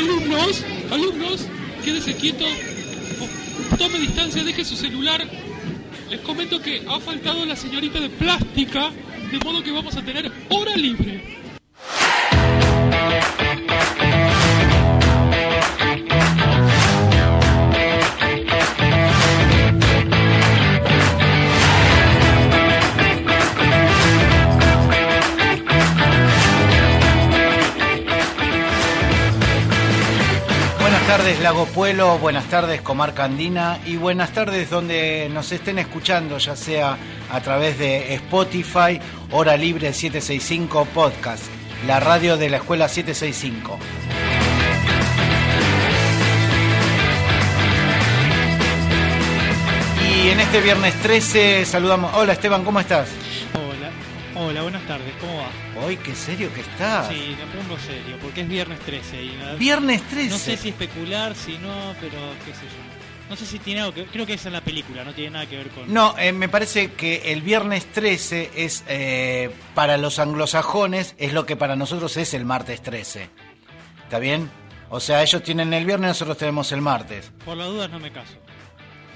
Alumnos, alumnos, quédese quieto. Tome distancia, deje su celular. Les comento que ha faltado la señorita de plástica, de modo que vamos a tener hora libre. Tardes Lago Pueblo, buenas tardes Comarca Andina y buenas tardes donde nos estén escuchando, ya sea a través de Spotify, Hora Libre 765 Podcast, la radio de la Escuela 765. Y en este viernes 13 saludamos. Hola Esteban, ¿cómo estás? Buenas tardes, ¿cómo va? Hoy, qué serio que estás. Sí, me pongo serio, porque es viernes 13 y nada- Viernes 13. No sé si especular, si no, pero qué sé yo. No sé si tiene algo que... Creo que es en la película, no tiene nada que ver con... No, eh, me parece que el viernes 13 es eh, para los anglosajones, es lo que para nosotros es el martes 13. ¿Está bien? O sea, ellos tienen el viernes, nosotros tenemos el martes. Por las dudas no me caso.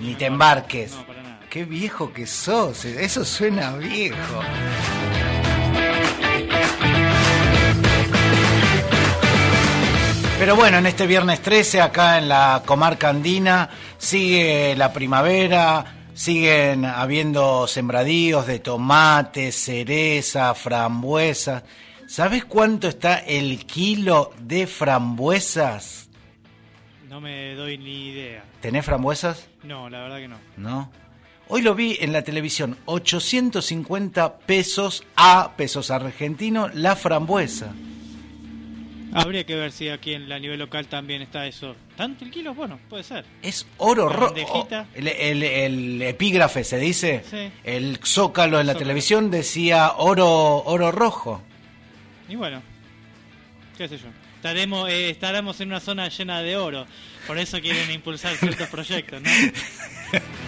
Ni te embarques. No, para nada. Qué viejo que sos, eso suena viejo. Pero bueno, en este viernes 13, acá en la comarca andina, sigue la primavera, siguen habiendo sembradíos de tomates, cereza, frambuesas. ¿Sabes cuánto está el kilo de frambuesas? No me doy ni idea. ¿Tenés frambuesas? No, la verdad que no. ¿no? Hoy lo vi en la televisión, 850 pesos a pesos argentinos la frambuesa. Habría que ver si aquí en la nivel local también está eso. ¿Tanto el kilo? Bueno, puede ser. Es oro rojo. bandejita. El, el- el epígrafe se dice. Sí. El zócalo en la Zócalo. televisión decía oro, oro rojo. Y bueno, qué sé yo. Estaremos, eh, estaremos en una zona llena de oro. Por eso quieren impulsar ciertos proyectos, ¿no?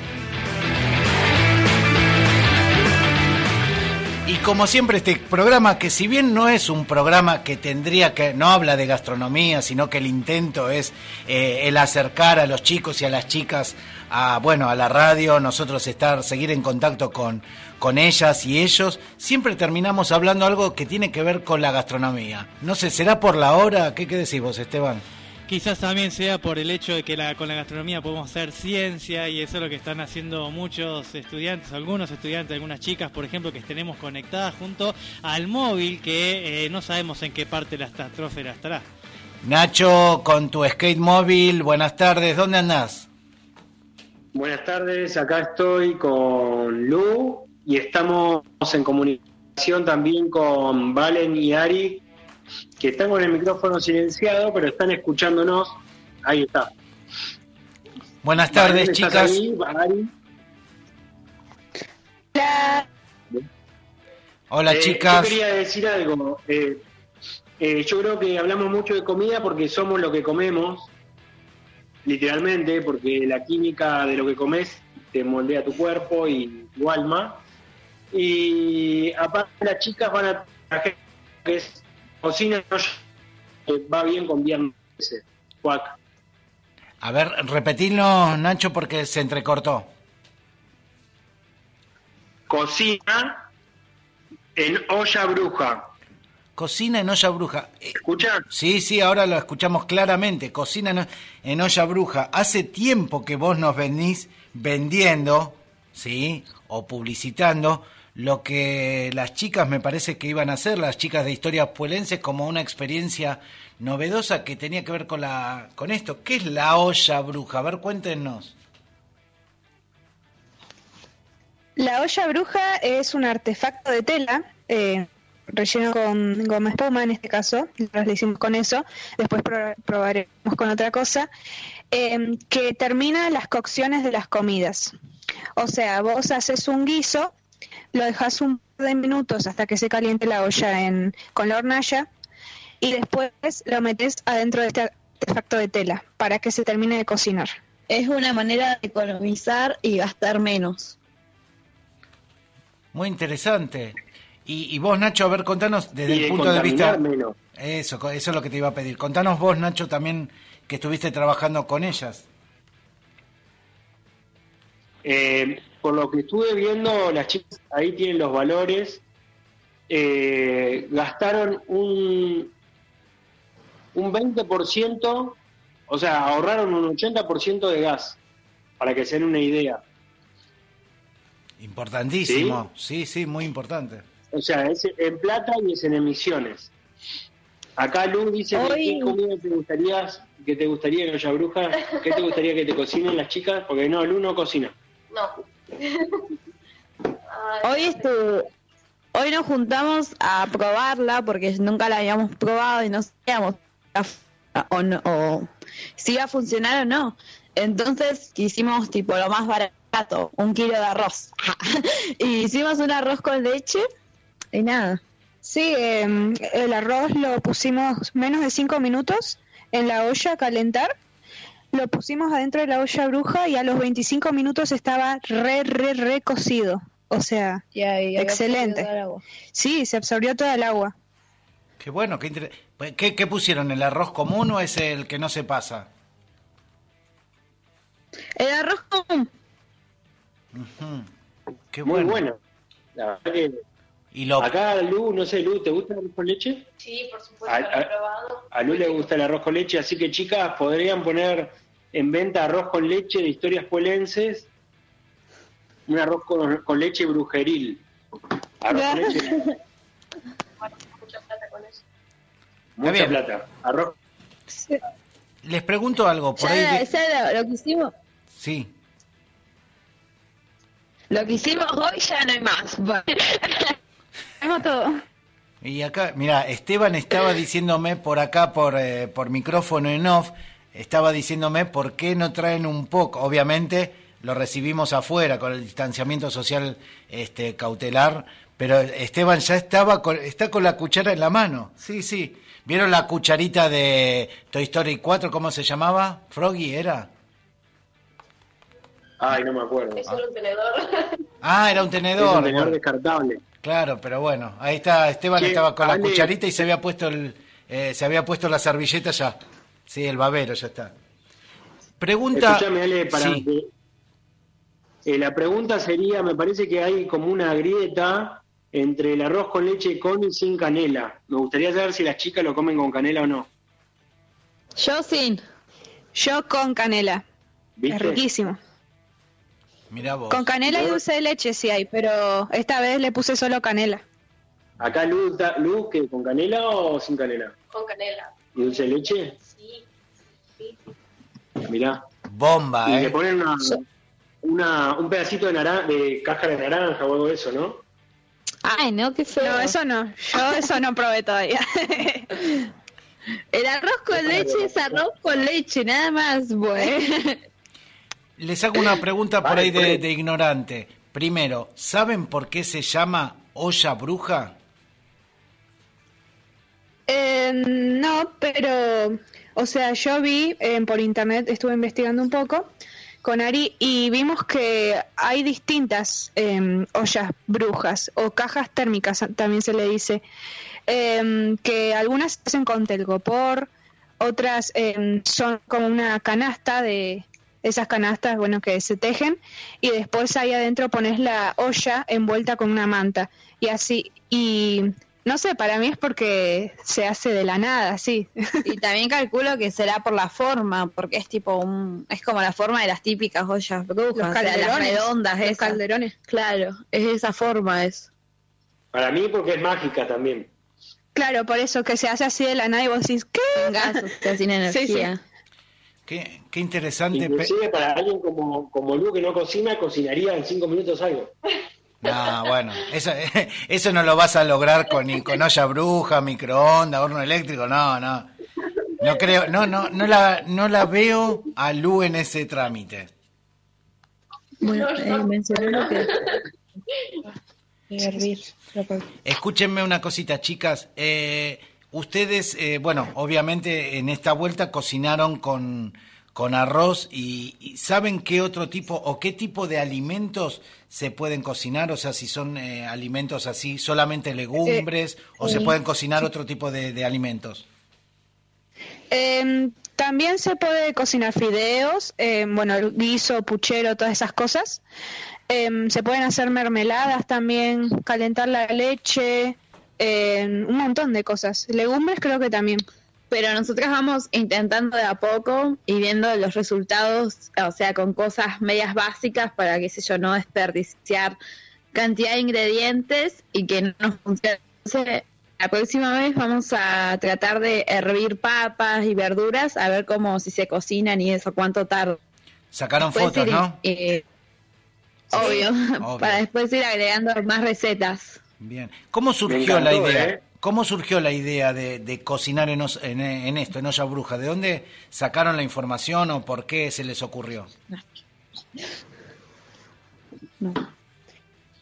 Y como siempre este programa, que si bien no es un programa que tendría que, no habla de gastronomía, sino que el intento es eh, el acercar a los chicos y a las chicas a, bueno, a la radio, nosotros estar, seguir en contacto con, con ellas y ellos, siempre terminamos hablando algo que tiene que ver con la gastronomía. No sé, ¿será por la hora? ¿Qué, qué decís vos, Esteban? Quizás también sea por el hecho de que la, con la gastronomía podemos hacer ciencia y eso es lo que están haciendo muchos estudiantes, algunos estudiantes, algunas chicas, por ejemplo, que tenemos conectadas junto al móvil que eh, no sabemos en qué parte de la estratosfera estará. Nacho, con tu skate móvil, buenas tardes, ¿dónde andás? Buenas tardes, acá estoy con Lu y estamos en comunicación también con Valen y Ari, que están con el micrófono silenciado, pero están escuchándonos. Ahí está. Buenas tardes, Valen, ¿estás chicas. ahí? Hola, Eh, chicas. Yo quería decir algo. Eh, eh, yo creo que hablamos mucho de comida porque somos lo que comemos, literalmente, porque la química de lo que comes te moldea tu cuerpo y tu alma. Y aparte las chicas van a que es cocina, va bien con viernes. Cuac. A ver, repetilo, Nacho, porque se entrecortó. Cocina en olla bruja. Cocina en olla bruja. Eh, ¿Escuchan? Sí, sí, ahora lo escuchamos claramente. Cocina en olla bruja. Hace tiempo que vos nos venís vendiendo, ¿sí? O publicitando lo que las chicas me parece que iban a hacer, las chicas de historias puelenses, como una experiencia novedosa que tenía que ver con, la, con esto. ¿Qué es la olla bruja? A ver, cuéntenos. La olla bruja es un artefacto de tela, eh, relleno con goma espuma en este caso, nosotros le hicimos con eso, después pro- probaremos con otra cosa, eh, que termina las cocciones de las comidas. O sea, vos haces un guiso, lo dejas un par de minutos hasta que se caliente la olla en, con la hornalla y después lo metes adentro de este artefacto de tela para que se termine de cocinar. Es una manera de economizar y gastar menos. Muy interesante. Y, y vos, Nacho, a ver, contanos desde y el de punto de vista... menos. Eso, eso es lo que te iba a pedir. Contanos vos, Nacho, también que estuviste trabajando con ellas. Eh, por lo que estuve viendo, las chicas ahí tienen los valores. Eh, gastaron un, un 20%, o sea, ahorraron un 80% de gas, para que se den una idea. Importantísimo. Sí, sí, muy importante. O sea, es en plata y es en emisiones. Acá Lu dice que Hoy- qué comida te gustaría, que te gustaría, Olla Bruja, qué te gustaría que te cocinen las chicas, porque no, Lu no cocina. No. Hoy estu- hoy nos juntamos a probarla porque nunca la habíamos probado y no sabíamos o, no, o si iba a funcionar o no. Entonces quisimos tipo lo más barato, un kilo de arroz. y hicimos un arroz con leche y nada. Sí, eh, el arroz lo pusimos menos de cinco minutos en la olla a calentar. Lo pusimos adentro de la olla bruja y a los 25 minutos estaba re, re, re cocido. O sea, Y Excelente. sí, se absorbió toda el agua. Qué bueno, qué, inter- Pues, ¿Qué, qué pusieron? ¿El arroz común o es el que no se pasa? El arroz común. Qué Muy bueno. bueno. La verdad que Y lo, acá Lu, no sé, Lu, ¿te gusta el arroz con leche? Sí, por supuesto, A- lo a- he probado. A Lu le gusta el arroz con leche, así que chicas, podrían poner en venta arroz con leche de historias puelenses, un arroz con, con leche brujeril. Arroz con leche, mucha plata con eso. mucha bien. plata. Arroz, les pregunto algo por ahí. Ya, ya lo, lo que hicimos, Sí. lo que hicimos hoy ya no hay más. Hacemos todo. Y acá, mira, Esteban estaba diciéndome por acá, por, eh, por micrófono en off, estaba diciéndome por qué no traen un poco. Obviamente lo recibimos afuera con el distanciamiento social este, cautelar, pero Esteban ya estaba con, está con la cuchara en la mano. Sí, sí. ¿Vieron la cucharita de Toy Story 4? ¿Cómo se llamaba? ¿Froggy era? ay, no me acuerdo. Es solo un tenedor. Ah, era un tenedor. un tenedor descartable. Claro, pero bueno, ahí está, Esteban estaba con la cucharita y se había puesto el, eh, se había puesto la servilleta ya. Sí, el babero ya está. Pregunta. Escúchame, Ale, para Sí. que- eh, la pregunta sería, me parece que hay como una grieta entre el arroz con leche con y sin canela. Me gustaría saber si las chicas lo comen con canela o no. Yo sin. Yo con canela. ¿Viste? Es riquísimo. Mirá vos. Con canela y dulce de leche sí hay, pero esta vez le puse solo canela. Acá Luz, da- Luz, ¿qué, ¿con canela o sin canela? con canela. ¿Y dulce de leche? Mirá. Bomba, Y ¿eh? le ponen una, una, un pedacito de, naranja, de cáscara de naranja o algo de eso, ¿no? Ay, no, qué feo. No, eso no. Yo eso no probé todavía. El arroz con leche es arroz con leche, nada más, bueno. Les hago una pregunta por ahí de, de ignorante. Primero, ¿saben por qué se llama olla bruja? Eh, no, pero, o sea, yo vi eh, por internet, estuve investigando un poco con Ari y vimos que hay distintas eh, ollas brujas o cajas térmicas, también se le dice, eh, que algunas se hacen con telgopor, otras eh, son como una canasta de esas canastas, bueno, que se tejen y después ahí adentro pones la olla envuelta con una manta y así y no sé, para mí es porque se hace de la nada, sí. Y también calculo que será por la forma, porque es tipo un, es como la forma de las típicas ollas brujas, Los o sea, las calderones, redondas los esas. calderones. Claro, es esa forma es. Para mí porque es mágica también. Claro, por eso que se hace así de la nada y vos decís, ¿qué? Sin gas, o sea, sin energía. Qué, qué interesante. Inclusive para alguien como, como Lu que no cocina, cocinaría en cinco minutos algo. No, bueno, eso, eso no lo vas a lograr con, ni con olla bruja, microondas, horno eléctrico, no, no. No creo, no, no, no la, no la veo a Lu en ese trámite. Bueno, eh, mencionó lo que hervir. Escúchenme una cosita, chicas. Eh, ustedes, eh, bueno, obviamente en esta vuelta cocinaron con, con arroz y, y ¿saben qué otro tipo o qué tipo de alimentos se pueden cocinar? O sea, si son eh, alimentos así, solamente legumbres o se pueden cocinar otro tipo de, de alimentos. Em, también se puede cocinar fideos, em, bueno, guiso, puchero, todas esas cosas. Em, se pueden hacer mermeladas también, calentar la leche, un montón de cosas. Legumbres creo que también. Pero nosotras vamos intentando de a poco y viendo los resultados, o sea, con cosas medias básicas para, qué sé yo, no desperdiciar cantidad de ingredientes y que no nos funcione. Entonces, la próxima vez vamos a tratar de hervir papas y verduras, a ver cómo, si se cocinan y eso, cuánto tarda. Sacaron Después fotos, ir, ¿no? eh, Sí, obvio, obvio. para después ir agregando más recetas. Bien. ¿Cómo surgió encantó, la idea? ¿eh? ¿Cómo surgió la idea de, cocinar en, os- en, esto, en olla bruja? ¿De dónde sacaron la información o por qué se les ocurrió?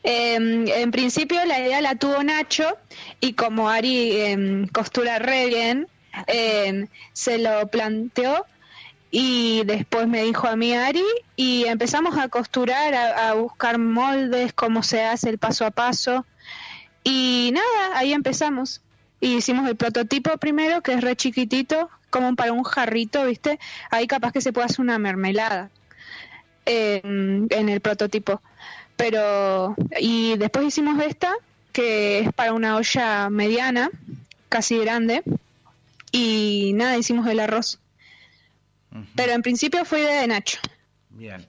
Em, en principio la idea la tuvo Nacho y como Ari em, costura re bien, em, se lo planteó y después me dijo a mí Ari y empezamos a costurar, a buscar moldes, cómo se hace el paso a paso y nada, ahí empezamos. Y hicimos el prototipo primero, que es re chiquitito, como para un jarrito, ¿viste? Ahí capaz que se puede hacer una mermelada em, en el prototipo pero y después hicimos esta que es para una olla mediana casi grande y nada hicimos el arroz pero en principio fue idea de Nacho Bien.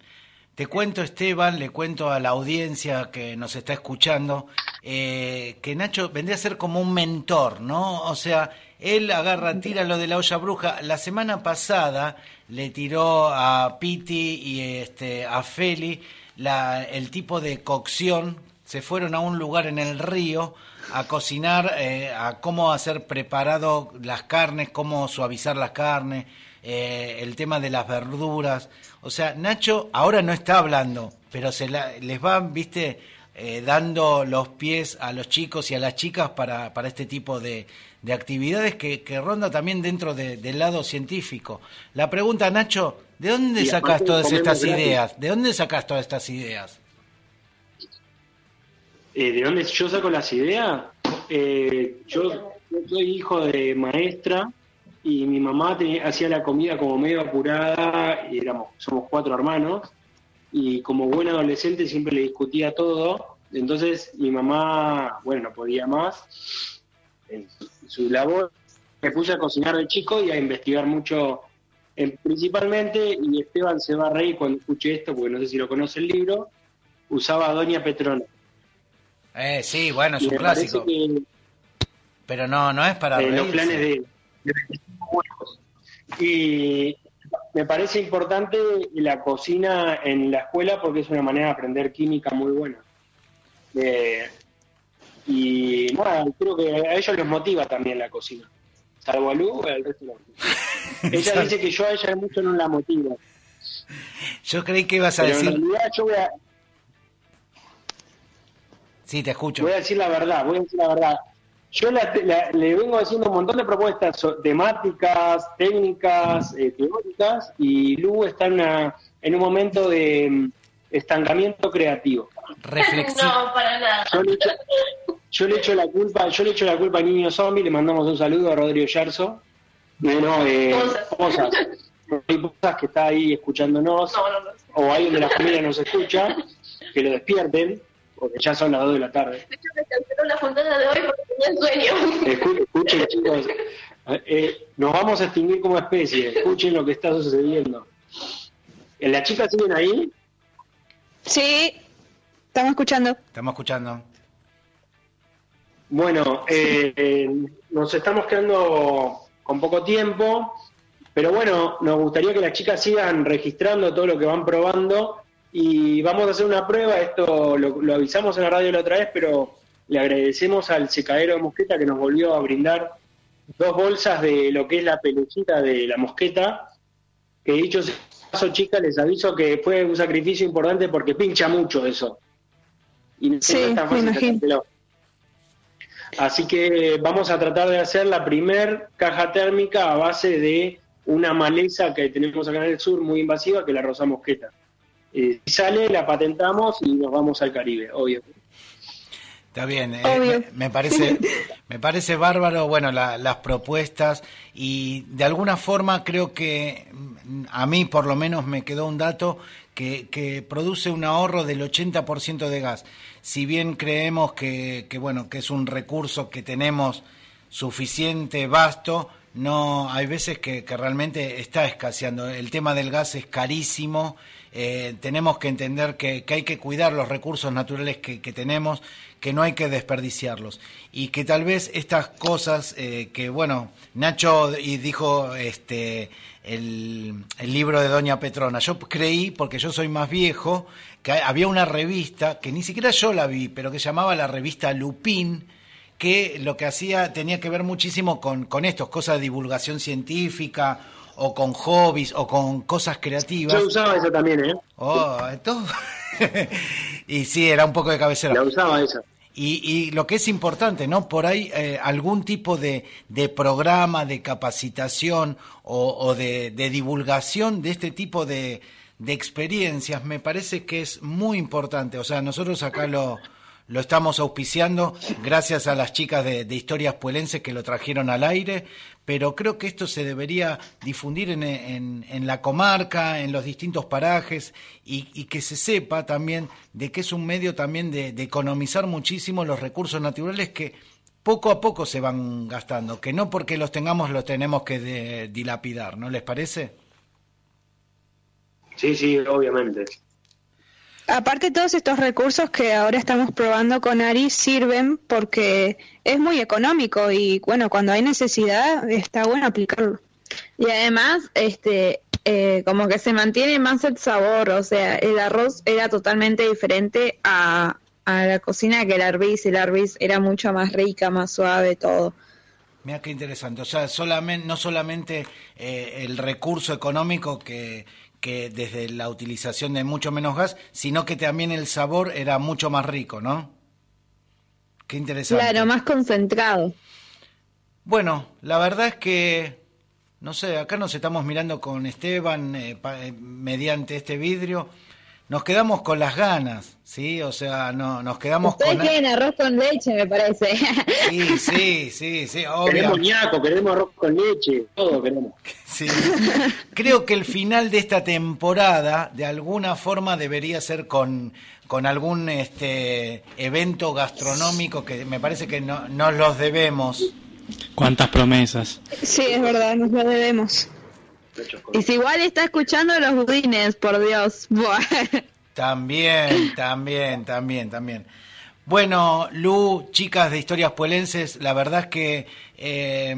Te cuento, Esteban, le cuento a la audiencia que nos está escuchando, eh, que Nacho vendría a ser como un mentor, ¿no? O sea, él agarra, tira lo de la olla bruja. La semana pasada le tiró a Piti y este, a Feli la, el tipo de cocción. Se fueron a un lugar en el río a cocinar, eh, a cómo hacer preparado las carnes, cómo suavizar las carnes, eh, el tema de las verduras. O sea, Nacho ahora no está hablando, pero se la- les va, viste, eh, dando los pies a los chicos y a las chicas para, para este tipo de, de actividades que, que ronda también dentro de- del lado científico. La pregunta, Nacho, ¿de dónde sacas todas estas gratis. ideas? ¿De dónde sacas todas estas ideas? Eh, ¿De dónde yo saco las ideas? Eh, yo, yo soy hijo de maestra y mi mamá tenía- hacía la comida como medio apurada y éramos, somos cuatro hermanos y como buen adolescente siempre le discutía todo. Entonces mi mamá, bueno, no podía más. En su labor me puse a cocinar de chico y a investigar mucho, eh, principalmente, y Esteban se va a reír cuando escuche esto, porque no sé si lo conoce el libro, usaba a Doña Petrona. Eh, sí, bueno, es Y un clásico, que pero no, no es para eh, los planes de, de 25 huevos. Y me parece importante la cocina en la escuela porque es una manera de aprender química muy buena. Eh, y nada, creo que a ellos les motiva también la cocina. Salvo a Lu, al resto no. Ella dice que yo a ella mucho no la motivo. Yo creí que ibas a Pero en decir... realidad yo voy a, Sí, te escucho. Voy a decir la verdad, voy a decir la verdad. Yo la- la- le vengo haciendo un montón de propuestas temáticas, técnicas, eh, teóricas, y Lu está en, una, en un momento de mm, estancamiento creativo. Reflexión. No, para nada. Yo le, echo, yo le echo la culpa, yo le echo la culpa al niño zombie, le mandamos un saludo a Rodrigo Yarzo. No, eh, Posas que está ahí escuchándonos, No, no, no. o ahí donde la familia nos escucha, que lo despierten, porque ya son las 2 de la tarde. De hecho, me canceló la juntada de hoy porque tenía sueño. Escu- Escuchen, chicos, eh, nos vamos a extinguir como especie. Escuchen lo que está sucediendo. Eh, ¿Las chicas siguen ahí? sí estamos escuchando Estamos escuchando. Bueno, eh, eh, nos estamos quedando con poco tiempo, pero bueno, nos gustaría que las chicas sigan registrando todo lo que van probando y vamos a hacer una prueba. Esto lo, lo avisamos en la radio la otra vez, pero le agradecemos al secadero de mosqueta que nos volvió a brindar dos bolsas de lo que es la pelucita de la mosqueta. Que dicho sea paso, chicas, les aviso que fue un sacrificio importante porque pincha mucho eso. Y no Sí, es tan me fácil imagino. Así que vamos a tratar de hacer la primer caja térmica a base de una maleza que tenemos acá en el sur muy invasiva, que es la rosa mosqueta. Eh, si sale, la patentamos y nos vamos al Caribe, obvio. Está bien, eh, me, me parece, me parece bárbaro, bueno, la- las propuestas y de alguna forma creo que a mí por lo menos me quedó un dato que, que produce un ahorro del 80% de gas. Si bien creemos que, que, bueno, que es un recurso que tenemos suficiente, vasto, no hay veces que, que realmente está escaseando. El tema del gas es carísimo. Eh, tenemos que entender que, hay que cuidar los recursos naturales que, que tenemos, que no hay que desperdiciarlos. Y que tal vez estas cosas eh, que, bueno, Nacho y dijo este el, el libro de Doña Petrona. Yo creí, porque yo soy más viejo, que había una revista, que ni siquiera yo la vi, pero que llamaba la revista Lupín, que lo que hacía tenía que ver muchísimo con, con esto, cosas de divulgación científica, o con hobbies, o con cosas creativas. Yo usaba esa también, ¿eh? Oh, esto. y sí, era un poco de cabecera. La usaba esa. Y, y lo que es importante, ¿no? Por ahí eh, algún tipo de, de programa de capacitación o, o de, de divulgación de este tipo de, de experiencias me parece que es muy importante. O sea, nosotros acá lo, lo estamos auspiciando gracias a las chicas de, de Historias Puelenses que lo trajeron al aire, pero creo que esto se debería difundir en, en- la comarca, en los distintos parajes y, y que se sepa también de que es un medio también de, de economizar muchísimo los recursos naturales que poco a poco se van gastando, que no porque los tengamos los tenemos que de- dilapidar, ¿no les parece? Sí, sí, obviamente. Aparte, todos estos recursos que ahora estamos probando con Ari sirven porque es muy económico y, bueno, cuando hay necesidad está bueno aplicarlo. Y además, este, eh, como que se mantiene más el sabor, o sea, el arroz era totalmente diferente a, a la cocina que el arbis, el arbis era mucho más rica, más suave, todo. Mira qué interesante. O sea, solamente, no solamente eh, el recurso económico que, que desde la utilización de mucho menos gas, sino que también el sabor era mucho más rico, ¿no? Qué interesante. Claro, más concentrado. Bueno, la verdad es que, no sé, acá nos estamos mirando con Esteban eh, pa- eh, mediante este vidrio. Nos quedamos con las ganas, ¿sí? O sea, no, nos quedamos Ustedes con... quieren arroz con leche, me parece. Sí, sí, sí, sí, obvio. Queremos ñaco, queremos arroz con leche, todo queremos. Sí. Creo que el final de esta temporada, de alguna forma, debería ser con, con algún este evento gastronómico que me parece que no, nos los debemos. Cuántas promesas. Sí, es verdad, nos lo debemos. Y si igual está escuchando los budines, por Dios. También, también, también, también. Bueno, Lu, chicas de historias puelenses, la verdad es que eh,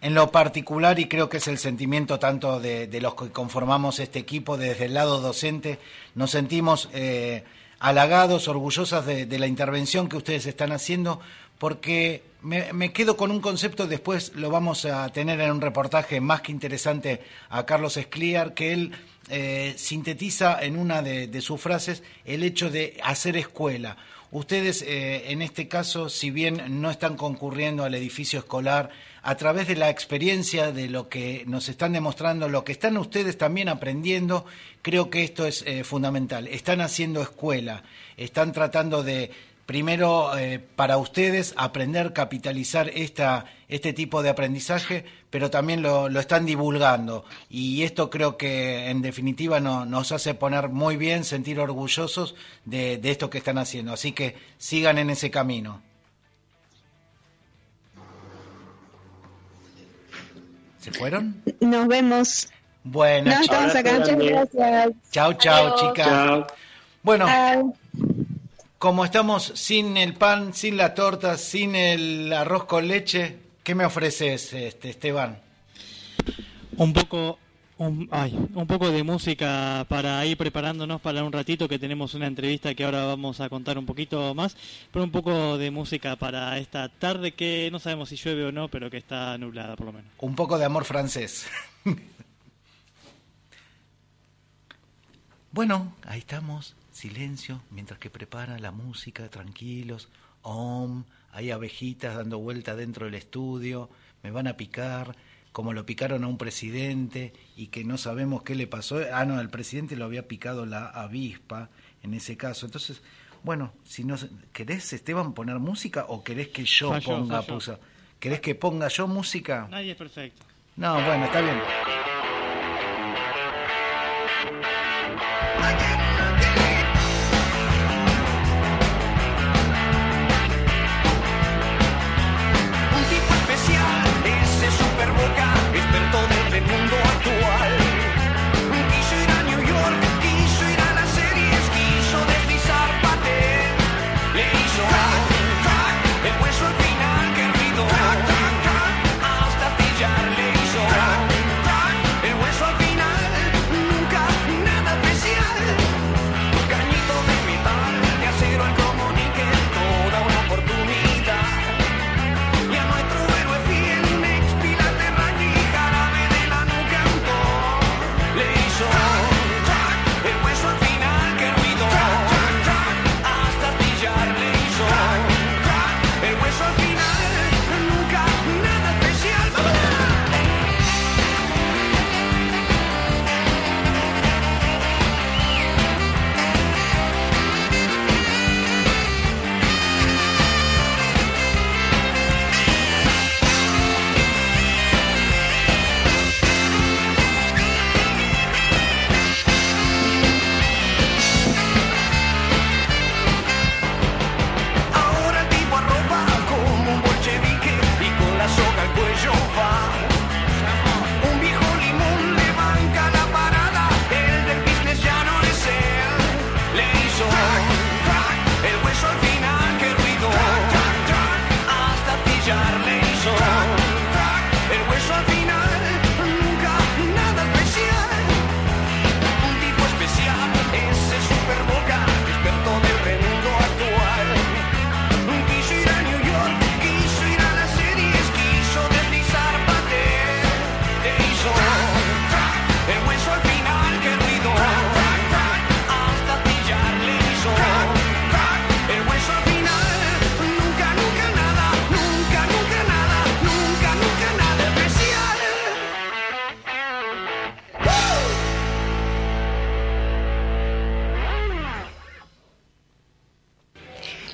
en lo particular, y creo que es el sentimiento tanto de, los que conformamos este equipo desde el lado docente, nos sentimos eh, halagados, orgullosas de la intervención que ustedes están haciendo, porque me, me quedo con un concepto, después lo vamos a tener en un reportaje más que interesante a Carlos Escliar, que él eh, sintetiza en una de, sus frases el hecho de hacer escuela. Ustedes, eh, en este caso, si bien no están concurriendo al edificio escolar, a través de la experiencia, de lo que nos están demostrando, lo que están ustedes también aprendiendo, creo que esto es eh, fundamental. Están haciendo escuela, están tratando de, primero, eh, para ustedes, aprender, capitalizar esta, este tipo de aprendizaje, pero también lo, lo están divulgando. Y esto creo que, en definitiva, no- nos hace poner muy bien, sentir orgullosos de, de esto que están haciendo. Así que sigan en ese camino. ¿Se fueron? Nos vemos. Bueno, No, estamos acá. Muchas gracias. chao, chao, chicas. Chao. Bueno. Como estamos sin el pan, sin la torta, sin el arroz con leche, ¿qué me ofreces, este, Esteban? Un poco, un, ay, un poco de música para ir preparándonos para un ratito que tenemos una entrevista que ahora vamos a contar un poquito más, pero un poco de música para esta tarde que no sabemos si llueve o no, pero que está nublada por lo menos. Un poco de amor francés. bueno, ahí estamos, silencio, mientras que prepara la música, tranquilos. Om, hay abejitas dando vuelta dentro del estudio, me van a picar. como lo picaron a un presidente y que no sabemos qué le pasó. Ah, no, al presidente lo había picado la avispa en ese caso. Entonces, bueno, si no querés Esteban poner música o querés que yo ponga pusa- ¿Querés que ponga yo música? Nadie es perfecto. No, bueno, está bien.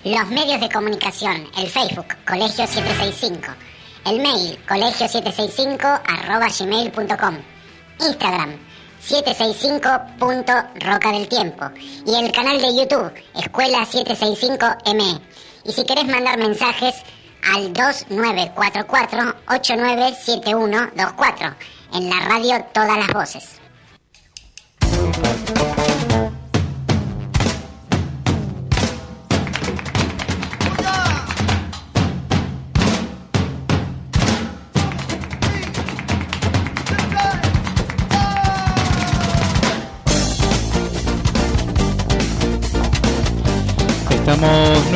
Los medios de comunicación, el Facebook, Colegio 765, el mail, colegio765 arroba gmail.com, Instagram, 765.roca del tiempo y el canal de YouTube, Escuela 765M. Y si querés mandar mensajes al 2944-897124, en la radio Todas las Voces.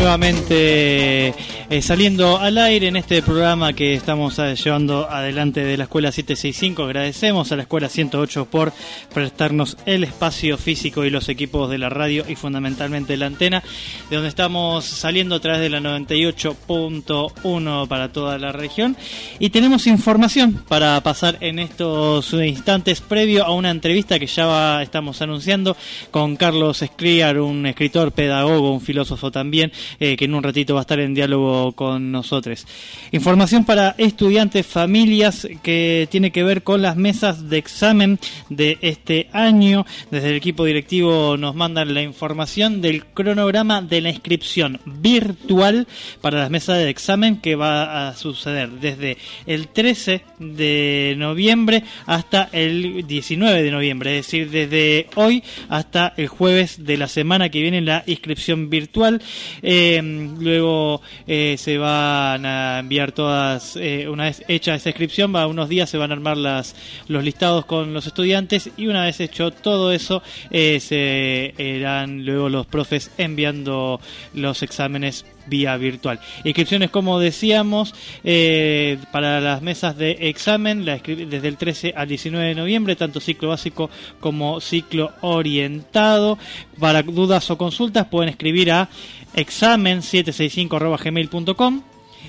Nuevamente eh, saliendo al aire en este programa que estamos eh, llevando adelante de la Escuela 765. Agradecemos a la Escuela 108 por prestarnos el espacio físico y los equipos de la radio y fundamentalmente la antena, de donde estamos saliendo a través de la 98.1 para toda la región. Y tenemos información para pasar en estos instantes previo a una entrevista que ya estamos anunciando con Carlos Escriar, un escritor, pedagogo, un filósofo también, eh, que en un ratito va a estar en diálogo con nosotros. Información para estudiantes, familias, que tiene que ver con las mesas de examen de este año. Desde el equipo directivo nos mandan la información del cronograma de la inscripción virtual para las mesas de examen que va a suceder desde el 13 de noviembre hasta el 19 de noviembre, es decir, desde hoy hasta el jueves de la semana que viene la inscripción virtual. Eh, luego eh, se van a enviar todas, eh, una vez hecha esa inscripción, va unos días se van a armar las, los listados con los estudiantes y una vez hecho todo eso, eh, se irán luego los profes enviando los exámenes vía virtual. Inscripciones, como decíamos, eh, para las mesas de examen, la desde el 13 al 19 de noviembre, tanto ciclo básico como ciclo orientado. Para dudas o consultas pueden escribir a examen765.gmail.com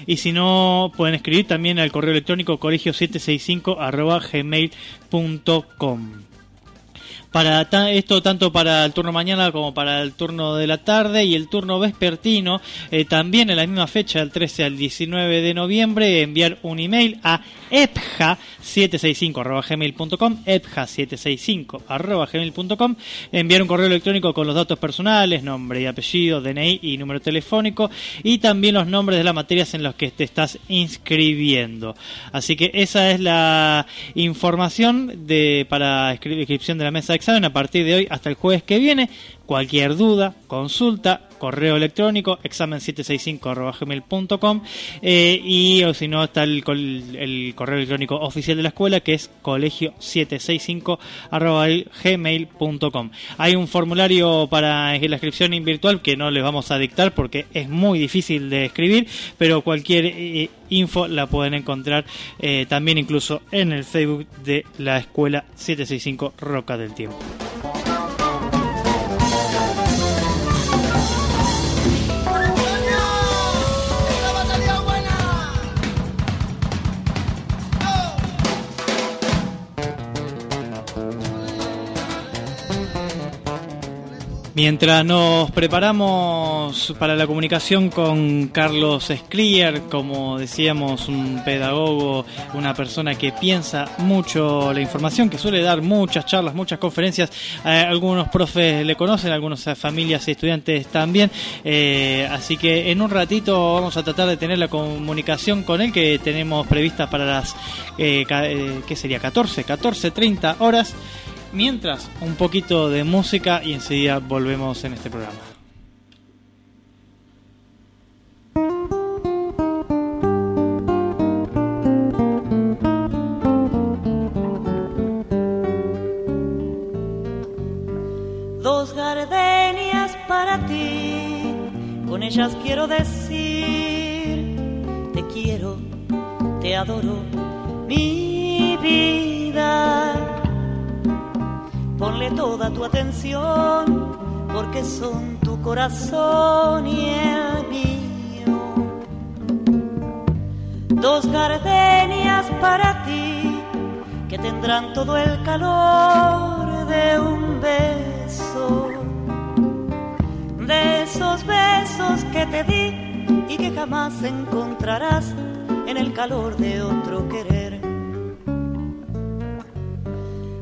Y si no, pueden escribir también al correo electrónico colegio765 arroba gmail.com. Para ta- esto tanto para el turno mañana como para el turno de la tarde y el turno vespertino, eh, también en la misma fecha, del 13 al 19 de noviembre, enviar un email a epja765.gmail.com, epja765.gmail.com, enviar un correo electrónico con los datos personales, nombre y apellido, DNI y número telefónico, y también los nombres de las materias en las que te estás inscribiendo. Así que esa es la información de para inscri- inscripción de la mesa de a partir de hoy hasta el jueves que viene. Cualquier duda, consulta, correo electrónico, examen765.gmail.com eh, y o si no está el correo electrónico oficial de la escuela que es colegio765.gmail.com. Hay un formulario para la inscripción en virtual que no les vamos a dictar porque es muy difícil de escribir, pero cualquier eh, info la pueden encontrar eh, también incluso en el Facebook de la escuela 765 Roca del Tiempo. Mientras nos preparamos para la comunicación con Carlos Skrier, como decíamos, un pedagogo, una persona que piensa mucho la información, que suele dar muchas charlas, muchas conferencias, eh, algunos profes le conocen, algunas familias y estudiantes también, eh, así que en un ratito vamos a tratar de tener la comunicación con él que tenemos prevista para las, eh, eh, ¿qué sería? 14, 14, 30 horas. Mientras, un poquito de música y enseguida volvemos en este programa. Dos gardenias para ti, con ellas quiero decir, te quiero, te adoro, mi vida. Ponle toda tu atención, porque son tu corazón y el mío. Dos gardenias para ti, que tendrán todo el calor de un beso. De esos besos que te di y que jamás encontrarás en el calor de otro querer.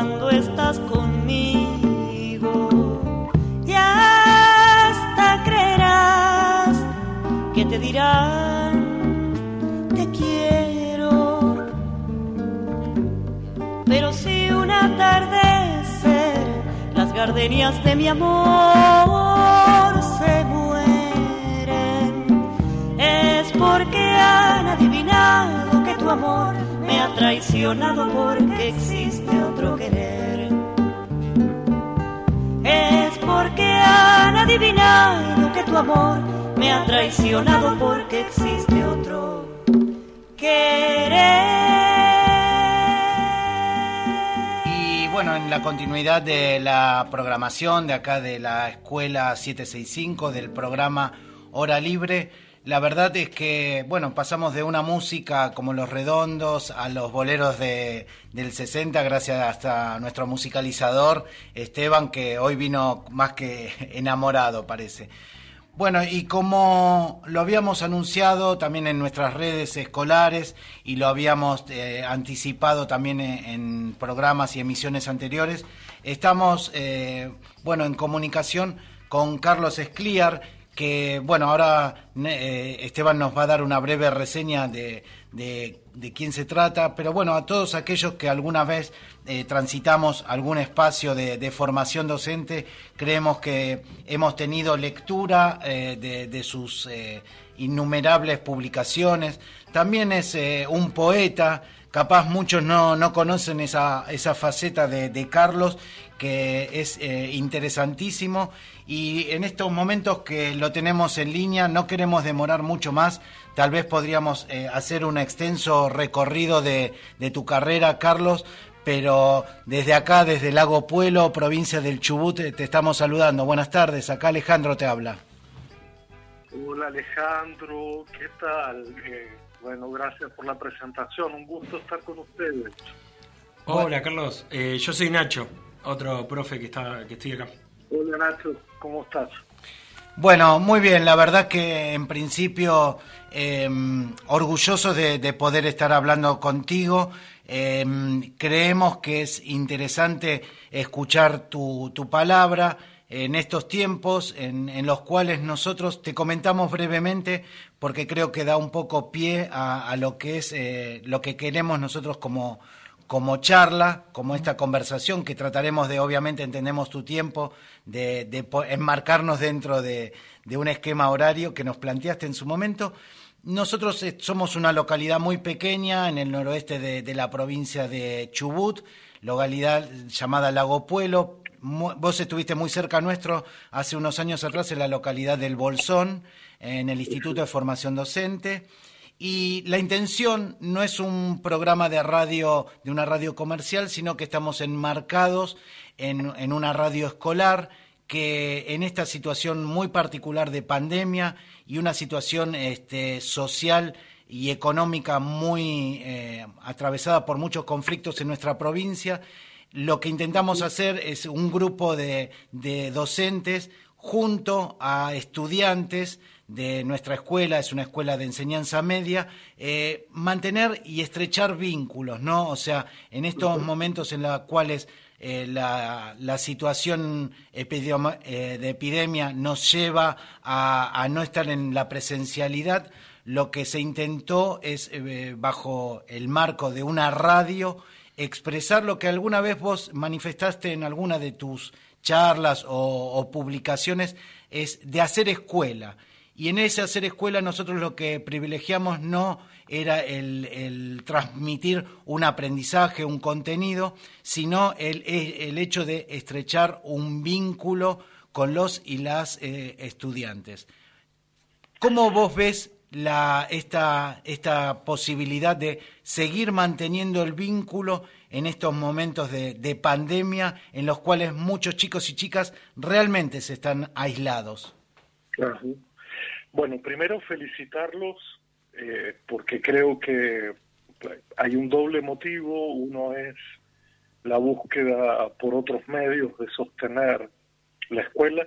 Cuando estás conmigo. Y hasta creerás que te dirán te quiero. Pero si un atardecer las gardenias de mi amor se mueren, es porque han adivinado que tu amor me ha traicionado porque existe querer. Es porque han adivinado que tu amor me ha traicionado porque existe otro querer. Y bueno, en la continuidad de la programación de acá de la Escuela 765, del programa Hora Libre, la verdad es que, bueno, pasamos de una música como Los Redondos a los boleros de, del 60, gracias hasta nuestro musicalizador, Esteban, que hoy vino más que enamorado, parece. Bueno, y como lo habíamos anunciado también en nuestras redes escolares y lo habíamos eh, anticipado también en, en, programas y emisiones anteriores, estamos, eh, bueno, en comunicación con Carlos Escliar, que bueno, ahora eh, Esteban nos va a dar una breve reseña de, de, quién se trata, pero bueno, a todos aquellos que alguna vez eh, transitamos algún espacio de, formación docente, creemos que hemos tenido lectura eh, de, sus innumerables publicaciones, también es un poeta, capaz muchos no, no conocen esa, esa faceta de Carlos, que es eh, interesantísimo y en estos momentos que lo tenemos en línea no queremos demorar mucho más, tal vez podríamos eh, hacer un extenso recorrido de, de, tu carrera, Carlos, pero desde acá, desde Lago Puelo, provincia del Chubut, te estamos saludando. Buenas tardes, acá Alejandro te habla. Hola Alejandro, ¿qué tal? Eh, bueno, gracias por la presentación, un gusto estar con ustedes. Hola Carlos, eh, yo soy Nacho, otro profe que está que estoy acá. Hola Nacho, ¿cómo estás? Bueno, muy bien, la verdad que en principio eh, orgullosos de, de, poder estar hablando contigo. Eh, creemos que es interesante escuchar tu, tu palabra en estos tiempos en, en, los cuales nosotros te comentamos brevemente porque creo que da un poco pie a, a lo que es eh, lo que queremos nosotros como como charla, como esta conversación que trataremos de, obviamente entendemos tu tiempo, de, enmarcarnos dentro de, un esquema horario que nos planteaste en su momento. Nosotros eh, somos una localidad muy pequeña en el noroeste de, la provincia de Chubut, localidad llamada Lago Puelo. Vos estuviste muy cerca nuestro hace unos años atrás en la localidad del Bolsón, en el Instituto de Formación Docente. Y la intención no es un programa de radio, de una radio comercial, sino que estamos enmarcados en, en, una radio escolar que en esta situación muy particular de pandemia y una situación este, social y económica muy eh, atravesada por muchos conflictos en nuestra provincia, lo que intentamos hacer es un grupo de, de docentes junto a estudiantes de nuestra escuela, es una escuela de enseñanza media, eh, mantener y estrechar vínculos, ¿no? O sea, en estos momentos en los cuales eh, la, la, situación eh, de epidemia nos lleva a, a, no estar en la presencialidad, lo que se intentó es, bajo el marco de una radio, expresar lo que alguna vez vos manifestaste en alguna de tus charlas o, o publicaciones, es de hacer escuela y en ese hacer escuela nosotros lo que privilegiamos no era el, transmitir un aprendizaje, un contenido, sino el, el, hecho de estrechar un vínculo con los y las eh, estudiantes. ¿Cómo vos ves la, esta, esta posibilidad de seguir manteniendo el vínculo en estos momentos de, de pandemia en los cuales muchos chicos y chicas realmente se están aislados? Claro. Bueno, primero felicitarlos eh, porque creo que hay un doble motivo. Uno es la búsqueda por otros medios de sostener la escuela,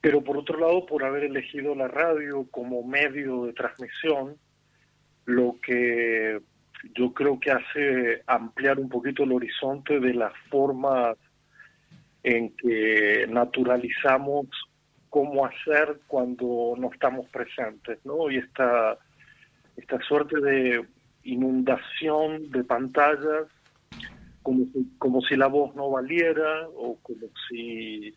pero por otro lado por haber elegido la radio como medio de transmisión, lo que yo creo que hace ampliar un poquito el horizonte de las formas en que naturalizamos cómo hacer cuando no estamos presentes, ¿no? Y esta, esta suerte de inundación de pantallas, como si, como si la voz no valiera, o como si,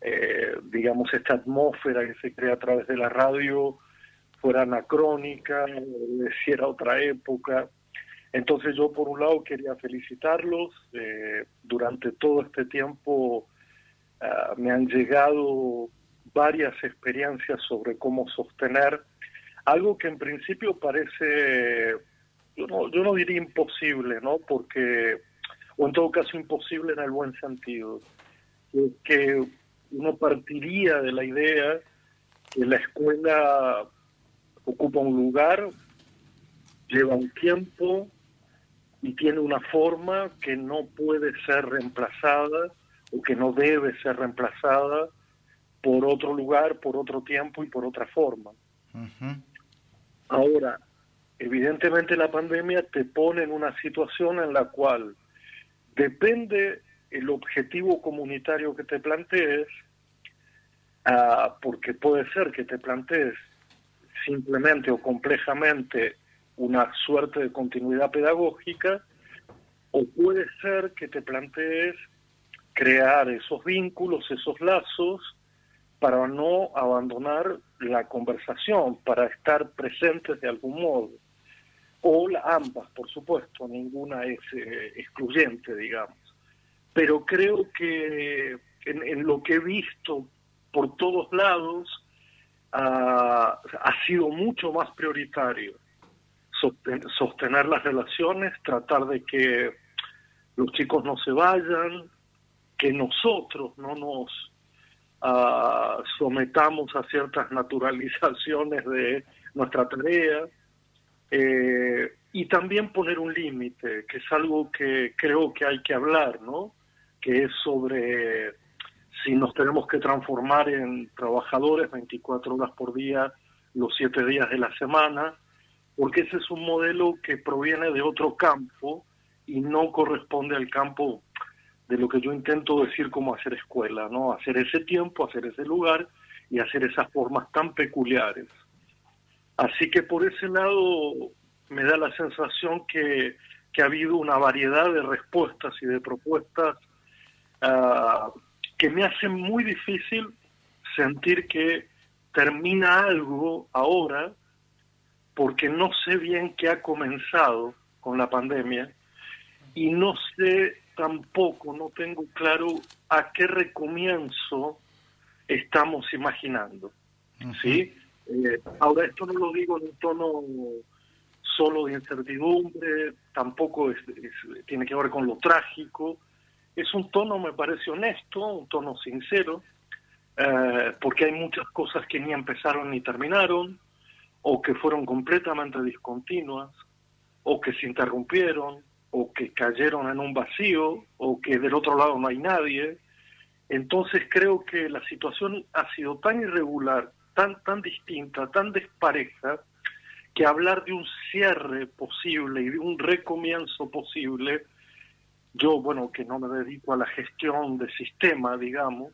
eh, digamos, esta atmósfera que se crea a través de la radio fuera anacrónica, era otra época. Entonces yo por un lado quería felicitarlos, eh, durante todo este tiempo uh, me han llegado varias experiencias sobre cómo sostener algo que en principio parece, yo no, yo no diría imposible, ¿no? Porque, o en todo caso imposible en el buen sentido, que uno partiría de la idea que la escuela ocupa un lugar, lleva un tiempo y tiene una forma que no puede ser reemplazada o que no debe ser reemplazada por otro lugar, por otro tiempo y por otra forma. Ahora, evidentemente la pandemia te pone en una situación en la cual depende el objetivo comunitario que te plantees, ah, porque puede ser que te plantees simplemente o complejamente una suerte de continuidad pedagógica, o puede ser que te plantees crear esos vínculos, esos lazos, para no abandonar la conversación, para estar presentes de algún modo. O ambas, por supuesto, ninguna es eh, excluyente, digamos. Pero creo que en, lo que he visto por todos lados, uh, ha sido mucho más prioritario sostener las relaciones, tratar de que los chicos no se vayan, que nosotros no nos uh, sometamos a ciertas naturalizaciones de nuestra tarea eh, y también poner un límite, que es algo que creo que hay que hablar, ¿no? Que es sobre si nos tenemos que transformar en trabajadores 24 horas por día, los 7 días de la semana, porque ese es un modelo que proviene de otro campo y no corresponde al campo de lo que yo intento decir como hacer escuela, ¿no? Hacer ese tiempo, hacer ese lugar y hacer esas formas tan peculiares. Así que por ese lado me da la sensación que, que ha habido una variedad de respuestas y de propuestas uh, que me hacen muy difícil sentir que termina algo ahora porque no sé bien qué ha comenzado con la pandemia y no sé tampoco, no tengo claro a qué recomienzo estamos imaginando. ¿sí? Eh, ahora, esto no lo digo en un tono solo de incertidumbre, tampoco es, es, tiene que ver con lo trágico, es un tono, me parece honesto, un tono sincero, eh, porque hay muchas cosas que ni empezaron ni terminaron, o que fueron completamente discontinuas, o que se interrumpieron, o que cayeron en un vacío, o que del otro lado no hay nadie. Entonces creo que la situación ha sido tan irregular, tan, tan distinta, tan despareja, que hablar de un cierre posible y de un recomienzo posible, yo, bueno, que no me dedico a la gestión de sistema, digamos,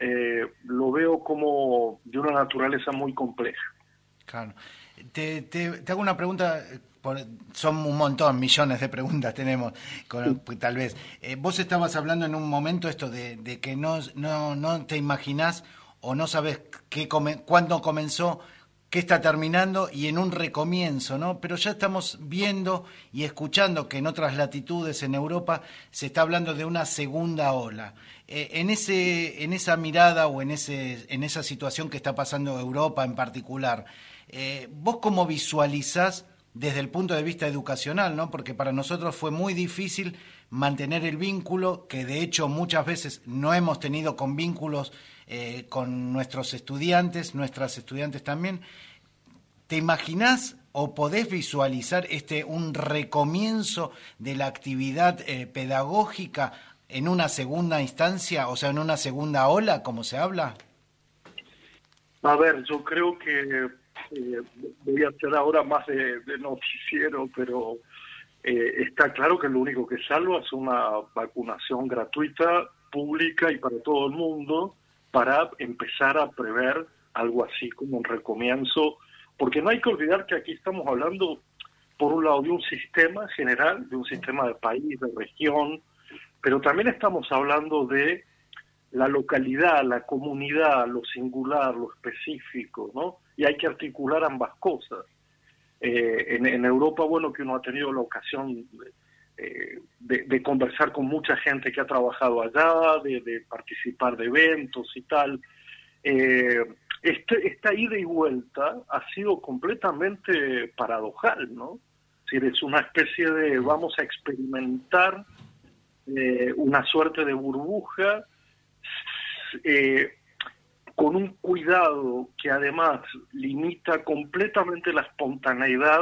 eh, lo veo como de una naturaleza muy compleja. Claro. Te, te, te hago una pregunta, son un montón, millones de preguntas tenemos, con, tal vez. Eh, vos estabas hablando en un momento esto de, de que no, no, no te imaginás o no sabes qué come, cuándo comenzó, qué está terminando y en un recomienzo, ¿no? Pero ya estamos viendo y escuchando que en otras latitudes en Europa se está hablando de una segunda ola. Eh, en, ese, en esa mirada o en, ese, en esa situación que está pasando Europa en particular, eh, ¿Vos cómo visualizás desde el punto de vista educacional, ¿no? porque para nosotros fue muy difícil mantener el vínculo, que de hecho muchas veces no hemos tenido con vínculos eh, con nuestros estudiantes, nuestras estudiantes también. ¿Te imaginás o podés visualizar este un recomienzo de la actividad eh, pedagógica en una segunda instancia, o sea, en una segunda ola, como se habla? A ver, yo creo que eh, voy a hacer ahora más de, noticiero, pero eh, está claro que lo único que salva es una vacunación gratuita, pública y para todo el mundo, para empezar a prever algo así como un recomienzo, porque no hay que olvidar que aquí estamos hablando, por un lado, de un sistema general, de un sistema de país, de región, pero también estamos hablando de la localidad, la comunidad, lo singular, lo específico, ¿no? Y hay que articular ambas cosas. Eh, en, en, Europa, bueno, que uno ha tenido la ocasión eh, de, de, conversar con mucha gente que ha trabajado allá, de, de participar de eventos y tal. Eh, este, esta ida y vuelta ha sido completamente paradojal, ¿no? Es decir, es una especie de vamos a experimentar eh, una suerte de burbuja eh, con un cuidado que además limita completamente la espontaneidad,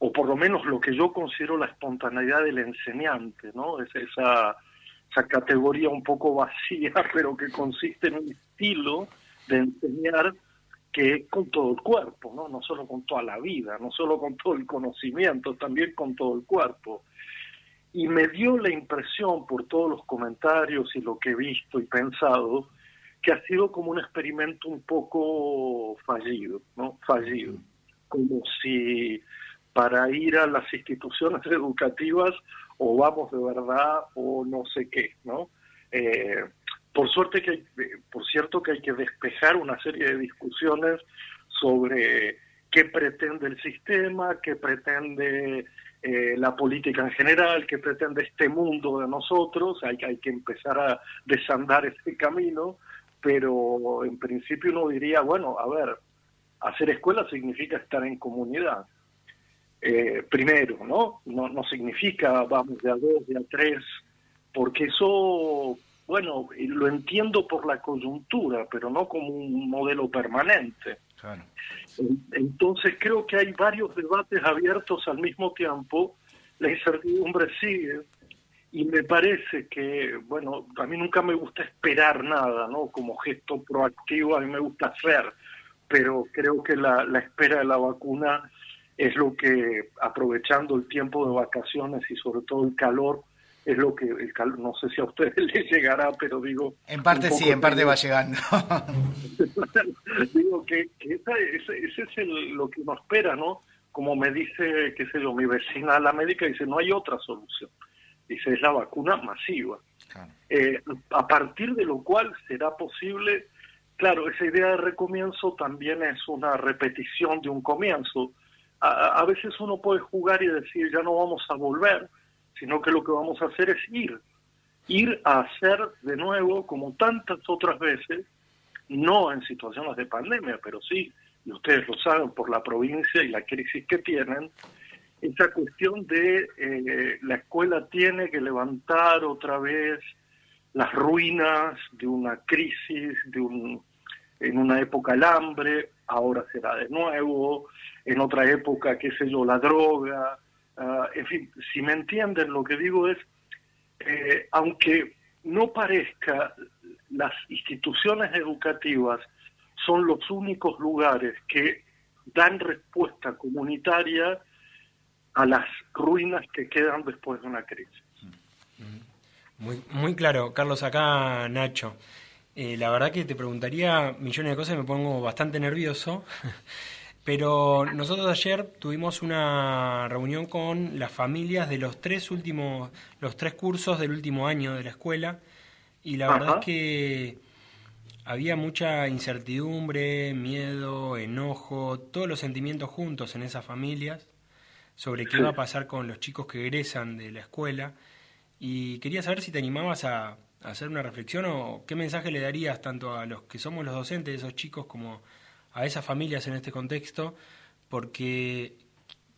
o por lo menos lo que yo considero la espontaneidad del enseñante, ¿no? Es esa, esa categoría un poco vacía, pero que consiste en un estilo de enseñar que es con todo el cuerpo, ¿no? No solo con toda la vida, no solo con todo el conocimiento, también con todo el cuerpo. Y me dio la impresión por todos los comentarios y lo que he visto y pensado, que ha sido como un experimento un poco fallido, ¿no? Fallido. Como si para ir a las instituciones educativas o vamos de verdad o no sé qué, ¿no? Eh, por suerte que, hay, por cierto que hay que despejar una serie de discusiones sobre qué pretende el sistema, qué pretende eh, la política en general, qué pretende este mundo de nosotros, hay, hay que empezar a desandar ese camino, pero en principio uno diría, bueno, a ver, hacer escuela significa estar en comunidad. Eh, primero, ¿no? ¿no? No significa vamos de a dos, de a tres, porque eso, bueno, lo entiendo por la coyuntura, pero no como un modelo permanente. Entonces creo que hay varios debates abiertos al mismo tiempo, la incertidumbre sigue, y me parece que, bueno, a mí nunca me gusta esperar nada, ¿no? Como gesto proactivo, a mí me gusta hacer, pero creo que la, la espera de la vacuna es lo que, aprovechando el tiempo de vacaciones y sobre todo el calor, es lo que el calor, no sé si a ustedes les llegará, pero digo... En parte sí, en parte va llegando. digo que, que ese, ese, es el, lo que nos espera, ¿no? Como me dice, qué sé yo, mi vecina la médica dice, no hay otra solución. Dice, es la vacuna masiva. Eh, a partir de lo cual será posible, claro, esa idea de recomienzo también es una repetición de un comienzo. A, a veces uno puede jugar y decir, ya no vamos a volver, sino que lo que vamos a hacer es ir, ir a hacer de nuevo, como tantas otras veces, no en situaciones de pandemia, pero sí, y ustedes lo saben por la provincia y la crisis que tienen, esa cuestión de eh, la escuela tiene que levantar otra vez las ruinas de una crisis, de un, en una época el hambre, ahora será de nuevo, en otra época, qué sé yo, la droga, uh, en fin, si me entienden, lo que digo es, eh, aunque no parezca, las instituciones educativas son los únicos lugares que dan respuesta comunitaria a las ruinas que quedan después de una crisis. Muy, muy claro, Carlos, acá Nacho. Eh, la verdad que te preguntaría millones de cosas y me pongo bastante nervioso. Pero nosotros ayer tuvimos una reunión con las familias de los tres últimos, los tres cursos del último año de la escuela y la verdad es que había mucha incertidumbre, miedo, enojo, todos los sentimientos juntos en esas familias sobre qué iba a pasar con los chicos que egresan de la escuela y quería saber si te animabas a, a hacer una reflexión o qué mensaje le darías tanto a los que somos los docentes de esos chicos como a esas familias en este contexto, porque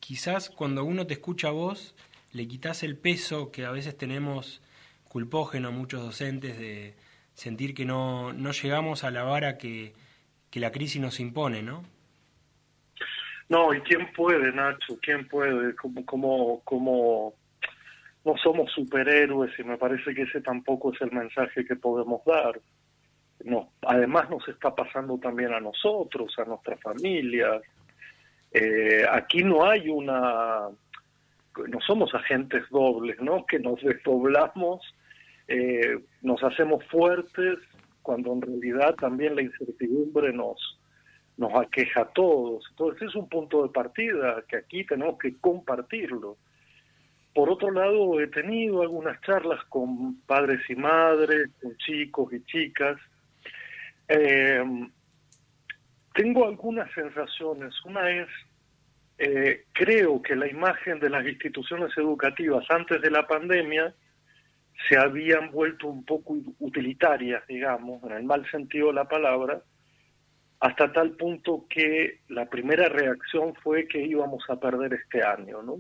quizás cuando uno te escucha a vos, le quitas el peso que a veces tenemos culpógeno muchos docentes de sentir que no, no llegamos a la vara que, que la crisis nos impone, ¿no? No, ¿y quién puede, Nacho? ¿Quién puede? Como, como, como no somos superhéroes y me parece que ese tampoco es el mensaje que podemos dar además nos está pasando también a nosotros, a nuestras familias. Eh, aquí no hay una, no somos agentes dobles, ¿no? Que nos desdoblamos, eh, nos hacemos fuertes cuando en realidad también la incertidumbre nos, nos aqueja a todos. Entonces es un punto de partida que aquí tenemos que compartirlo. Por otro lado, he tenido algunas charlas con padres y madres, con chicos y chicas, eh, tengo algunas sensaciones. Una es, eh, creo que la imagen de las instituciones educativas antes de la pandemia se habían vuelto un poco utilitarias, digamos, en el mal sentido de la palabra, hasta tal punto que la primera reacción fue que íbamos a perder este año, ¿no?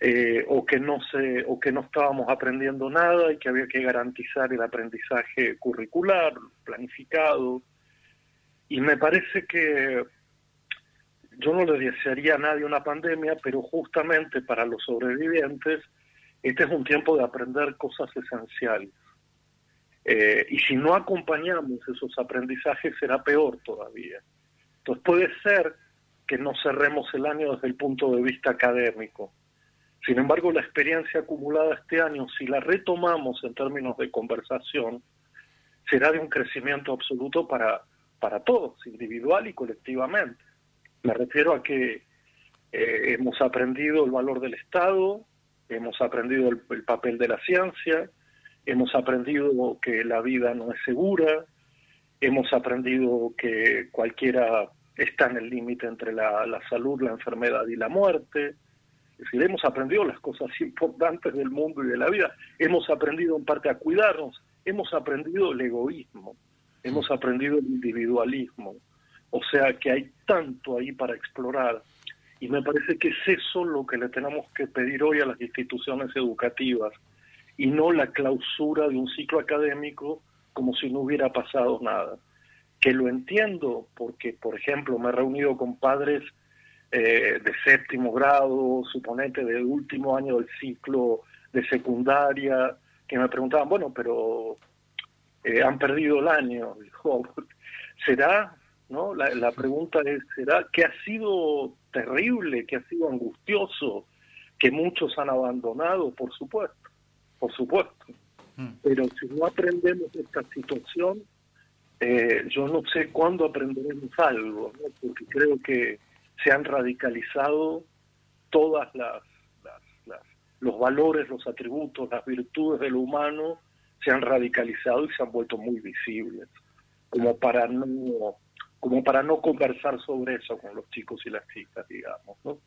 eh, o que no se o que no estábamos aprendiendo nada y que había que garantizar el aprendizaje curricular planificado y me parece que yo no le desearía a nadie una pandemia pero justamente para los sobrevivientes este es un tiempo de aprender cosas esenciales Eh, y si no acompañamos esos aprendizajes será peor todavía entonces puede ser que no cerremos el año desde el punto de vista académico sin embargo, la experiencia acumulada este año, si la retomamos en términos de conversación, será de un crecimiento absoluto para, para todos, individual y colectivamente. Me refiero a que eh, hemos aprendido el valor del Estado, hemos aprendido el, el papel de la ciencia, hemos aprendido que la vida no es segura, hemos aprendido que cualquiera está en el límite entre la, la salud, la enfermedad y la muerte, es decir, hemos aprendido las cosas importantes del mundo y de la vida. Hemos aprendido en parte a cuidarnos. Hemos aprendido el egoísmo. Hemos aprendido el individualismo. O sea que hay tanto ahí para explorar. Y me parece que es eso lo que le tenemos que pedir hoy a las instituciones educativas y no la clausura de un ciclo académico como si no hubiera pasado nada. Que lo entiendo porque, por ejemplo, me he reunido con padres eh, de séptimo grado, suponete de último año del ciclo de secundaria, que me preguntaban, bueno, pero eh, han perdido el año. Dijo, ¿será? ¿No? La, la pregunta es, ¿será que ha sido terrible, que ha sido angustioso, que muchos han abandonado? Por supuesto, por supuesto. Pero si no aprendemos esta situación, eh, yo no sé cuándo aprenderemos algo, ¿no? porque creo que se han radicalizado todas las, las, las, los valores, los atributos, las virtudes de lo humano se han radicalizado y se han vuelto muy visibles, como para no como para no conversar sobre eso con los chicos y las chicas, digamos, ¿no?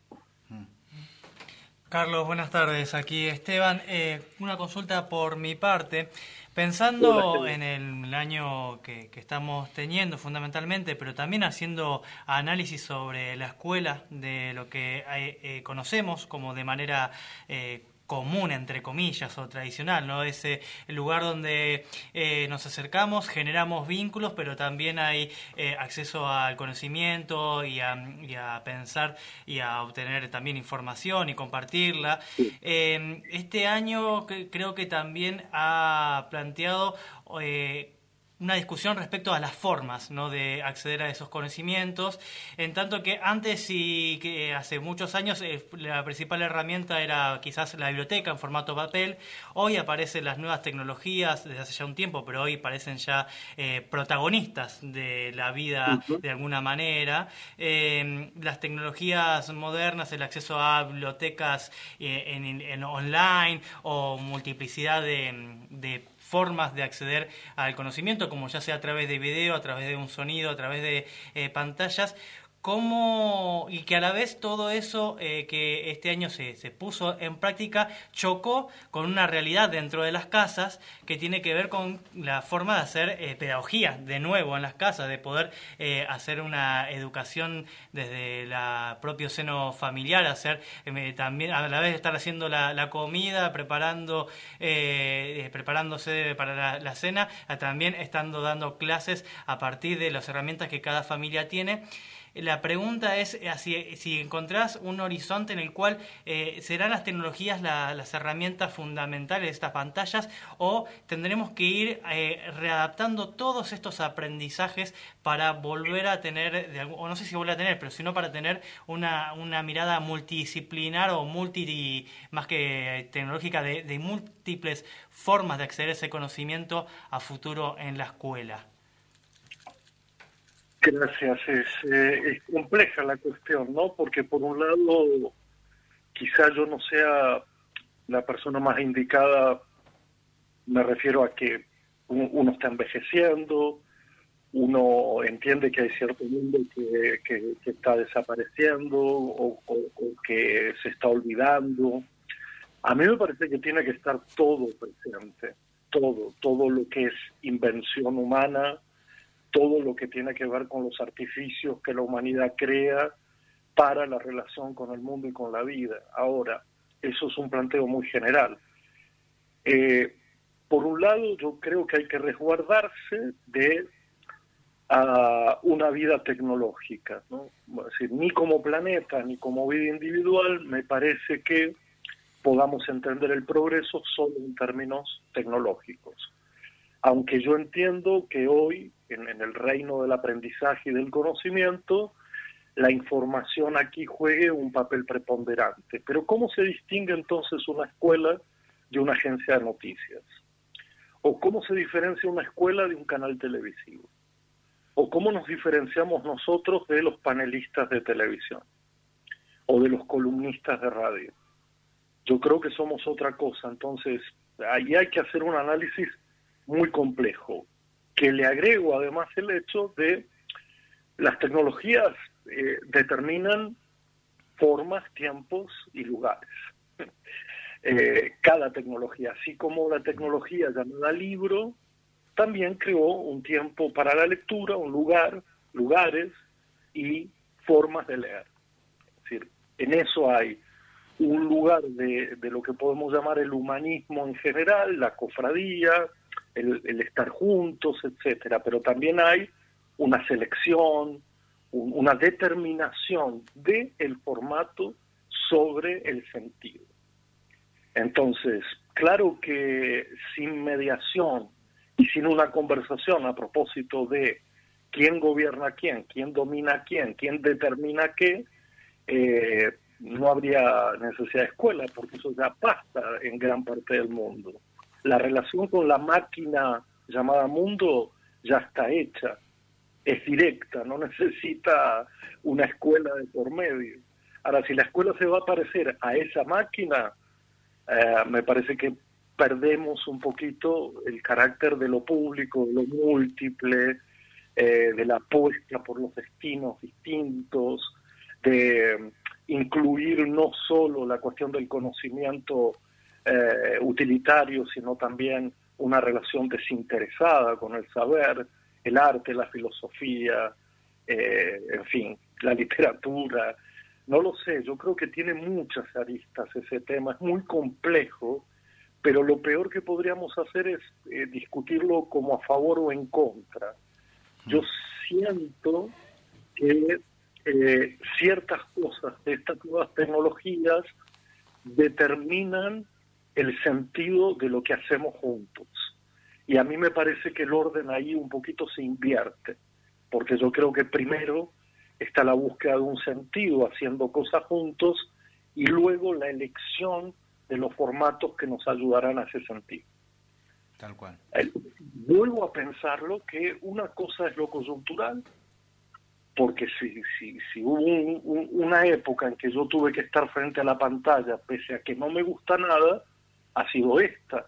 Carlos, buenas tardes. Aquí Esteban. Eh, una consulta por mi parte. Pensando en el año que, que, estamos teniendo fundamentalmente, pero también haciendo análisis sobre la escuela, de lo que eh, conocemos como de manera eh, común, entre comillas, o tradicional, ¿no? Ese lugar donde eh, nos acercamos, generamos vínculos, pero también hay eh, acceso al conocimiento y a, y a, pensar y a obtener también información y compartirla. Eh, este año creo que también ha planteado una discusión respecto a las formas ¿no? de acceder a esos conocimientos, en tanto que antes y que hace muchos años eh, la principal herramienta era quizás la biblioteca en formato papel, hoy aparecen las nuevas tecnologías desde hace ya un tiempo, pero hoy parecen ya eh, protagonistas de la vida uh -huh. de alguna manera, eh, las tecnologías modernas, el acceso a bibliotecas en, en, online o multiplicidad de, de formas de acceder al conocimiento, como ya sea a través de video, a través de un sonido, a través de eh, pantallas, cómo y que a la vez todo eso eh, que este año se, se, puso en práctica chocó con una realidad dentro de las casas que tiene que ver con la forma de hacer eh, pedagogía de nuevo en las casas, de poder eh, hacer una educación desde el propio seno familiar, hacer eh, también a la vez estar haciendo la, la comida, preparando eh, preparándose para la, la cena, también estando dando clases a partir de las herramientas que cada familia tiene la pregunta es eh, si, si, encontrás un horizonte en el cual eh, serán las tecnologías la, las herramientas fundamentales de estas pantallas o tendremos que ir eh, readaptando todos estos aprendizajes para volver a tener, de, o no sé si volver a tener, pero sino para tener una, una mirada multidisciplinar o multi, más que tecnológica, de, de múltiples formas de acceder a ese conocimiento a futuro en la escuela. Gracias. Es, eh, es, compleja la cuestión, ¿no? Porque por un lado, quizá yo no sea la persona más indicada, me refiero a que uno está envejeciendo, uno entiende que hay cierto mundo que, está desapareciendo o, o, que se está olvidando. A mí me parece que tiene que estar todo presente, todo, todo lo que es invención humana, todo lo que tiene que ver con los artificios que la humanidad crea para la relación con el mundo y con la vida. Ahora, eso es un planteo muy general. Eh, por un lado, yo creo que hay que resguardarse de ah, una vida tecnológica. ¿no? Decir, ni como planeta ni como vida individual me parece que podamos entender el progreso solo en términos tecnológicos. Aunque yo entiendo que hoy, en, el reino del aprendizaje y del conocimiento, la información aquí juegue un papel preponderante. Pero ¿cómo se distingue entonces una escuela de una agencia de noticias? ¿O cómo se diferencia una escuela de un canal televisivo? ¿O cómo nos diferenciamos nosotros de los panelistas de televisión? ¿O de los columnistas de radio? Yo creo que somos otra cosa, entonces ahí hay que hacer un análisis muy complejo, que le agrego además el hecho de las tecnologías eh, determinan formas, tiempos y lugares. Eh, cada tecnología, así como la tecnología llamada libro, también creó un tiempo para la lectura, un lugar, lugares y formas de leer. Es decir, en eso hay un lugar de, de lo que podemos llamar el humanismo en general, la cofradía, el, el estar juntos, etcétera, pero también hay una selección, un- una determinación de el formato sobre el sentido. Entonces, claro que sin mediación y sin una conversación a propósito de quién gobierna a quién, quién domina a quién, quién determina qué, eh, no habría necesidad de escuela, porque eso ya pasa en gran parte del mundo. La relación con la máquina llamada mundo ya está hecha, es directa, no necesita una escuela de por medio. Ahora, si la escuela se va a parecer a esa máquina, eh, me parece que perdemos un poquito el carácter de lo público, de lo múltiple, eh, de la apuesta por los destinos distintos, de incluir no solo la cuestión del conocimiento eh, utilitario, sino también una relación desinteresada con el saber, el arte, la filosofía, eh, en fin, la literatura. No lo sé, yo creo que tiene muchas aristas ese tema, es muy complejo, pero lo peor que podríamos hacer es eh, discutirlo como a favor o en contra. Yo siento que eh, ciertas cosas de estas nuevas tecnologías determinan el sentido de lo que hacemos juntos. Y a mí me parece que el orden ahí un poquito se invierte, porque yo creo que primero está la búsqueda de un sentido haciendo cosas juntos y luego la elección de los formatos que nos ayudarán a ese sentido. Tal cual. Eh, Vuelvo a pensarlo que una cosa es lo coyuntural, porque si, si, si hubo un- un- una época en que yo tuve que estar frente a la pantalla, pese a que no me gusta nada, ha sido esta.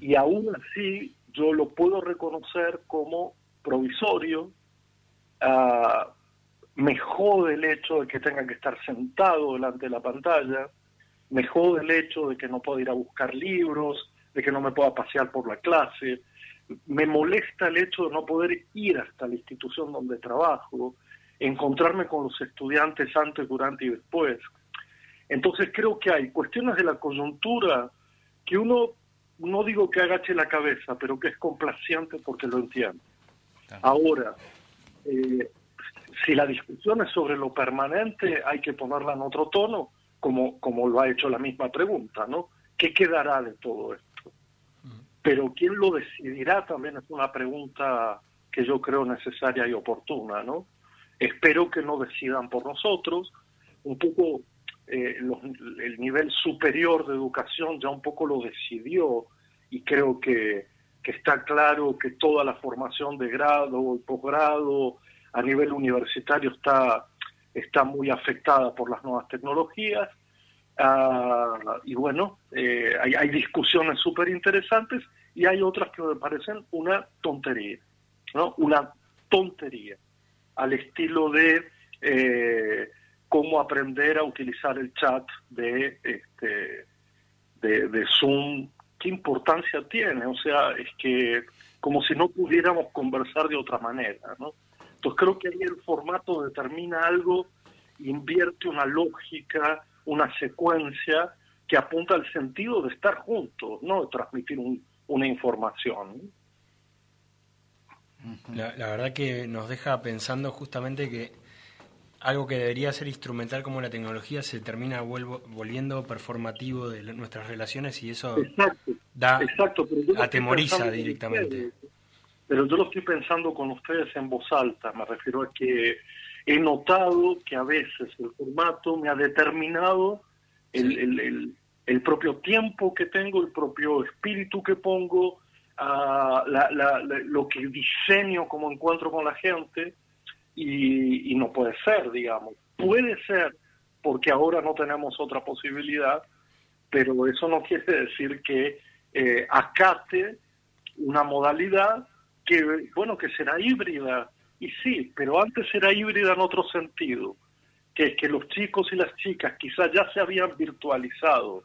Y aún así yo lo puedo reconocer como provisorio. ah, me jode el hecho de que tenga que estar sentado delante de la pantalla, me jode el hecho de que no pueda ir a buscar libros, de que no me pueda pasear por la clase, me molesta el hecho de no poder ir hasta la institución donde trabajo, encontrarme con los estudiantes antes, durante y después. Entonces creo que hay cuestiones de la coyuntura que uno, no digo que agache la cabeza, pero que es complaciente porque lo entiende. Ahora, eh, si la discusión es sobre lo permanente, hay que ponerla en otro tono, como, como lo ha hecho la misma pregunta, ¿no? ¿Qué quedará de todo esto? Pero quién lo decidirá también es una pregunta que yo creo necesaria y oportuna, ¿no? Espero que no decidan por nosotros, un poco eh, los- el nivel superior de educación ya un poco lo decidió y creo que, que está claro que toda la formación de grado y posgrado a nivel universitario está, está muy afectada por las nuevas tecnologías. Ah, y bueno, eh, hay, hay discusiones súper interesantes y hay otras que me parecen una tontería, ¿no? Una tontería, al estilo de eh, cómo aprender a utilizar el chat de, este, de, Zoom, qué importancia tiene, o sea, es que como si no pudiéramos conversar de otra manera, ¿no? Entonces creo que ahí el formato determina algo, invierte una lógica, una secuencia, que apunta al sentido de estar juntos, no de transmitir un- una información. La verdad que nos deja pensando justamente que algo que debería ser instrumental como la tecnología se termina vuelvo- volviendo performativo de nuestras relaciones y eso Exacto, da exacto, pero atemoriza directamente. ustedes. Pero yo lo estoy pensando con ustedes en voz alta, me refiero a que he notado que a veces el formato me ha determinado el, el- el- el propio tiempo que tengo, el propio espíritu que pongo, ah, la- la- la- lo que diseño como encuentro con la gente y, y no puede ser, digamos. Puede ser porque ahora no tenemos otra posibilidad, pero eso no quiere decir que eh, acate una modalidad que, bueno, que será híbrida. Y sí, pero antes era híbrida en otro sentido, que es que los chicos y las chicas quizás ya se habían virtualizado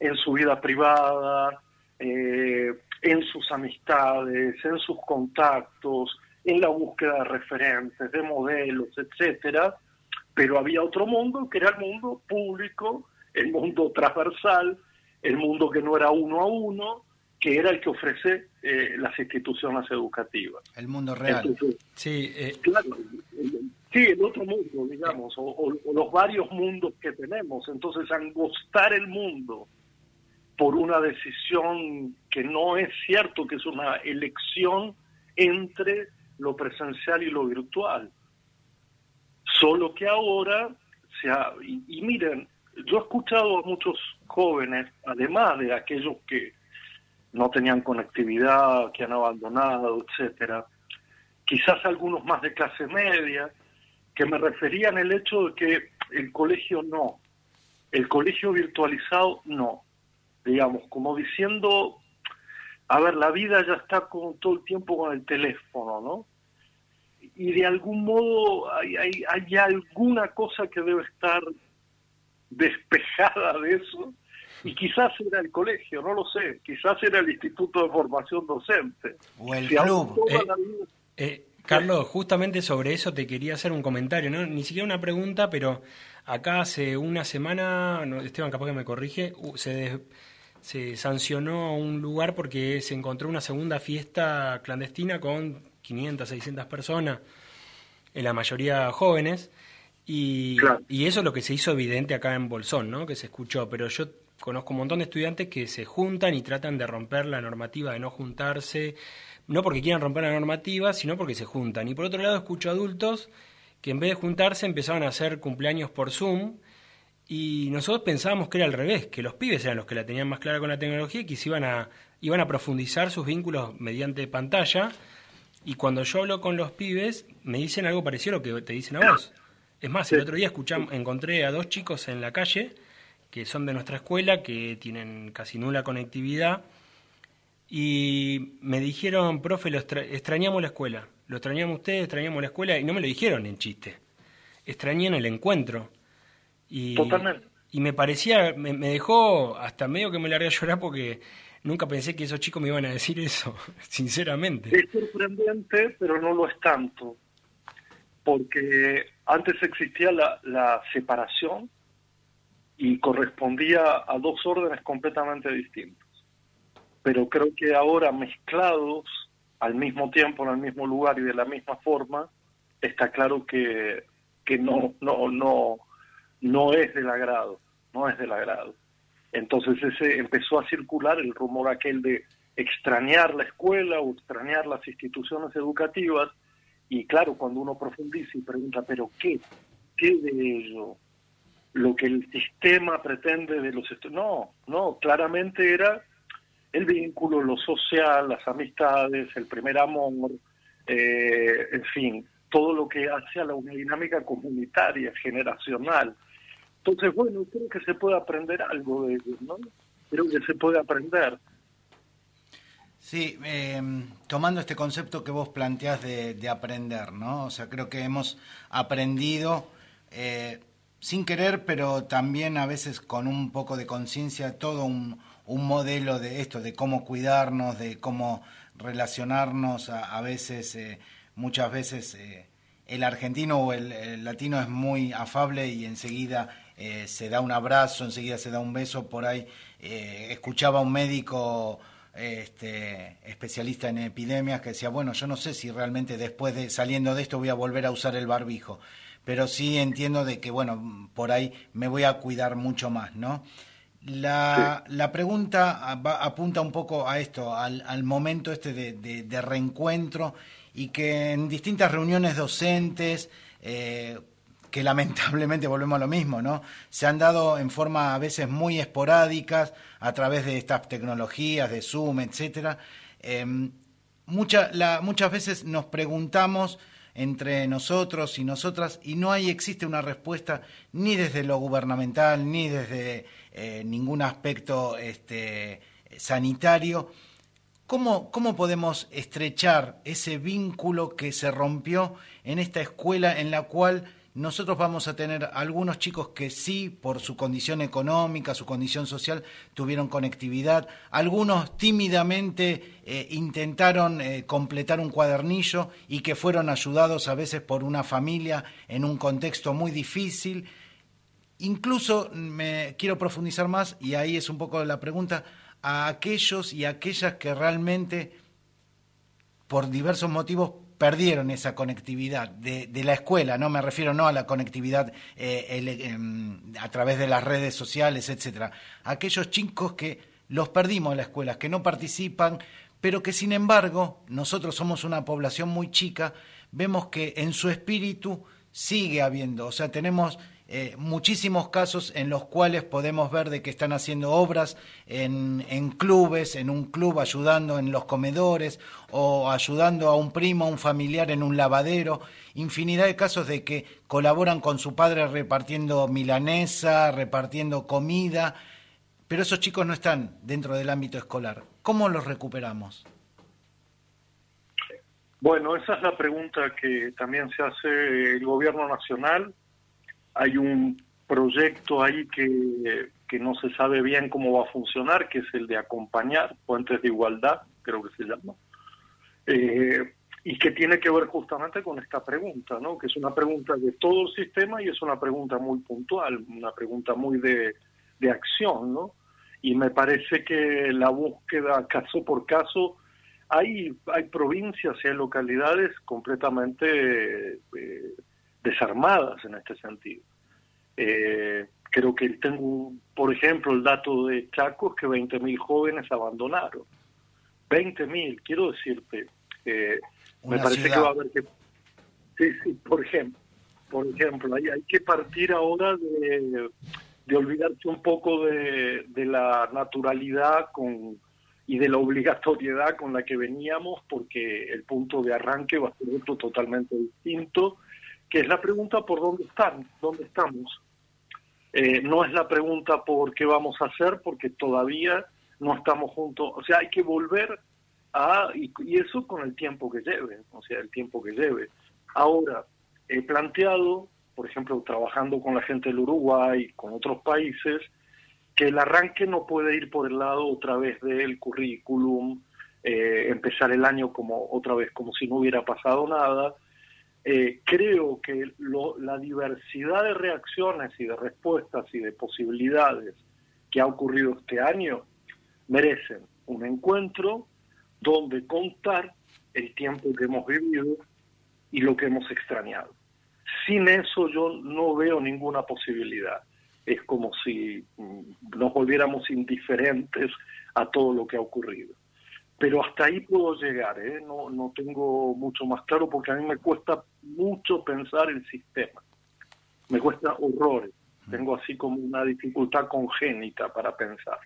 en su vida privada, eh, en sus amistades, en sus contactos, en la búsqueda de referentes, de modelos, etcétera, pero había otro mundo que era el mundo público, el mundo transversal, el mundo que no era uno a uno, que era el que ofrece eh, las instituciones educativas. El mundo real. Entonces, Sí, eh, claro, sí, el otro mundo, digamos, o, o- o los varios mundos que tenemos. Entonces, angostar el mundo por una decisión que no es cierto, que es una elección entre lo presencial y lo virtual. Solo que ahora, se ha- y, miren, yo he escuchado a muchos jóvenes, además de aquellos que no tenían conectividad, que han abandonado, etcétera, quizás algunos más de clase media, que me referían el hecho de que el colegio no, el colegio virtualizado no, digamos, como diciendo, a ver, la vida ya está con, todo el tiempo con el teléfono, ¿no? Y de algún modo hay, hay, hay alguna cosa que debe estar despejada de eso, y quizás era el colegio, no lo sé, quizás era el Instituto de Formación Docente. O el Si club. Eh, vida- Eh, Carlos, justamente sobre eso te quería hacer un comentario, ¿no? Ni siquiera una pregunta, pero acá hace una semana, no, Esteban capaz que me corrige, se, des- se sancionó un lugar porque se encontró una segunda fiesta clandestina con 500, 600 personas, en la mayoría jóvenes, y, Claro. y eso es lo que se hizo evidente acá en Bolsón, ¿no? Que se escuchó, pero yo conozco un montón de estudiantes que se juntan y tratan de romper la normativa de no juntarse, no porque quieran romper la normativa, sino porque se juntan. Y por otro lado escucho adultos que en vez de juntarse empezaban a hacer cumpleaños por Zoom y nosotros pensábamos que era al revés, que los pibes eran los que la tenían más clara con la tecnología y que se iban a, iban a profundizar sus vínculos mediante pantalla. Y cuando yo hablo con los pibes, me dicen algo parecido a lo que te dicen a vos. Es más, el otro día escuchamos, encontré a dos chicos en la calle que son de nuestra escuela, que tienen casi nula conectividad, y me dijeron, profe, lo extra- extrañamos la escuela, lo extrañamos ustedes, extrañamos la escuela, y no me lo dijeron en chiste, extrañan el encuentro. Y, Totalmente. y me parecía, me, me dejó hasta medio que me largué a llorar porque nunca pensé que esos chicos me iban a decir eso, sinceramente. Es sorprendente, pero no lo es tanto, porque antes existía la, la separación y correspondía a dos órdenes completamente distintos. Pero creo que ahora mezclados al mismo tiempo, en el mismo lugar y de la misma forma, está claro que, que no, no, no, no es del agrado, no es del agrado. Entonces ese empezó a circular el rumor aquel de extrañar la escuela o extrañar las instituciones educativas y claro, cuando uno profundiza y pregunta, pero ¿qué? ¿Qué de ello? Lo que el sistema pretende de los No, no, claramente era el vínculo, lo social, las amistades, el primer amor, eh, en fin, todo lo que hace a la una dinámica comunitaria, generacional. Entonces, bueno, creo que se puede aprender algo de ello, ¿no? Creo que se puede aprender. Sí, eh, tomando este concepto que vos planteás de, de aprender, ¿no? O sea, creo que hemos aprendido eh, sin querer, pero también a veces con un poco de conciencia, todo un, un modelo de esto, de cómo cuidarnos, de cómo relacionarnos, a, veces, eh, muchas veces eh, el argentino o el latino es muy afable y enseguida eh, se da un abrazo, enseguida se da un beso, por ahí eh, escuchaba a un médico este, especialista en epidemias que decía, bueno, yo no sé si realmente después de saliendo de esto voy a volver a usar el barbijo, pero sí entiendo de que, bueno, por ahí me voy a cuidar mucho más, ¿no? La, la pregunta apunta un poco a esto, al, al momento este de, de- de reencuentro y que en distintas reuniones docentes, eh, que lamentablemente volvemos a lo mismo, ¿no? Se han dado en forma a veces muy esporádicas a través de estas tecnologías, de Zoom, etcétera. Em, muchas veces nos preguntamos entre nosotros y nosotras y no hay existe una respuesta ni desde lo gubernamental ni desde eh, ningún aspecto este, sanitario. ¿Cómo, ¿Cómo podemos estrechar ese vínculo que se rompió en esta escuela en la cual nosotros vamos a tener algunos chicos que sí, por su condición económica, su condición social, tuvieron conectividad, algunos tímidamente eh, intentaron eh, completar un cuadernillo y que fueron ayudados a veces por una familia en un contexto muy difícil. Incluso me quiero profundizar más, y ahí es un poco la pregunta, a aquellos y aquellas que realmente, por diversos motivos, perdieron esa conectividad de, la escuela, no me refiero no a la conectividad eh, em, a través de las redes sociales, etcétera. Aquellos chicos que los perdimos en la escuela, que no participan, pero que sin embargo nosotros somos una población muy chica, vemos que en su espíritu sigue habiendo, o sea, tenemos eh, muchísimos casos en los cuales podemos ver de que están haciendo obras en, en clubes, en un club ayudando en los comedores o ayudando a un primo, a un familiar en un lavadero, infinidad de casos de que colaboran con su padre repartiendo milanesa, repartiendo comida, pero esos chicos no están dentro del ámbito escolar. ¿Cómo los recuperamos? Bueno, esa es la pregunta que también se hace el gobierno nacional. Hay un proyecto ahí que, que no se sabe bien cómo va a funcionar, que es el de acompañar puentes de igualdad, creo que se llama, Eh, y que tiene que ver justamente con esta pregunta, ¿no? que es una pregunta de todo el sistema y es una pregunta muy puntual, una pregunta muy de, de acción, ¿no? Y me parece que la búsqueda caso por caso hay, hay provincias y hay localidades completamente eh, desarmadas en este sentido. Eh, creo que tengo, por ejemplo, el dato de Chaco es que 20.000 jóvenes abandonaron. 20.000, quiero decirte, eh, me parece ciudad. que va a haber que... Sí, sí, por ejemplo, por ejemplo, hay, hay que partir ahora de, de olvidarse un poco de, de la naturalidad con, y de la obligatoriedad con la que veníamos, porque el punto de arranque va a ser otro totalmente distinto, que es la pregunta por dónde están, dónde estamos. Eh, no es la pregunta por qué vamos a hacer, porque todavía no estamos juntos. O sea, hay que volver a, y, eso con el tiempo que lleve, o sea, el tiempo que lleve. Ahora, he planteado, por ejemplo, trabajando con la gente del Uruguay, con otros países, que el arranque no puede ir por el lado otra vez del currículum, eh, empezar el año como otra vez como si no hubiera pasado nada. Eh, creo que la diversidad de reacciones y de respuestas y de posibilidades que ha ocurrido este año merecen un encuentro donde contar el tiempo que hemos vivido y lo que hemos extrañado. Sin eso yo no veo ninguna posibilidad. Es como si mm, nos volviéramos indiferentes a todo lo que ha ocurrido. Pero hasta ahí puedo llegar, ¿eh? no, no tengo mucho más claro porque a mí me cuesta mucho pensar el sistema. Me cuesta horrores. Tengo así como una dificultad congénita para pensar.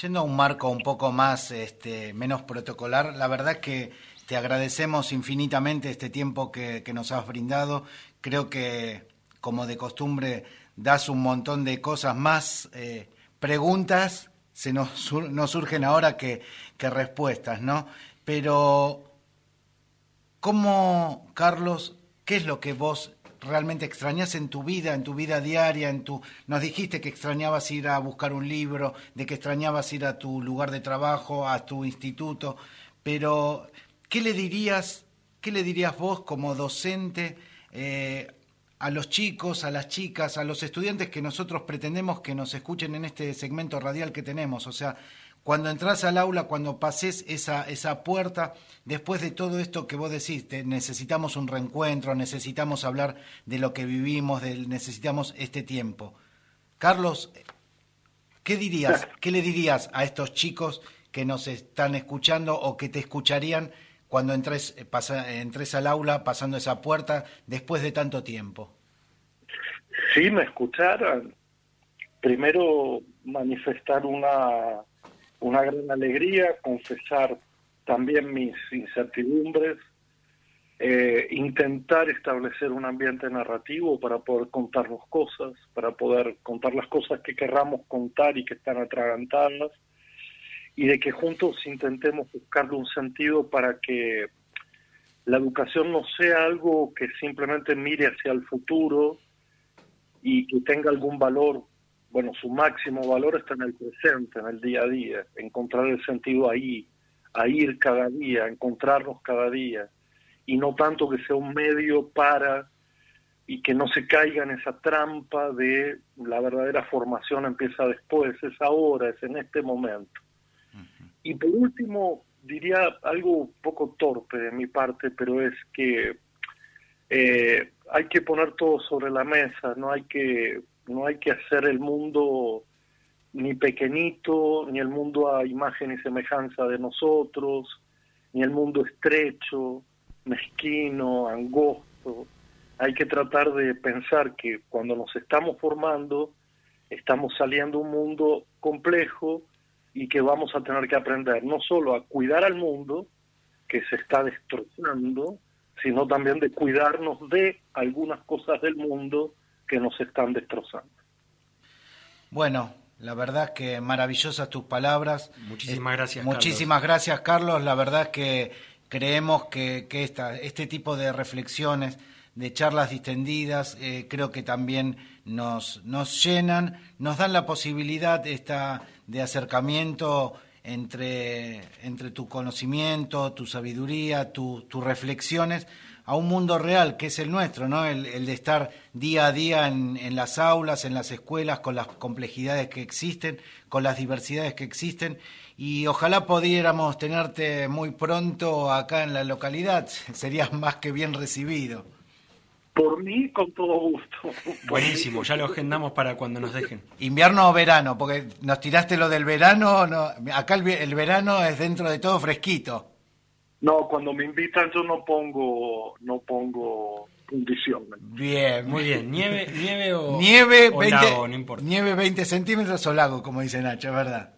Yendo a un marco un poco más, este, menos protocolar, la verdad que te agradecemos infinitamente este tiempo que, que nos has brindado. Creo que, como de costumbre, das un montón de cosas más, eh, preguntas, se nos, sur- nos surgen ahora que, que respuestas, ¿no? Pero, ¿cómo, Carlos, qué es lo que vos realmente extrañas en tu vida, en tu vida diaria, en tu nos dijiste que extrañabas ir a buscar un libro, de que extrañabas ir a tu lugar de trabajo, a tu instituto, pero ¿qué le dirías, qué le dirías vos como docente eh, a los chicos, a las chicas, a los estudiantes que nosotros pretendemos que nos escuchen en este segmento radial que tenemos. O sea, cuando entras al aula, cuando pases esa, esa puerta, después de todo esto que vos decís, necesitamos un reencuentro, necesitamos hablar de lo que vivimos, del- necesitamos este tiempo. Carlos, ¿qué dirías, qué le dirías a estos chicos que nos están escuchando o que te escucharían cuando entres, eh, pasa- entres al aula pasando esa puerta después de tanto tiempo? Si me escucharan, primero manifestar una, una gran alegría, confesar también mis incertidumbres, eh, intentar establecer un ambiente narrativo para poder contarnos cosas, para poder contar las cosas que querramos contar y que están atragantadas, y de que juntos intentemos buscarle un sentido para que la educación no sea algo que simplemente mire hacia el futuro y que tenga algún valor, bueno, su máximo valor está en el presente, en el día a día, encontrar el sentido ahí, a ir cada día, encontrarnos cada día, y no tanto que sea un medio para y que no se caiga en esa trampa de la verdadera formación empieza después, es ahora, es en este momento. Y por último, diría algo un poco torpe de mi parte, pero es que eh, hay que poner todo sobre la mesa, no hay que no hay que hacer el mundo ni pequeñito, ni el mundo a imagen y semejanza de nosotros, ni el mundo estrecho, mezquino, angosto. Hay que tratar de pensar que cuando nos estamos formando, estamos saliendo un mundo complejo y que vamos a tener que aprender no solo a cuidar al mundo, que se está destrozando, sino también de cuidarnos de algunas cosas del mundo que nos están destrozando. Bueno, la verdad que maravillosas tus palabras. Muchísimas Eh, gracias, Muchísimas gracias, Carlos. La verdad que creemos que, que esta, este tipo de reflexiones, de charlas distendidas, eh, creo que también nos, nos llenan, nos dan la posibilidad esta, de acercamiento entre, entre tu conocimiento, tu sabiduría, tu- tus reflexiones a un mundo real que es el nuestro, ¿no? El, el de estar día a día en, en las aulas, en las escuelas, con las complejidades que existen, con las diversidades que existen. Y ojalá pudiéramos tenerte muy pronto acá en la localidad. Serías más que bien recibido. Por mí, con todo gusto. Buenísimo, ya lo agendamos para cuando nos dejen. Invierno o verano, porque nos tiraste lo del verano. No, acá el, ve- el verano es dentro de todo fresquito. No, cuando me invitan yo no pongo no pongo condiciones. Bien, Muy bien, nieve, nieve o, Nieve, o 20, lago, no importa. nieve 20 centímetros o lago, como dice Nacho, es verdad.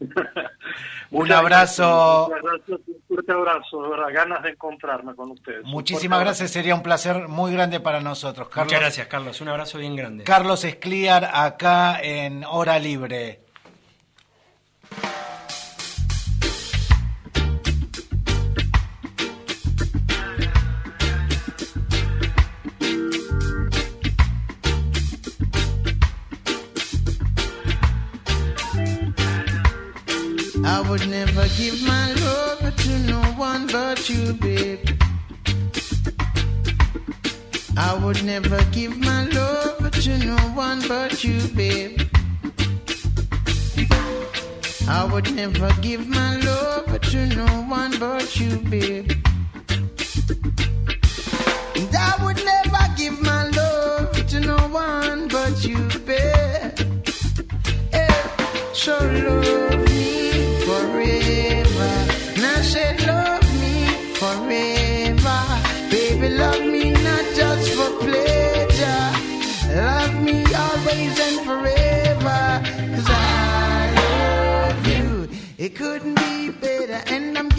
Un Muchas abrazo. gracias, muchas gracias, un fuerte abrazo, de verdad, ganas de encontrarme con ustedes. Muchísimas gracias, sería un placer muy grande para nosotros. Carlos, Muchas gracias, Carlos. Un abrazo bien grande. Carlos Escliar acá en Hora Libre. Give my love to no one but you, babe. I would never give my love to no one but you, babe. I would never give my love to no one but you, babe. And I would never give my love to no one but you, babe. Eh, So love It couldn't be better. And I'm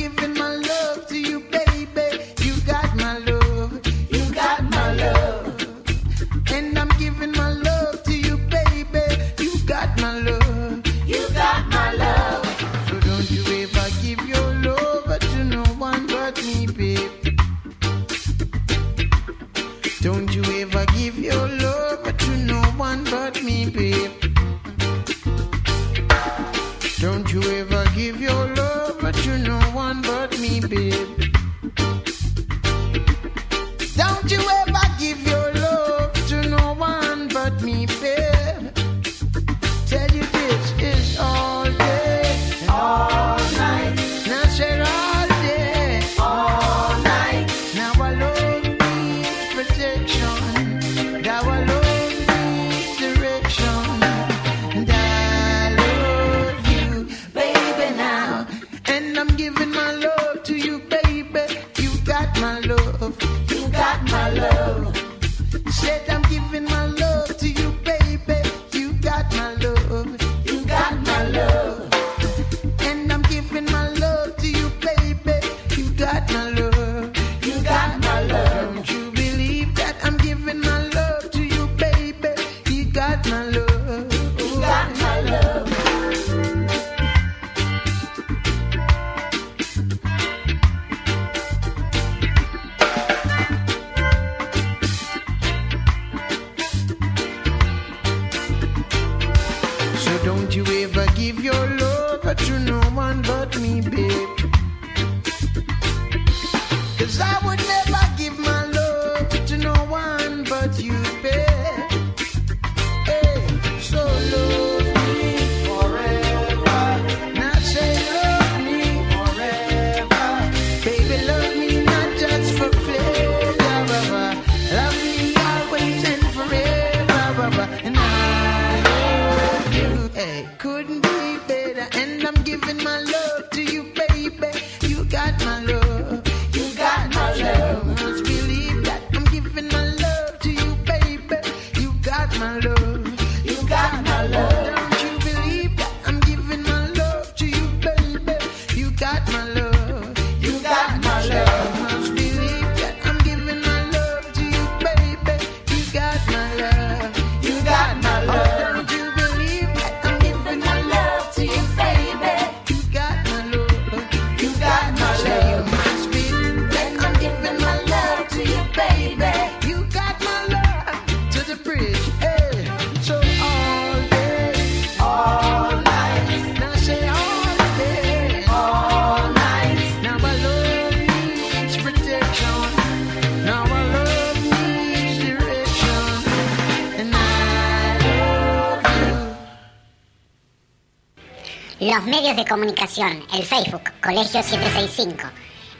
medios de comunicación, el Facebook, Colegio 765,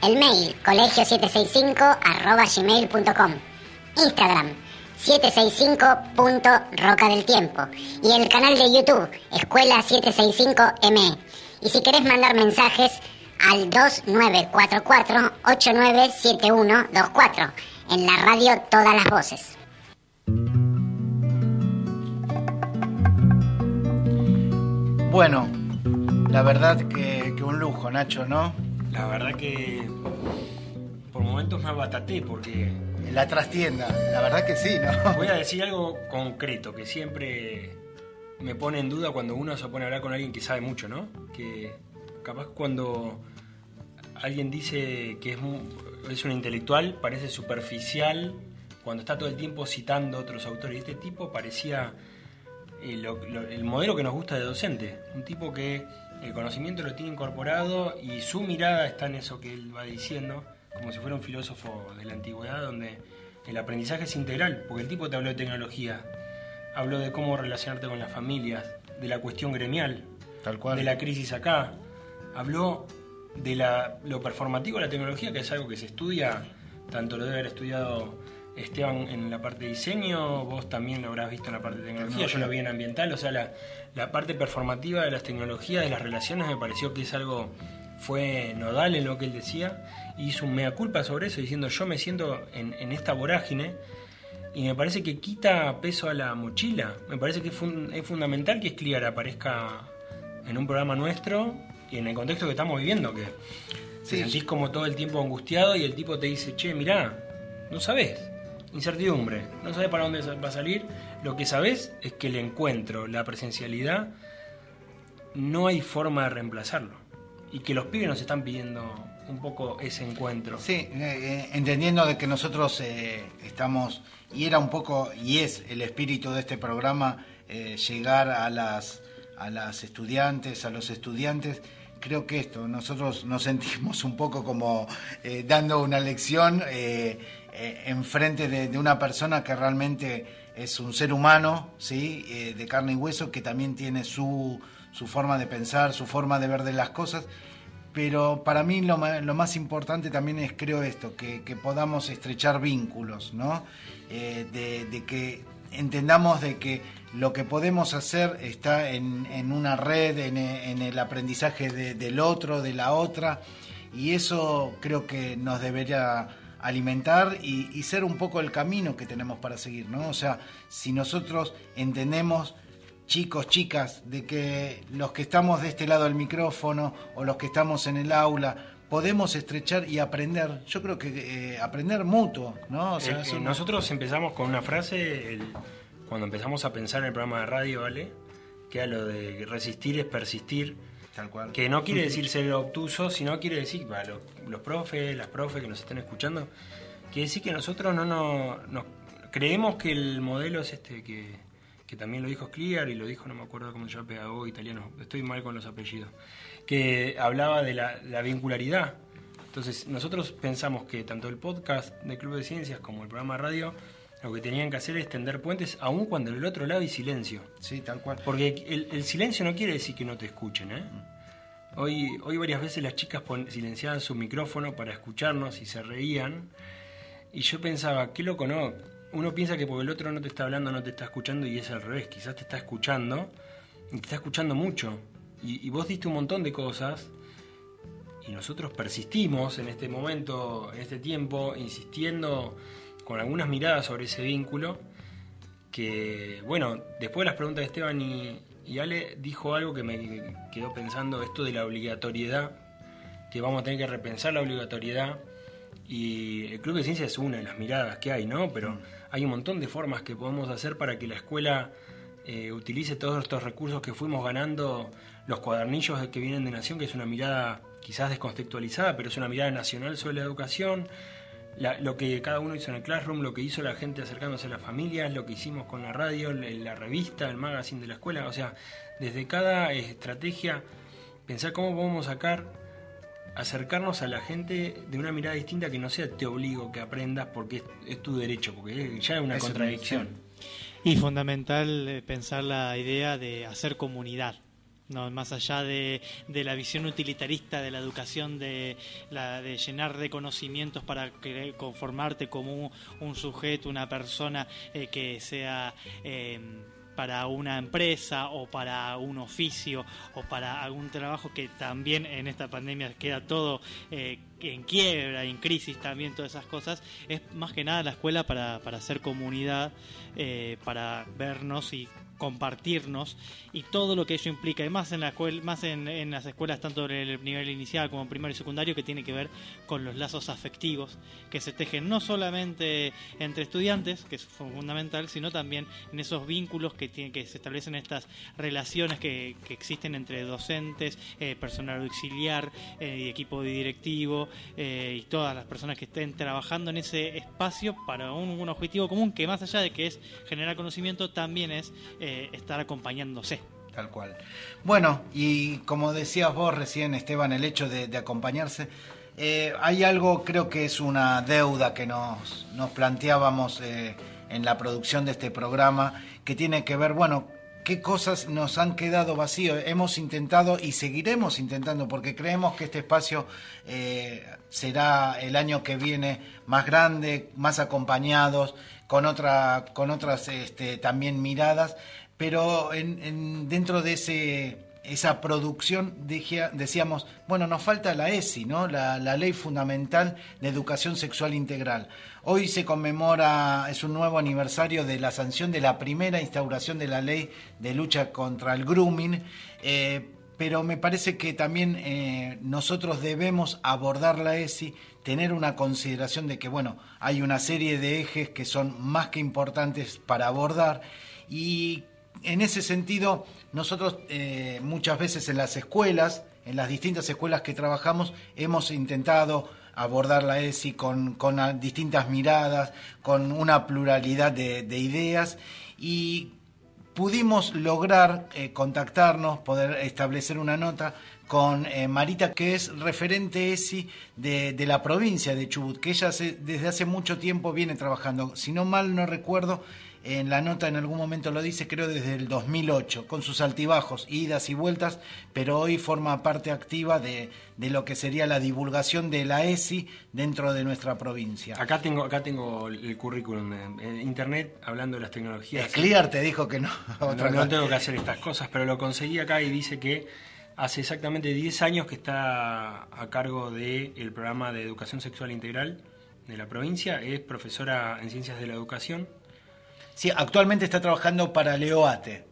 el mail, colegio765 arroba gmail.com, Instagram, 765.roca del tiempo y el canal de YouTube, Escuela 765M. Y si querés mandar mensajes al 2944-897124, en la radio Todas las Voces. Bueno, la verdad que, que un lujo, Nacho, ¿no? La verdad que por momentos me abataté porque La trastienda, la verdad que sí, ¿no? voy a decir algo concreto que siempre me pone en duda cuando uno se pone a hablar con alguien que sabe mucho, ¿no? Que capaz cuando alguien dice que es, es un intelectual parece superficial cuando está todo el tiempo citando otros autores. Este tipo parecía eh, el modelo que nos gusta de docente. Un tipo que el conocimiento lo tiene incorporado y su mirada está en eso que él va diciendo, como si fuera un filósofo de la antigüedad, donde el aprendizaje es integral, porque el tipo te habló de tecnología, habló de cómo relacionarte con las familias, de la cuestión gremial, Tal cual. de la crisis acá, habló de la, lo performativo de la tecnología, que es algo que se estudia, tanto lo debe haber estudiado Esteban en la parte de diseño, vos también lo habrás visto en la parte de tecnología, yo lo vi en ambiental, o sea, la, la parte performativa de las tecnologías, de las relaciones, me pareció que es algo, fue nodal en lo que él decía, y hizo un mea culpa sobre eso, diciendo yo me siento en, en esta vorágine, y me parece que quita peso a la mochila, me parece que es, fun- es fundamental que Escliar aparezca en un programa nuestro y en el contexto que estamos viviendo, que te sentís como todo el tiempo angustiado y el tipo te dice, che, mirá, no sabés, incertidumbre, no sabés para dónde va a salir, lo que sabés es que el encuentro, la presencialidad, no hay forma de reemplazarlo. Y que los pibes nos están pidiendo un poco ese encuentro. Sí, eh, eh, entendiendo de que nosotros eh, estamos, y era un poco, y es el espíritu de este programa, llegar a las, a las estudiantes, a los estudiantes, creo que esto, nosotros nos sentimos un poco como dando una lección eh, enfrente de, de una persona que realmente es un ser humano, ¿sí? Eh, de carne y hueso, que también tiene su, su forma de pensar, su forma de ver de las cosas. Pero para mí lo, lo más importante también es, creo esto, que, que podamos estrechar vínculos, ¿no? Eh, de, de que entendamos de que lo que podemos hacer está en, en una red, en, en el aprendizaje de- del otro, de la otra, y eso creo que nos debería alimentar y, y ser un poco el camino que tenemos para seguir, ¿no? O sea, si nosotros entendemos chicos, chicas, de que los que estamos de este lado del micrófono o los que estamos en el aula podemos estrechar y aprender. Yo creo que eh, aprender mutuo, ¿no? O sea, Eh, eh, no- nosotros empezamos con una frase el- cuando empezamos a pensar en el programa de radio, ¿vale? Que era lo de resistir es persistir. Tal cual. Que no quiere decir ser obtuso, sino quiere decir, para los, los profes, las profes que nos están escuchando, quiere decir que nosotros no nos, nos- creemos que el modelo es este que, que también lo dijo Clear y lo dijo, no me acuerdo cómo se llama, pedagogo italiano, estoy mal con los apellidos, que hablaba de la, la vincularidad. Entonces, nosotros pensamos que tanto el podcast de Club de Ciencias como el programa de radio lo que tenían que hacer es tender puentes, aun cuando del otro lado hay silencio. Sí, tal cual. Porque el, el silencio no quiere decir que no te escuchen, ¿eh? Hoy, hoy varias veces las chicas silenciaban su micrófono para escucharnos y se reían. Y yo pensaba, qué loco, ¿no? Uno piensa que porque el otro no te está hablando, no te está escuchando y es al revés. Quizás te está escuchando y te está escuchando mucho. Y, y vos diste un montón de cosas y nosotros persistimos en este momento, en este tiempo, insistiendo con algunas miradas sobre ese vínculo. Que, bueno, después de las preguntas de Esteban y, y Ale, dijo algo que me quedó pensando: esto de la obligatoriedad, que vamos a tener que repensar la obligatoriedad. Y el Club de Ciencia es una de las miradas que hay, ¿no? Pero hay un montón de formas que podemos hacer para que la escuela eh, utilice todos estos recursos que fuimos ganando, los cuadernillos que vienen de Nación, que es una mirada quizás descontextualizada, pero es una mirada nacional sobre la educación, la- lo que cada uno hizo en el Classroom, lo que hizo la gente acercándose a las familias, lo que hicimos con la radio, la revista, el magazine de la escuela, o sea, desde cada estrategia, pensar cómo podemos sacar, acercarnos a la gente de una mirada distinta que no sea te obligo que aprendas porque es, es tu derecho, porque ya es una Es una contradicción. Y fundamental eh, pensar la idea de hacer comunidad. No, más allá de, de la visión utilitarista de la educación, de, la, de llenar de conocimientos para conformarte como un, sujeto, una persona eh, que sea eh, para una empresa o para un oficio o para algún trabajo que también en esta pandemia queda todo eh, en quiebra, en crisis también, todas esas cosas, es más que nada la escuela para, para hacer comunidad, eh, para vernos y compartirnos y todo lo que ello implica, y más en la escuela, más en, las escuelas tanto en el nivel inicial como primario y secundario, que tiene que ver con los lazos afectivos que se tejen no solamente entre estudiantes, que es fundamental, sino también en esos vínculos que tienen que se establecen estas relaciones que, existen entre docentes, eh, personal auxiliar, eh, equipo directivo eh, y todas las personas que estén trabajando en ese espacio para un, un objetivo común que más allá de que es generar conocimiento también es eh, estar acompañándose. Tal cual. Bueno, y como decías vos recién, Esteban, el hecho de, acompañarse, eh, hay algo, creo que es una deuda que nos, nos planteábamos eh, en la producción de este programa, que tiene que ver, bueno, qué cosas nos han quedado vacíos. Hemos intentado y seguiremos intentando, porque creemos que este espacio eh, será el año que viene más grande, más acompañados, con, otra, con otras este, también miradas, pero en, en- dentro de ese esa producción decíamos, bueno, nos falta la ESI, ¿no? La, la Ley Fundamental de Educación Sexual Integral. Hoy se conmemora, es un nuevo aniversario de la sanción de la primera instauración de la ley de lucha contra el grooming, eh, pero me parece que también eh, nosotros debemos abordar la ESI, tener una consideración de que, bueno, hay una serie de ejes que son más que importantes para abordar y en ese sentido, nosotros eh, muchas veces en las escuelas, en las distintas escuelas que trabajamos, hemos intentado abordar la ESI con, con distintas miradas, con una pluralidad de, de ideas y pudimos lograr eh, contactarnos, poder establecer una nota con eh, Marita, que es referente ESI de, de la provincia de Chubut, que ella desde hace mucho tiempo viene trabajando. Si no mal no recuerdo, en la nota en algún momento lo dice, creo desde el 2008, con sus altibajos, idas y vueltas, pero hoy forma parte activa de, de lo que sería la divulgación de la ESI dentro de nuestra provincia. Acá tengo, acá tengo el currículum en internet hablando de las tecnologías. Clear te dijo que no. No, otra no cosa. tengo que hacer estas cosas, pero lo conseguí acá y dice que hace exactamente 10 años que está a cargo del programa de educación sexual integral de la provincia. Es profesora en ciencias de la educación. Sí, actualmente está trabajando para Leoate.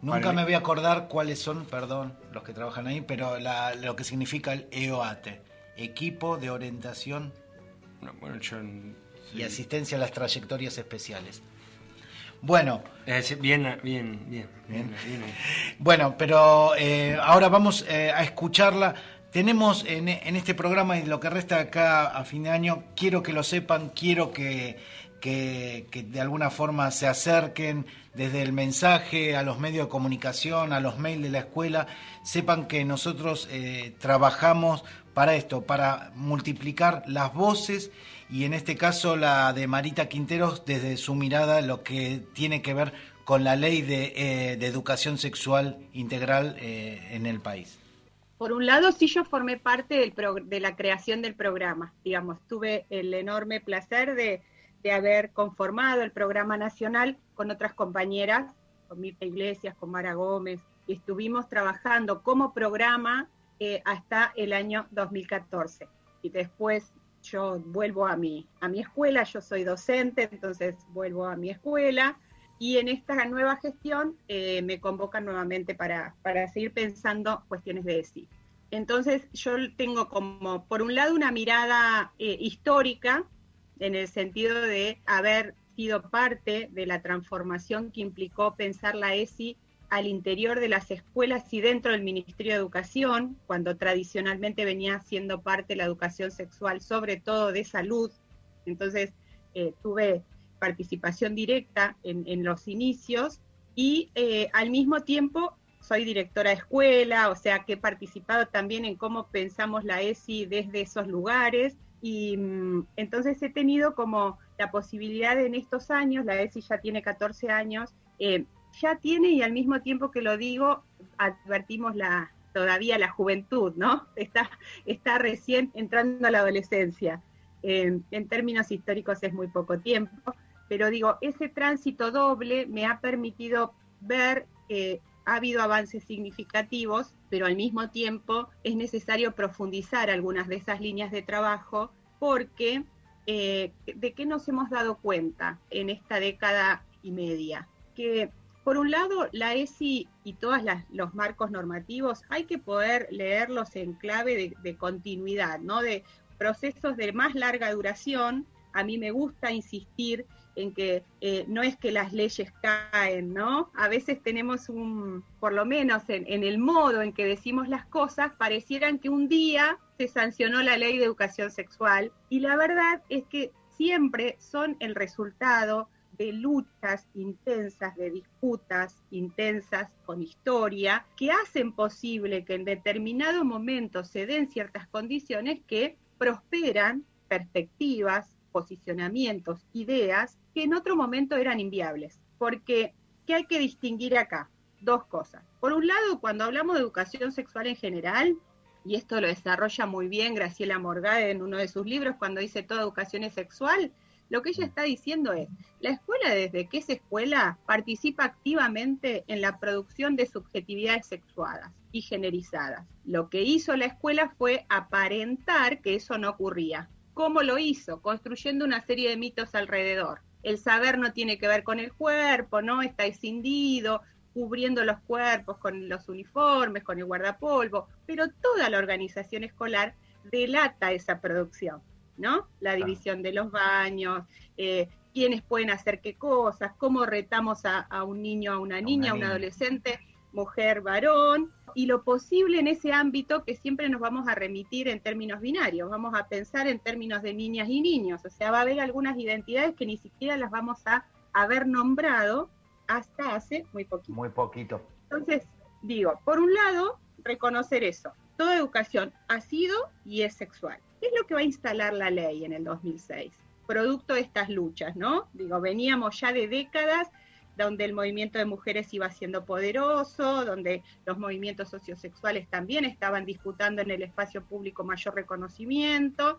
Nunca me voy a acordar cuáles son, perdón, los que trabajan ahí, pero la- lo que significa el EOATE, Equipo de Orientación No, bueno, yo, y Asistencia a las Trayectorias Especiales. Bueno, bien, bien, bien, bien, bien. Bueno, pero eh, ahora vamos eh, a escucharla. Tenemos en, en este programa y lo que resta acá a fin de año, quiero que lo sepan, quiero que, que, de alguna forma se acerquen desde el mensaje a los medios de comunicación, a los mails de la escuela, sepan que nosotros eh, trabajamos para esto, para multiplicar las voces y en este caso la de Marita Quinteros desde su mirada lo que tiene que ver con la ley de, eh, educación sexual integral eh, en el país. Por un lado, sí yo formé parte del de la creación del programa. Digamos, tuve el enorme placer de, de haber conformado el programa nacional con otras compañeras, con Mirta Iglesias, con Mara Gómez, y estuvimos trabajando como programa eh, hasta el año 2014. Y después yo vuelvo a mi, a mi escuela, yo soy docente, entonces vuelvo a mi escuela, y en esta nueva gestión eh, me convocan nuevamente para, para seguir pensando cuestiones de ESI. Entonces yo tengo como, por un lado, una mirada eh, histórica, en el sentido de haber sido parte de la transformación que implicó pensar la ESI al interior de las escuelas y dentro del Ministerio de Educación, cuando tradicionalmente venía siendo parte la educación sexual, sobre todo de salud. Entonces eh, tuve participación directa en, los inicios y eh, al mismo tiempo soy directora de escuela, o sea que he participado también en cómo pensamos la ESI desde esos lugares y mm, entonces he tenido como la posibilidad en estos años, la ESI ya tiene 14 años, eh, ya tiene y al mismo tiempo que lo digo, advertimos la todavía la juventud, ¿no? Está, está recién entrando a la adolescencia. Eh, en términos históricos es muy poco tiempo, pero digo, ese tránsito doble me ha permitido ver que ha habido avances significativos, pero al mismo tiempo es necesario profundizar algunas de esas líneas de trabajo porque eh, de qué nos hemos dado cuenta en esta década y media. Que por un lado la ESI y todos los marcos normativos hay que poder leerlos en clave de, de continuidad, ¿no? de procesos de más larga duración. A mí me gusta insistir en que eh, no es que las leyes caen, ¿no? A veces tenemos un, por lo menos en, en, el modo en que decimos las cosas, parecieran que un día se sancionó la ley de educación sexual y la verdad es que siempre son el resultado de luchas intensas, de disputas intensas con historia, que hacen posible que en determinado momento se den ciertas condiciones que prosperan perspectivas, posicionamientos, ideas que en otro momento eran inviables. Porque, ¿qué hay que distinguir acá? Dos cosas. Por un lado, cuando hablamos de educación sexual en general, y esto lo desarrolla muy bien Graciela Morgade en uno de sus libros cuando dice toda educación es sexual, lo que ella está diciendo es, la escuela desde que es escuela participa activamente en la producción de subjetividades sexuadas y generizadas. Lo que hizo la escuela fue aparentar que eso no ocurría. ¿Cómo lo hizo? Construyendo una serie de mitos alrededor. El saber no tiene que ver con el cuerpo, ¿no? Está escindido, cubriendo los cuerpos con los uniformes, con el guardapolvo, pero toda la organización escolar delata esa producción, ¿no? La división de los baños, eh, quiénes pueden hacer qué cosas, cómo retamos a, a un niño, a una niña, a un adolescente, mujer, varón, y lo posible en ese ámbito que siempre nos vamos a remitir en términos binarios, vamos a pensar en términos de niñas y niños, o sea, va a haber algunas identidades que ni siquiera las vamos a haber nombrado hasta hace muy poquito. Muy poquito. Entonces, digo, por un lado, reconocer eso. Toda educación ha sido y es sexual. ¿Qué es lo que va a instalar la ley en el 2006? Producto de estas luchas, ¿no? Digo, veníamos ya de décadas donde el movimiento de mujeres iba siendo poderoso, donde los movimientos sociosexuales también estaban disputando en el espacio público mayor reconocimiento,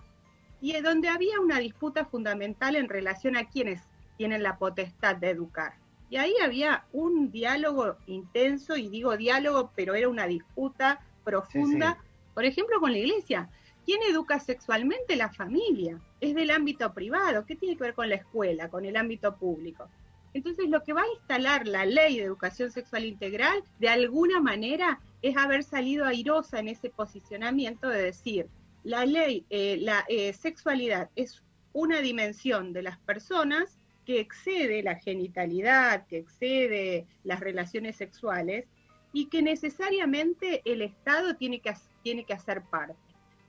y donde había una disputa fundamental en relación a quienes tienen la potestad de educar. Y ahí había un diálogo intenso, y digo diálogo, pero era una disputa profunda, por ejemplo, con la iglesia. ¿Quién educa sexualmente? La familia. Es del ámbito privado. ¿Qué tiene que ver con la escuela, con el ámbito público? Entonces, lo que va a instalar la ley de educación sexual integral, de alguna manera, es haber salido airosa en ese posicionamiento de decir, la ley, eh, la eh, sexualidad es una dimensión de las personas que excede la genitalidad, que excede las relaciones sexuales y que necesariamente el Estado tiene que, tiene que hacer parte.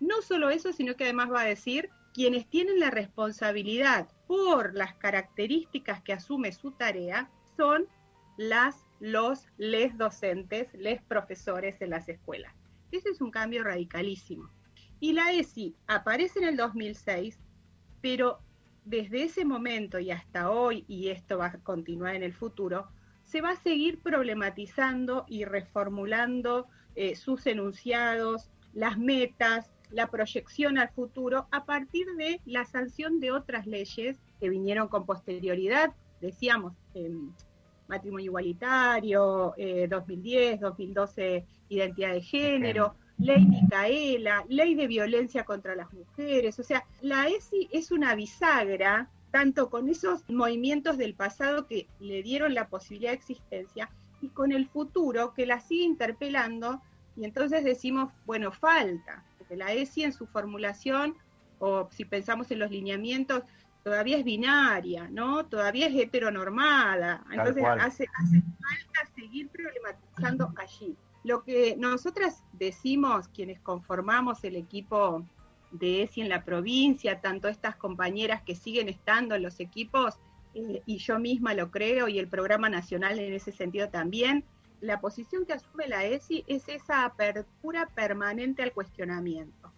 No solo eso, sino que además va a decir quienes tienen la responsabilidad por las características que asume su tarea son las, los, les docentes, les profesores en las escuelas. Ese es un cambio radicalísimo. Y la ESI aparece en el 2006, pero desde ese momento y hasta hoy, y esto va a continuar en el futuro, se va a seguir problematizando y reformulando eh, sus enunciados, las metas, la proyección al futuro a partir de la sanción de otras leyes que vinieron con posterioridad, decíamos, matrimonio igualitario, 2010, 2012, identidad de género, ley Micaela, ley de violencia contra las mujeres, o sea, la ESI es una bisagra tanto con esos movimientos del pasado que le dieron la posibilidad de existencia y con el futuro que la sigue interpelando. Y entonces decimos, bueno, falta, la ESI en su formulación, o si pensamos en los lineamientos, todavía es binaria, ¿no? Todavía es heteronormada. Entonces hace, hace falta seguir problematizando allí. Lo que nosotras decimos, quienes conformamos el equipo de ESI en la provincia, tanto estas compañeras que siguen estando en los equipos, eh, y yo misma lo creo, y el programa nacional en ese sentido también, la posición que asume la ESI es esa apertura permanente al cuestionamiento.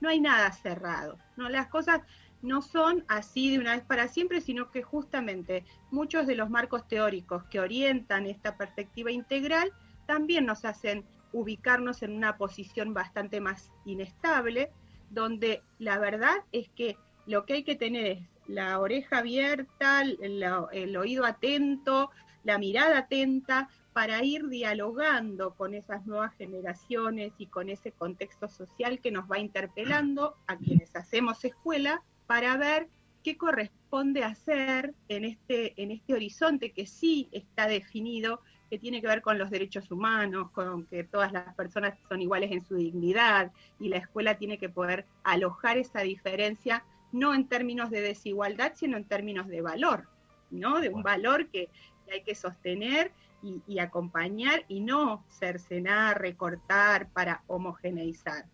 No hay nada cerrado, ¿no? Las cosas no son así de una vez para siempre, sino que justamente muchos de los marcos teóricos que orientan esta perspectiva integral también nos hacen ubicarnos en una posición bastante más inestable, donde la verdad es que lo que hay que tener es la oreja abierta, el, el oído atento, la mirada atenta para ir dialogando con esas nuevas generaciones y con ese contexto social que nos va interpelando a quienes hacemos escuela para ver qué corresponde hacer en este, en este horizonte que sí está definido, que tiene que ver con los derechos humanos, con que todas las personas son iguales en su dignidad y la escuela tiene que poder alojar esa diferencia, no en términos de desigualdad, sino en términos de valor, ¿no? De un valor que, que hay que sostener y, acompañar y no cercenar, recortar para homogeneizar.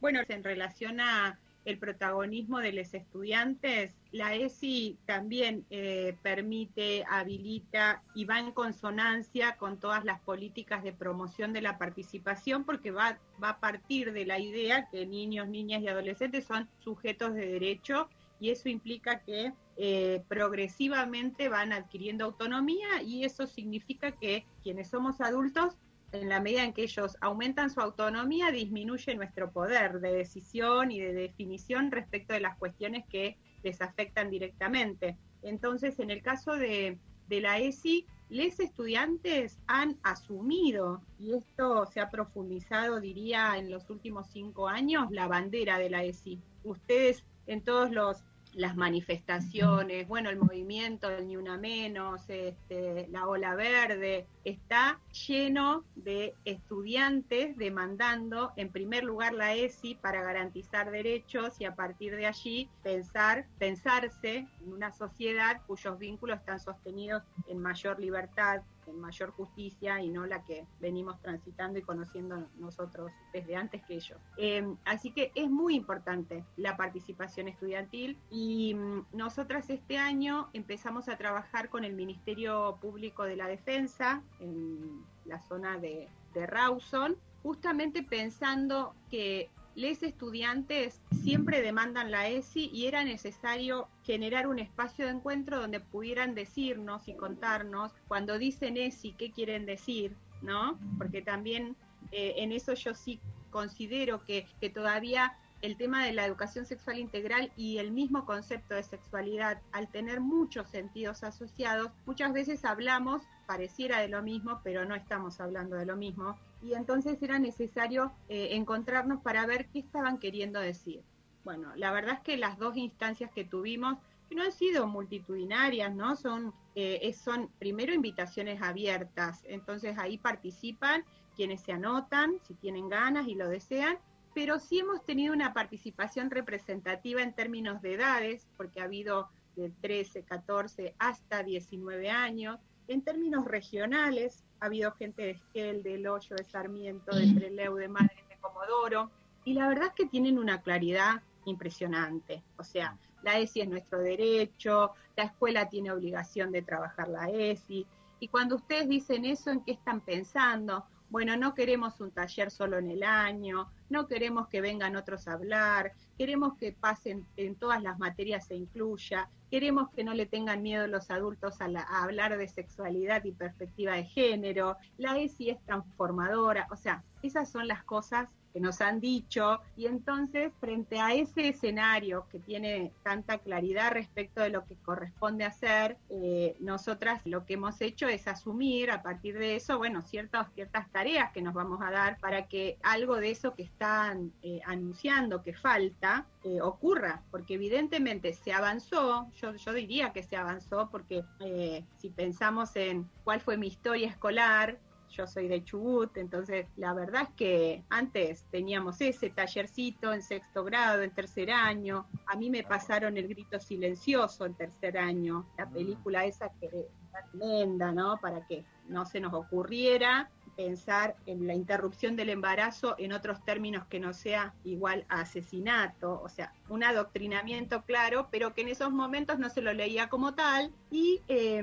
Bueno, en relación a el protagonismo de los estudiantes, la ESI también eh, permite, habilita y va en consonancia con todas las políticas de promoción de la participación porque va, va a partir de la idea que niños, niñas y adolescentes son sujetos de derecho y eso implica que eh, progresivamente van adquiriendo autonomía y eso significa que quienes somos adultos en la medida en que ellos aumentan su autonomía, disminuye nuestro poder de decisión y de definición respecto de las cuestiones que les afectan directamente. Entonces, en el caso de, de la ESI, los estudiantes han asumido, y esto se ha profundizado, diría, en los últimos cinco años, la bandera de la ESI. Ustedes en todos los las manifestaciones, bueno, el movimiento del Ni Una Menos, este, la Ola Verde, está lleno de estudiantes demandando, en primer lugar, la ESI para garantizar derechos y a partir de allí pensar, pensarse en una sociedad cuyos vínculos están sostenidos en mayor libertad, mayor justicia y no la que venimos transitando y conociendo nosotros desde antes que ellos. Eh, así que es muy importante la participación estudiantil y mm, nosotras este año empezamos a trabajar con el Ministerio Público de la Defensa en la zona de, de Rawson, justamente pensando que les estudiantes siempre demandan la ESI y era necesario generar un espacio de encuentro donde pudieran decirnos y contarnos cuando dicen ESI qué quieren decir, ¿no? Porque también eh, en eso yo sí considero que, que todavía el tema de la educación sexual integral y el mismo concepto de sexualidad, al tener muchos sentidos asociados, muchas veces hablamos, pareciera de lo mismo, pero no estamos hablando de lo mismo. Y entonces era necesario eh, encontrarnos para ver qué estaban queriendo decir. Bueno, la verdad es que las dos instancias que tuvimos que no han sido multitudinarias, ¿no? Son, eh, son primero invitaciones abiertas, entonces ahí participan quienes se anotan, si tienen ganas y lo desean, pero sí hemos tenido una participación representativa en términos de edades, porque ha habido de 13, 14 hasta 19 años. En términos regionales, ha habido gente de Esquel, del Hoyo, de Sarmiento, de Trelew, de Madres, de Comodoro, y la verdad es que tienen una claridad impresionante. O sea, la ESI es nuestro derecho, la escuela tiene obligación de trabajar la ESI, y cuando ustedes dicen eso, ¿en qué están pensando? Bueno, no queremos un taller solo en el año, no queremos que vengan otros a hablar, queremos que pasen en todas las materias se incluya, queremos que no le tengan miedo los adultos a, la- a hablar de sexualidad y perspectiva de género, la ESI es transformadora, o sea, esas son las cosas que nos han dicho. Y entonces frente a ese escenario que tiene tanta claridad respecto de lo que corresponde hacer, eh, nosotras lo que hemos hecho es asumir a partir de eso, bueno, ciertas, ciertas tareas que nos vamos a dar para que algo de eso que están eh, anunciando que falta eh, ocurra, porque evidentemente se avanzó, yo, yo diría que se avanzó porque eh, si pensamos en cuál fue mi historia escolar, yo soy de Chubut, entonces la verdad es que antes teníamos ese tallercito en sexto grado, en tercer año, a mí me pasaron el grito silencioso en tercer año, la película esa que tremenda, ¿no? Para que no se nos ocurriera pensar en la interrupción del embarazo en otros términos que no sea igual a asesinato, o sea, un adoctrinamiento claro, pero que en esos momentos no se lo leía como tal. Y eh,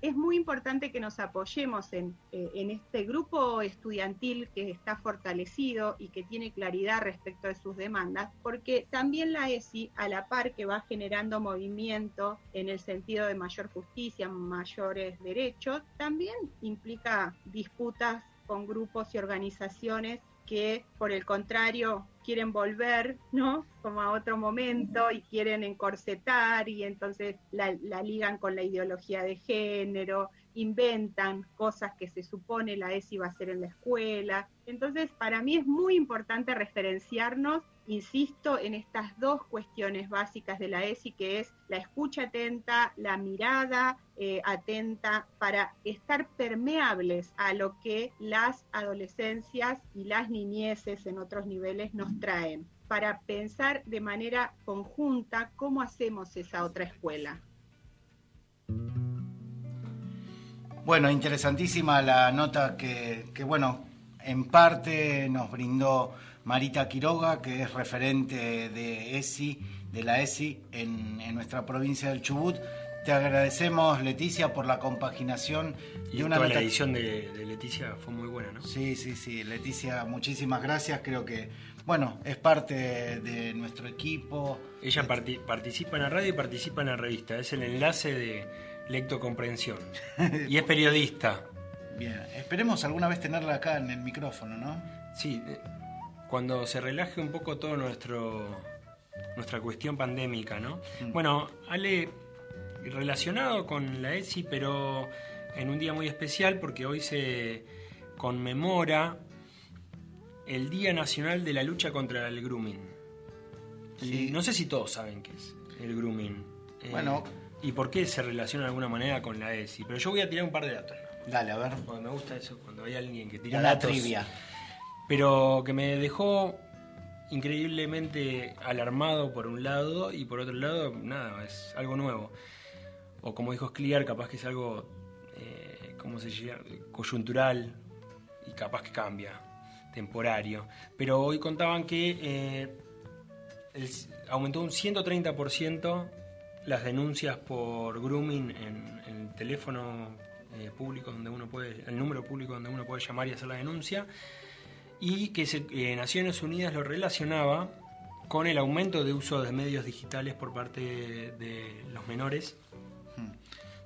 es muy importante que nos apoyemos en, eh, en este grupo estudiantil que está fortalecido y que tiene claridad respecto de sus demandas, porque también la ESI, a la par que va generando movimiento en el sentido de mayor justicia, mayores derechos, también implica disputas con grupos y organizaciones que por el contrario quieren volver, ¿no? Como a otro momento y quieren encorsetar y entonces la, la ligan con la ideología de género, inventan cosas que se supone la ESI va a hacer en la escuela. Entonces, para mí es muy importante referenciarnos, insisto, en estas dos cuestiones básicas de la ESI, que es la escucha atenta, la mirada eh, atenta, para estar permeables a lo que las adolescencias y las niñeces en otros niveles nos traen, para pensar de manera conjunta cómo hacemos esa otra escuela. Bueno, interesantísima la nota que, que, bueno, en parte nos brindó Marita Quiroga, que es referente de ESI, de la ESI en, en nuestra provincia del Chubut. Te agradecemos, Leticia, por la compaginación Y una toda la edición de, de Leticia fue muy buena, ¿no? Sí, sí, sí, Leticia, muchísimas gracias. Creo que, bueno, es parte de nuestro equipo. Ella parti- participa en la radio y participa en la revista. Es el enlace de lectocomprensión. y es periodista. Bien, esperemos alguna vez tenerla acá en el micrófono, ¿no? Sí, eh, cuando se relaje un poco todo nuestro nuestra cuestión pandémica, ¿no? Mm. Bueno, Ale, relacionado con la ESI, pero en un día muy especial porque hoy se conmemora el Día Nacional de la Lucha contra el Grooming. Y no sé si todos saben qué es el grooming. Eh, Bueno. Y por qué se relaciona de alguna manera con la ESI. Pero yo voy a tirar un par de datos. Dale, a ver. Porque me gusta eso, cuando hay alguien que tira Una datos. trivia. Pero que me dejó increíblemente alarmado por un lado y por otro lado, nada, es algo nuevo. O como dijo Scliar, capaz que es algo eh, ¿cómo se llama? coyuntural y capaz que cambia, temporario. Pero hoy contaban que eh, aumentó un 130% las denuncias por grooming en, en el teléfono eh, público donde uno puede, el número público donde uno puede llamar y hacer la denuncia, y que se- eh, Naciones Unidas lo relacionaba con el aumento de uso de medios digitales por parte de, de los menores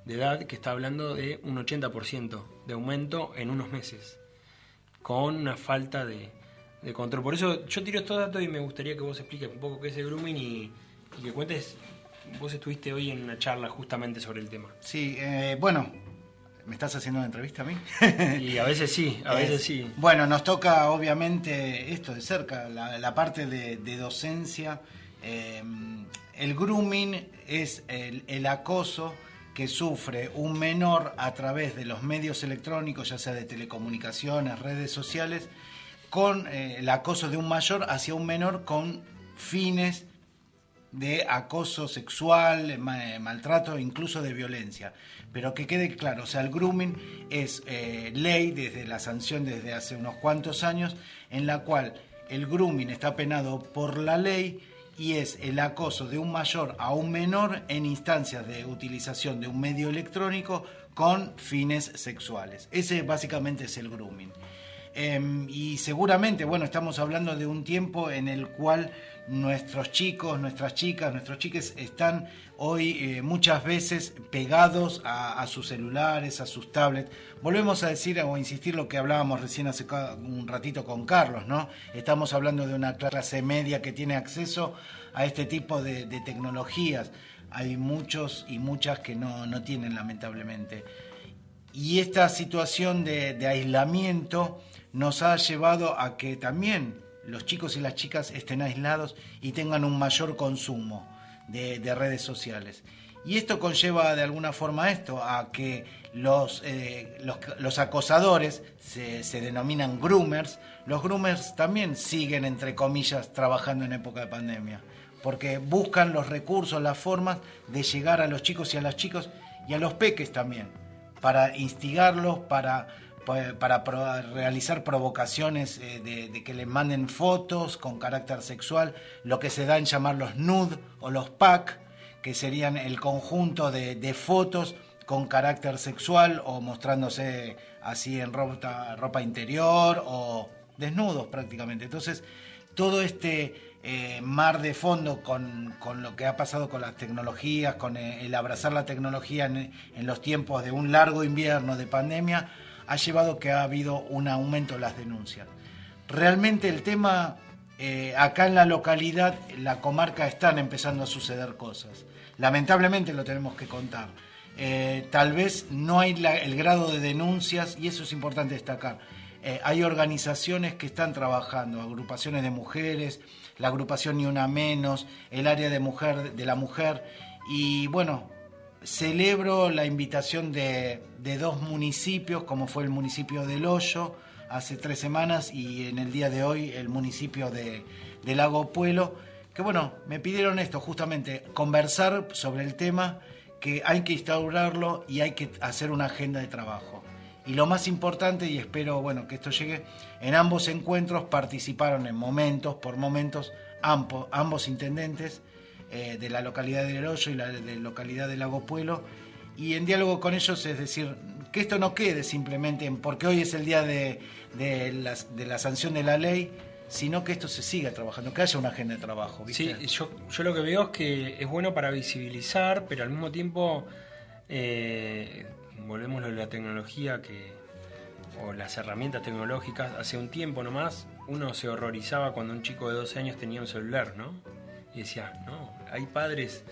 de edad, que está hablando de un 80% de aumento en unos meses, con una falta de, de control. Por eso yo tiro estos datos y me gustaría que vos expliques un poco qué es el grooming y, y que cuentes, vos estuviste hoy en una charla justamente sobre el tema. Sí, eh, bueno, ¿me estás haciendo una entrevista a mí? Y a veces sí, a veces sí. Bueno, nos toca obviamente esto de cerca, la, la parte de, de docencia. Eh, el grooming es el, el acoso que sufre un menor a través de los medios electrónicos, ya sea de telecomunicaciones, redes sociales, con eh, el acoso de un mayor hacia un menor con fines de acoso sexual, ma- maltrato, incluso de violencia. Pero que quede claro, o sea, el grooming es eh, ley desde la sanción desde hace unos cuantos años, en la cual el grooming está penado por la ley y es el acoso de un mayor a un menor en instancias de utilización de un medio electrónico con fines sexuales. Ese básicamente es el grooming. Em, y seguramente, bueno, estamos hablando de un tiempo en el cual nuestros chicos, nuestras chicas, nuestros chiques están hoy eh, muchas veces pegados a, sus celulares, a sus tablets. Volvemos a decir o insistir lo que hablábamos recién hace un ratito con Carlos, ¿no? Estamos hablando de una clase media que tiene acceso a este tipo de, tecnologías. Hay muchos y muchas que no, no tienen, lamentablemente. Y esta situación de aislamiento nos ha llevado a que también los chicos y las chicas estén aislados y tengan un mayor consumo de, de redes sociales. Y esto conlleva de alguna forma esto, a que los, eh, los, los acosadores se, se denominan groomers. Los groomers también siguen, entre comillas, trabajando en época de pandemia, porque buscan los recursos, las formas de llegar a los chicos y a las chicas y a los peques también para instigarlos, para, pa- para pro- realizar provocaciones eh, de, que les manden fotos con carácter sexual, lo que se da en llamar los nude o los pack, que serían el conjunto de, fotos con carácter sexual o mostrándose así en ropa, ropa interior o desnudos prácticamente. Entonces, todo este eh, mar de fondo con, con lo que ha pasado con las tecnologías, con eh, el abrazar la tecnología en, en los tiempos de un largo invierno de pandemia, ha llevado que ha habido un aumento en las denuncias. Realmente el tema, eh, acá en la localidad, en la comarca, están empezando a suceder cosas. Lamentablemente lo tenemos que contar. Eh, tal vez no hay el grado de denuncias, y eso es importante destacar. Eh, hay organizaciones que están trabajando, agrupaciones de mujeres, la agrupación Ni Una Menos, el área de, mujer, de la mujer, y bueno, celebro la invitación de, dos municipios, como fue el municipio del Hoyo hace tres semanas y en el día de hoy el municipio de, Lago Puelo, que bueno, me pidieron esto, justamente, conversar sobre el tema, que hay que instaurarlo y hay que hacer una agenda de trabajo. Y lo más importante, y espero bueno que esto llegue, en ambos encuentros participaron en momentos, por momentos, ampo- ambos intendentes eh, de la localidad de Hoyo y la de localidad de Lago Puelo, y en diálogo con ellos, es decir, que esto no quede simplemente en porque hoy es el día de, de la sanción de la ley, sino que esto se siga trabajando, que haya una agenda de trabajo. ¿viste? Sí, yo, yo lo que veo es que es bueno para visibilizar, pero al mismo tiempo, eh, volvemos a la tecnología que o las herramientas tecnológicas, hace un tiempo nomás uno se horrorizaba cuando un chico de 12 años tenía un celular, ¿no? Y decía, no, hay padres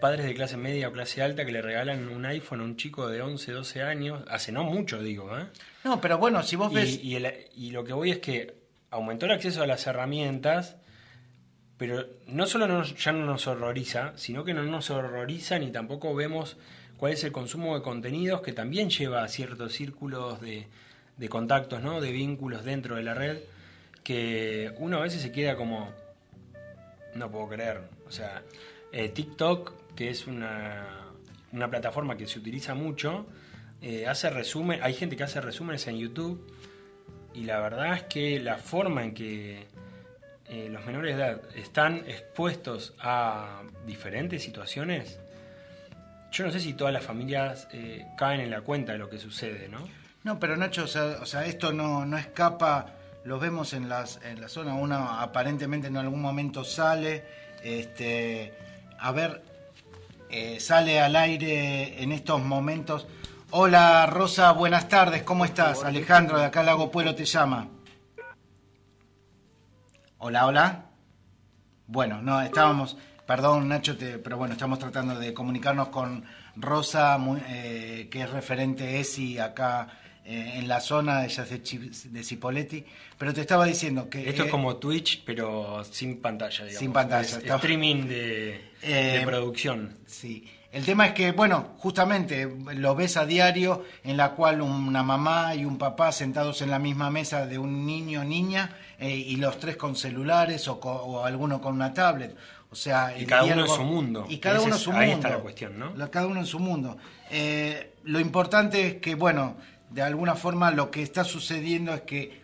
padres de clase media o clase alta que le regalan un iPhone a un chico de 11, 12 años, hace no mucho digo, ¿eh? No, pero bueno, si vos Y, ves... y el- y lo que voy es que aumentó el acceso a las herramientas, pero no solo nos- ya no nos horroriza, sino que no nos horroriza ni tampoco vemos cuál es el consumo de contenidos que también lleva a ciertos círculos de, de contactos, ¿no? de vínculos dentro de la red, que uno a veces se queda como, no puedo creer, o sea, eh, TikTok, que es una, una plataforma que se utiliza mucho, eh, hace resumen, hay gente que hace resúmenes en YouTube y la verdad es que la forma en que eh, los menores de edad están expuestos a diferentes situaciones, yo no sé si todas las familias caen en la cuenta de lo que sucede, ¿no? No, pero Nacho, o sea, o sea, esto no, no escapa, lo vemos en las en la zona, uno aparentemente en algún momento sale, este, a ver, eh, sale al aire en estos momentos. Hola Rosa, buenas tardes, ¿cómo estás? Alejandro de acá Lago Pueblo te llama. Hola, hola. Bueno, no, estábamos, perdón Nacho, te- pero bueno, estamos tratando de comunicarnos con Rosa, muy- eh, que es referente ESI acá eh, en la zona, de, de Cipolletti, pero te estaba diciendo que... Esto eh, es como Twitch, pero sin pantalla, digamos. Sin pantalla, Es streaming de, Eh, de producción. Sí. El tema es que, bueno, justamente lo ves a diario en la cual una mamá y un papá sentados en la misma mesa de un niño o niña eh, y los tres con celulares o, co- o alguno con una tablet. O sea, Y cada uno en su mundo. Y cada Ese uno en su ahí mundo. está la cuestión, ¿no? Cada uno en su mundo. Eh, lo importante es que, bueno, de alguna forma lo que está sucediendo es que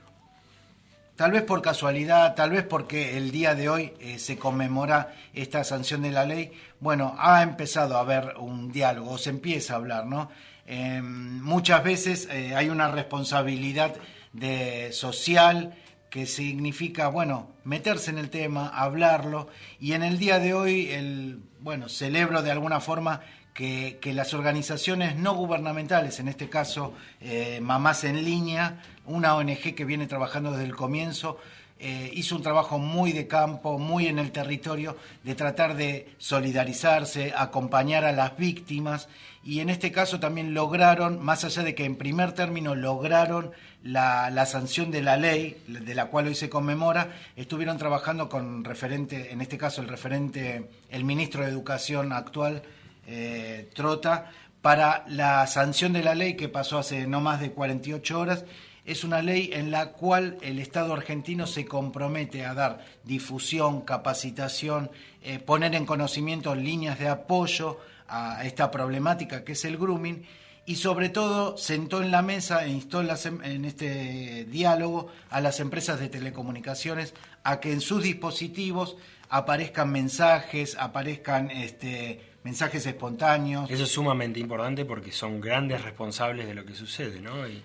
Tal vez por casualidad, tal vez porque el día de hoy eh, se conmemora esta sanción de la ley, bueno, ha empezado a haber un diálogo, se empieza a hablar, ¿no? Eh, muchas veces eh, hay una responsabilidad de social que significa, bueno, meterse en el tema, hablarlo, y en el día de hoy, el, bueno, celebro de alguna forma que, las organizaciones no gubernamentales, en este caso eh, Mamás en Línea, una ONG que viene trabajando desde el comienzo, eh, hizo un trabajo muy de campo, muy en el territorio, de tratar de solidarizarse, acompañar a las víctimas y en este caso también lograron, más allá de que en primer término lograron la, la sanción de la ley, de la cual hoy se conmemora, estuvieron trabajando con referente, en este caso el referente, el ministro de Educación actual, eh, Trota, para la sanción de la ley que pasó hace no más de 48 horas. Es una ley en la cual el Estado argentino se compromete a dar difusión, capacitación, eh, poner en conocimiento líneas de apoyo a esta problemática que es el grooming y sobre todo sentó en la mesa e instó en, em- este diálogo a las empresas de telecomunicaciones a que en sus dispositivos aparezcan mensajes, aparezcan este, mensajes espontáneos. Eso es sumamente importante porque son grandes responsables de lo que sucede, ¿no? Y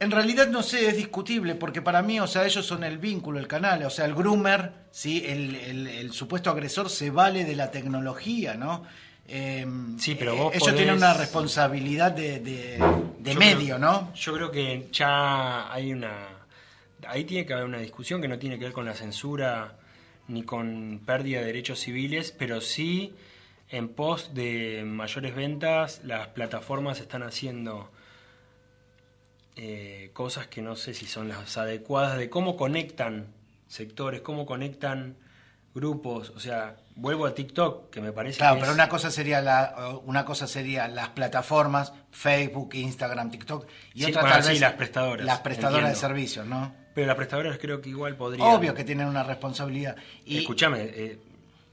En realidad no sé, es discutible, porque para mí, o sea, ellos son el vínculo, el canal, o sea, el groomer, ¿sí? el, el- el supuesto agresor se vale de la tecnología, ¿no? Eh, Sí, pero vos ellos podés- tienen una responsabilidad de, de- medio, creo- ¿no? Yo creo que ya hay una... Ahí tiene que haber una discusión que no tiene que ver con la censura ni con pérdida de derechos civiles, pero sí en pos de mayores ventas las plataformas están haciendo eh, cosas que no sé si son las adecuadas de cómo conectan sectores, cómo conectan grupos, o sea, vuelvo a TikTok, que me parece Claro, que pero es- una cosa sería la, una cosa sería las plataformas, Facebook, Instagram, TikTok, y Sí, otra bueno, tal sí, vez las prestadoras, las prestadoras de servicios, ¿no? Pero las prestadoras creo que igual podrían... Obvio que tienen una responsabilidad. Y, Escúchame, eh,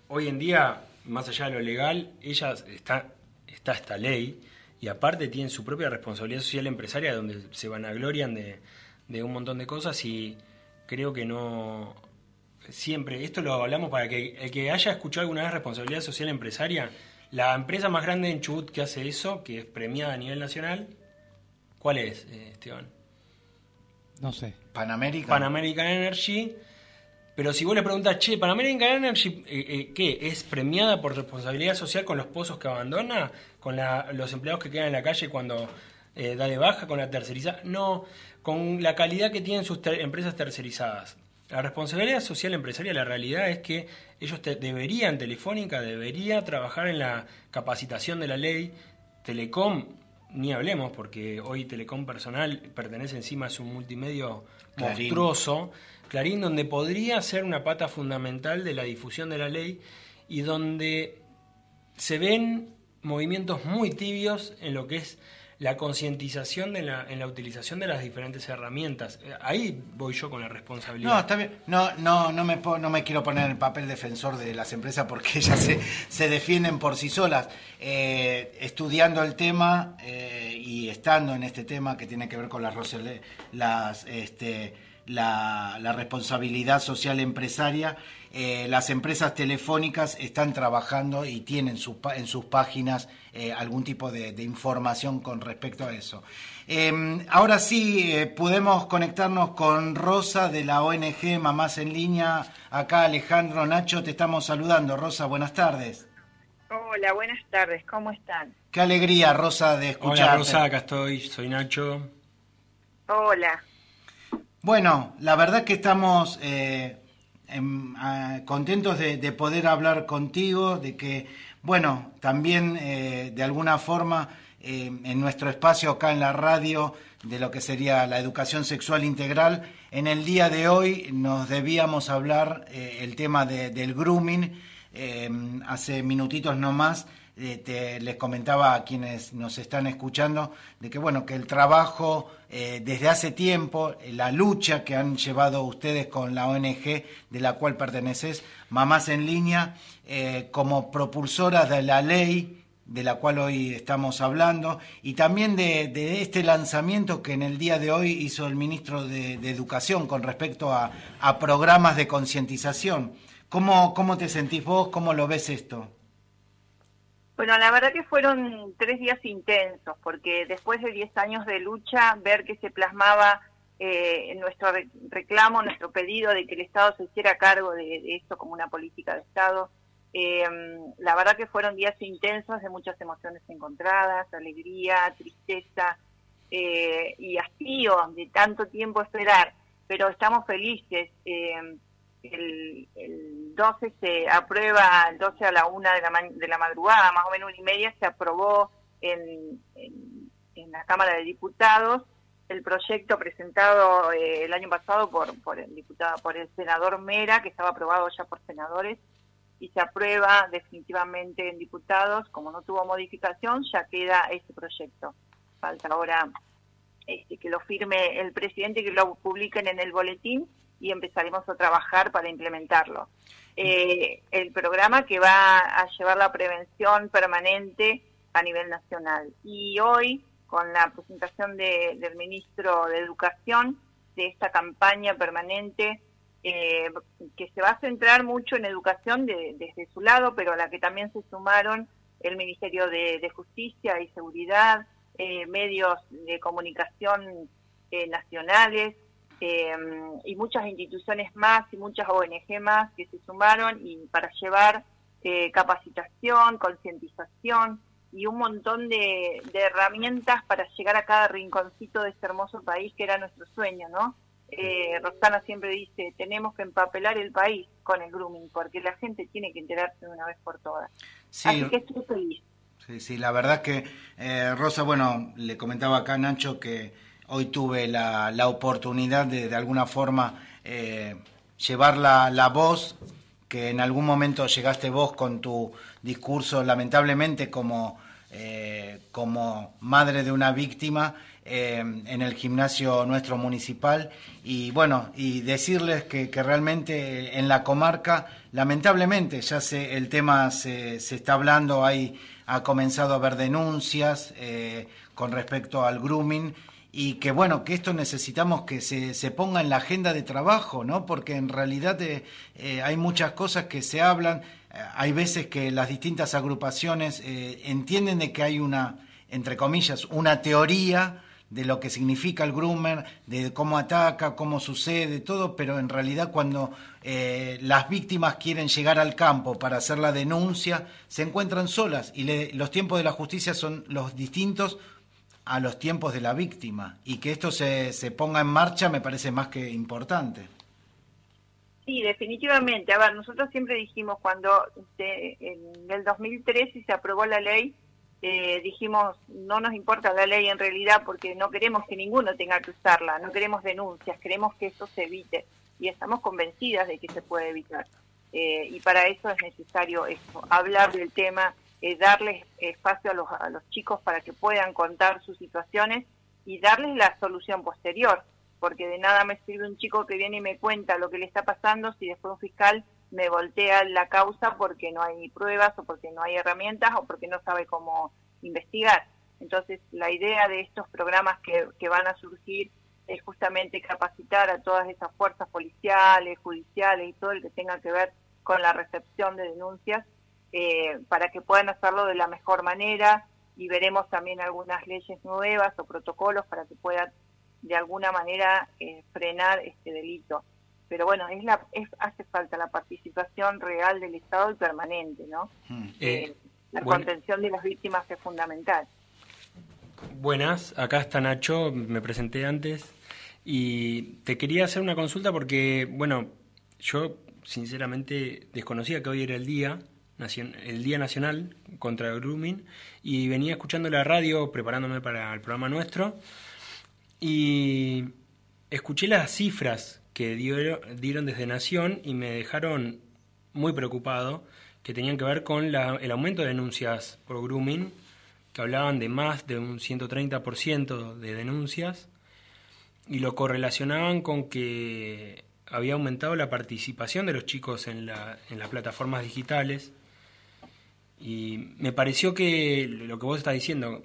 hoy en día, más allá de lo legal, ellas está, está esta ley y aparte tienen su propia responsabilidad social empresaria donde se vanaglorian de, de un montón de cosas y creo que no siempre, esto lo hablamos para que el que haya escuchado alguna vez responsabilidad social empresaria, la empresa más grande en Chubut que hace eso, que es premiada a nivel nacional, ¿cuál es, eh, Esteban? No sé. Pan American. Pan American Energy. Pero si vos le preguntas, che, Pan American Energy, eh, eh, ¿qué? ¿Es premiada por responsabilidad social con los pozos que abandona? ¿Con la- los empleados que quedan en la calle cuando eh, da de baja? ¿Con la tercerizada? No, con la calidad que tienen sus ter- empresas tercerizadas. La responsabilidad social empresaria, la realidad es que ellos te- deberían, Telefónica debería trabajar en la capacitación de la ley. Telecom, ni hablemos, porque hoy Telecom Personal pertenece encima a su multimedio Clarín. monstruoso. Clarín, donde podría ser una pata fundamental de la difusión de la ley y donde se ven movimientos muy tibios en lo que es la concientización la, en la utilización de las diferentes herramientas. Eh, Ahí voy yo con la responsabilidad. No, está bien. No, no, no me, no me quiero poner en el papel defensor de las empresas porque ellas se, se defienden por sí solas. Eh, estudiando el tema eh, y estando en este tema que tiene que ver con las, las este, la, la responsabilidad social empresaria, eh, las empresas telefónicas están trabajando y tienen sus pa- en sus páginas eh, algún tipo de, de información con respecto a eso. Eh, ahora sí, eh, podemos conectarnos con Rosa de la ONG Mamás en Línea. Acá Alejandro Nacho, te estamos saludando. Rosa, buenas tardes. Hola, buenas tardes, ¿cómo están? Qué alegría, Rosa, de escucharte. Hola Rosa, acá estoy, soy Nacho. Hola. Bueno, la verdad que estamos eh, em, ah, contentos de, de poder hablar contigo, de que, bueno, también eh, de alguna forma eh, en nuestro espacio acá en la radio de lo que sería la educación sexual integral, en el día de hoy nos debíamos hablar eh, el tema de- del grooming. Eh, hace minutitos nomás te, les comentaba a quienes nos están escuchando de que bueno que el trabajo eh, desde hace tiempo eh, la lucha que han llevado ustedes con la ONG de la cual perteneces Mamás en línea eh, como propulsoras de la ley de la cual hoy estamos hablando, y también de, este lanzamiento que en el día de hoy hizo el ministro de, de Educación con respecto a, a programas de concientización. ¿Cómo, ¿Cómo te sentís vos? ¿Cómo lo ves esto? Bueno, la verdad que fueron tres días intensos, porque después de 10 años de lucha, ver que se plasmaba eh, nuestro re- reclamo, nuestro pedido de que el Estado se hiciera cargo de, de esto como una política de Estado, eh, la verdad que fueron días intensos de muchas emociones encontradas, alegría, tristeza eh, y hastío de tanto tiempo esperar, pero estamos felices. eh, el, el 12 se aprueba, el 12 a la una de la, ma- de la madrugada, más o menos una y media, se aprobó en, en, la Cámara de Diputados el proyecto presentado eh, el año pasado por, por el diputado, por el senador Mera, que estaba aprobado ya por senadores, y se aprueba definitivamente en diputados, como no tuvo modificación, ya queda ese proyecto. Falta ahora este, que lo firme el presidente, que lo publiquen en el boletín y empezaremos a trabajar para implementarlo. Eh, el programa que va a llevar la prevención permanente a nivel nacional. Y hoy, con la presentación de- del ministro de Educación, de esta campaña permanente, eh, que se va a centrar mucho en educación de- desde su lado, pero a la que también se sumaron el Ministerio de, Justicia y Seguridad, eh, medios de comunicación eh, nacionales eh, y muchas instituciones más y muchas ONG más que se sumaron y para llevar eh, capacitación, concientización y un montón de, de herramientas para llegar a cada rinconcito de este hermoso país que era nuestro sueño, ¿no? Eh, Rosana siempre dice, tenemos que empapelar el país con el grooming, porque la gente tiene que enterarse de una vez por todas. Sí. Así que estoy feliz. Sí, sí, la verdad que eh, Rosa, bueno, le comentaba acá a Nacho que hoy tuve la, la oportunidad de de alguna forma eh, llevar la, la voz que en algún momento llegaste vos con tu discurso, lamentablemente como, eh, como madre de una víctima eh, en el gimnasio nuestro municipal. Y bueno, y decirles que, que realmente en la comarca, lamentablemente, ya se, el tema se, se está hablando, hay, ha comenzado a haber denuncias con respecto al grooming y que bueno, que esto necesitamos que se, se ponga en la agenda de trabajo, ¿no? Porque en realidad eh, eh, hay muchas cosas que se hablan, eh, hay veces que las distintas agrupaciones entienden de que hay una, entre comillas, una teoría de lo que significa el groomer, de cómo ataca, cómo sucede, todo, pero en realidad cuando eh, las víctimas quieren llegar al campo para hacer la denuncia, se encuentran solas y le- los tiempos de la justicia son los distintos a los tiempos de la víctima y que esto se, se ponga en marcha me parece más que importante. Sí, definitivamente. A ver, nosotros siempre dijimos cuando este, en el 2013 se aprobó la ley, eh, dijimos no nos importa la ley en realidad porque no queremos que ninguno tenga que usarla, no queremos denuncias, queremos que eso se evite y estamos convencidas de que se puede evitar. Eh, y para eso es necesario eso, hablar del tema, eh, darles espacio a los, a los chicos para que puedan contar sus situaciones y darles la solución posterior, porque de nada me sirve un chico que viene y me cuenta lo que le está pasando si después un fiscal me voltea la causa porque no hay pruebas o porque no hay herramientas o porque no sabe cómo investigar. Entonces, la idea de estos programas que, que van a surgir es justamente capacitar a todas esas fuerzas policiales, judiciales y todo el que tenga que ver con la recepción de denuncias eh, para que puedan hacerlo de la mejor manera y veremos también algunas leyes nuevas o protocolos para que puedan de alguna manera eh, frenar este delito. Pero bueno, es la, es, hace falta la participación real del Estado y permanente, ¿no? Eh, La bueno. contención de las víctimas es fundamental. Buenas, acá está Nacho, me presenté antes y te quería hacer una consulta porque, bueno, yo sinceramente desconocía que hoy era el día, el Día Nacional contra Grooming y venía escuchando la radio preparándome para el programa nuestro y escuché las cifras que dieron desde Nación y me dejaron muy preocupado que tenían que ver con la- el aumento de denuncias por grooming que hablaban de más de un 130% de denuncias y lo correlacionaban con que había aumentado la participación de los chicos en, la- en las plataformas digitales y me pareció que lo que vos estás diciendo,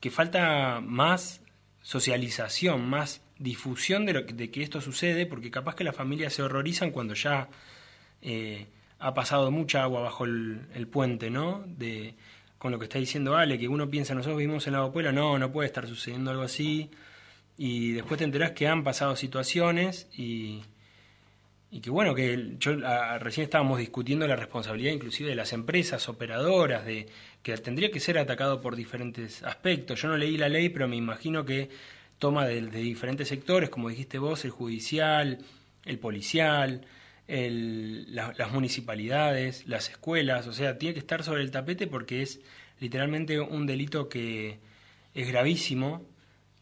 que falta más socialización, más difusión de, lo que, de que esto sucede, porque capaz que las familias se horrorizan cuando ya eh, ha pasado mucha agua bajo el, puente, ¿no? De, con lo que está diciendo Ale, que uno piensa, nosotros vivimos en la Puebla, no, no puede estar sucediendo algo así, y después te enterás que han pasado situaciones y, y que bueno, que yo a- recién estábamos discutiendo la responsabilidad inclusive de las empresas operadoras, de que tendría que ser atacado por diferentes aspectos. Yo no leí la ley, pero me imagino que toma de, diferentes sectores, como dijiste vos, el judicial, el policial, el- la- las municipalidades, las escuelas, o sea, tiene que estar sobre el tapete porque es literalmente un delito que es gravísimo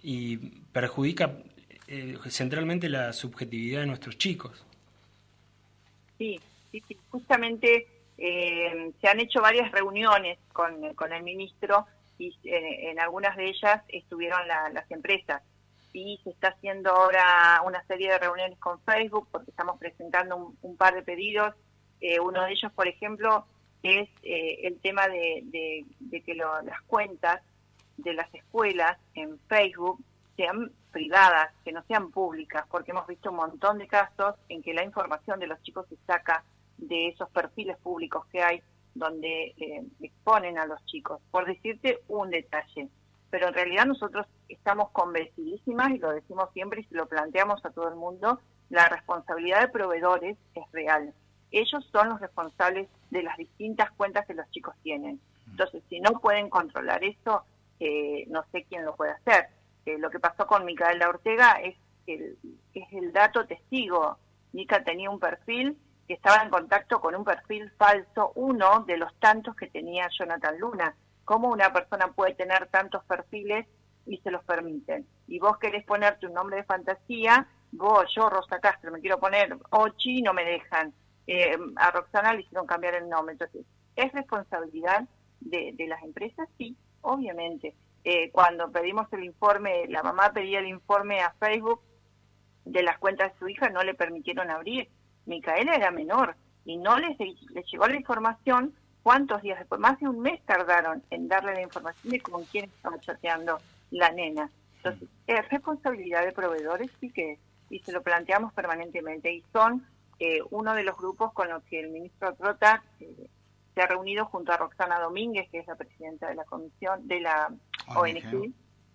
y perjudica eh, centralmente la subjetividad de nuestros chicos. Sí, sí. Justamente eh, se han hecho varias reuniones con, con el ministro y eh, en algunas de ellas estuvieron la- las empresas. Y se está haciendo ahora una serie de reuniones con Facebook porque estamos presentando un, un par de pedidos. Eh, uno de ellos, por ejemplo, es eh, el tema de, de- de que lo- las cuentas de las escuelas en Facebook sean privadas, que no sean públicas, porque hemos visto un montón de casos en que la información de los chicos se saca de esos perfiles públicos que hay donde eh, exponen a los chicos. Por decirte un detalle, pero en realidad nosotros estamos convencidísimas y lo decimos siempre y se lo planteamos a todo el mundo, la responsabilidad de proveedores es real. Ellos son los responsables de las distintas cuentas que los chicos tienen. Entonces, si no pueden controlar eso, eh, no sé quién lo puede hacer. Eh, lo que pasó con Micaela Ortega es el, es el dato testigo. Mica tenía un perfil que estaba en contacto con un perfil falso, uno de los tantos que tenía Jonathan Luna. ¿Cómo una persona puede tener tantos perfiles y se los permiten? Y vos querés ponerte un nombre de fantasía, vos, yo, Rosa Castro, me quiero poner Ochi, no me dejan. Eh, a Roxana le hicieron cambiar el nombre. Entonces, ¿es responsabilidad de, de las empresas? Sí, obviamente. Eh, cuando pedimos el informe, la mamá pedía el informe a Facebook de las cuentas de su hija, no le permitieron abrir. Micaela era menor y no les, les llegó la información. ¿Cuántos días después? Más de un mes tardaron en darle la información de con quién estaba chateando la nena. Entonces, es responsabilidad de proveedores, sí que y se lo planteamos permanentemente. Y son eh, uno de los grupos con los que el ministro Trota eh, se ha reunido junto a Roxana Domínguez, que es la presidenta de la comisión de la ONG,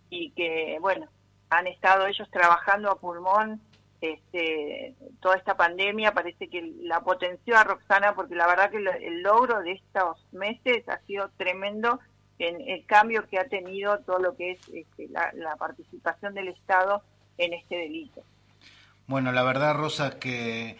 y que, bueno, han estado ellos trabajando a pulmón este, toda esta pandemia, parece que la potenció a Roxana, porque la verdad que lo- el logro de estos meses ha sido tremendo en el cambio que ha tenido todo lo que es este, la, la participación del Estado en este delito. Bueno, la verdad, Rosa, que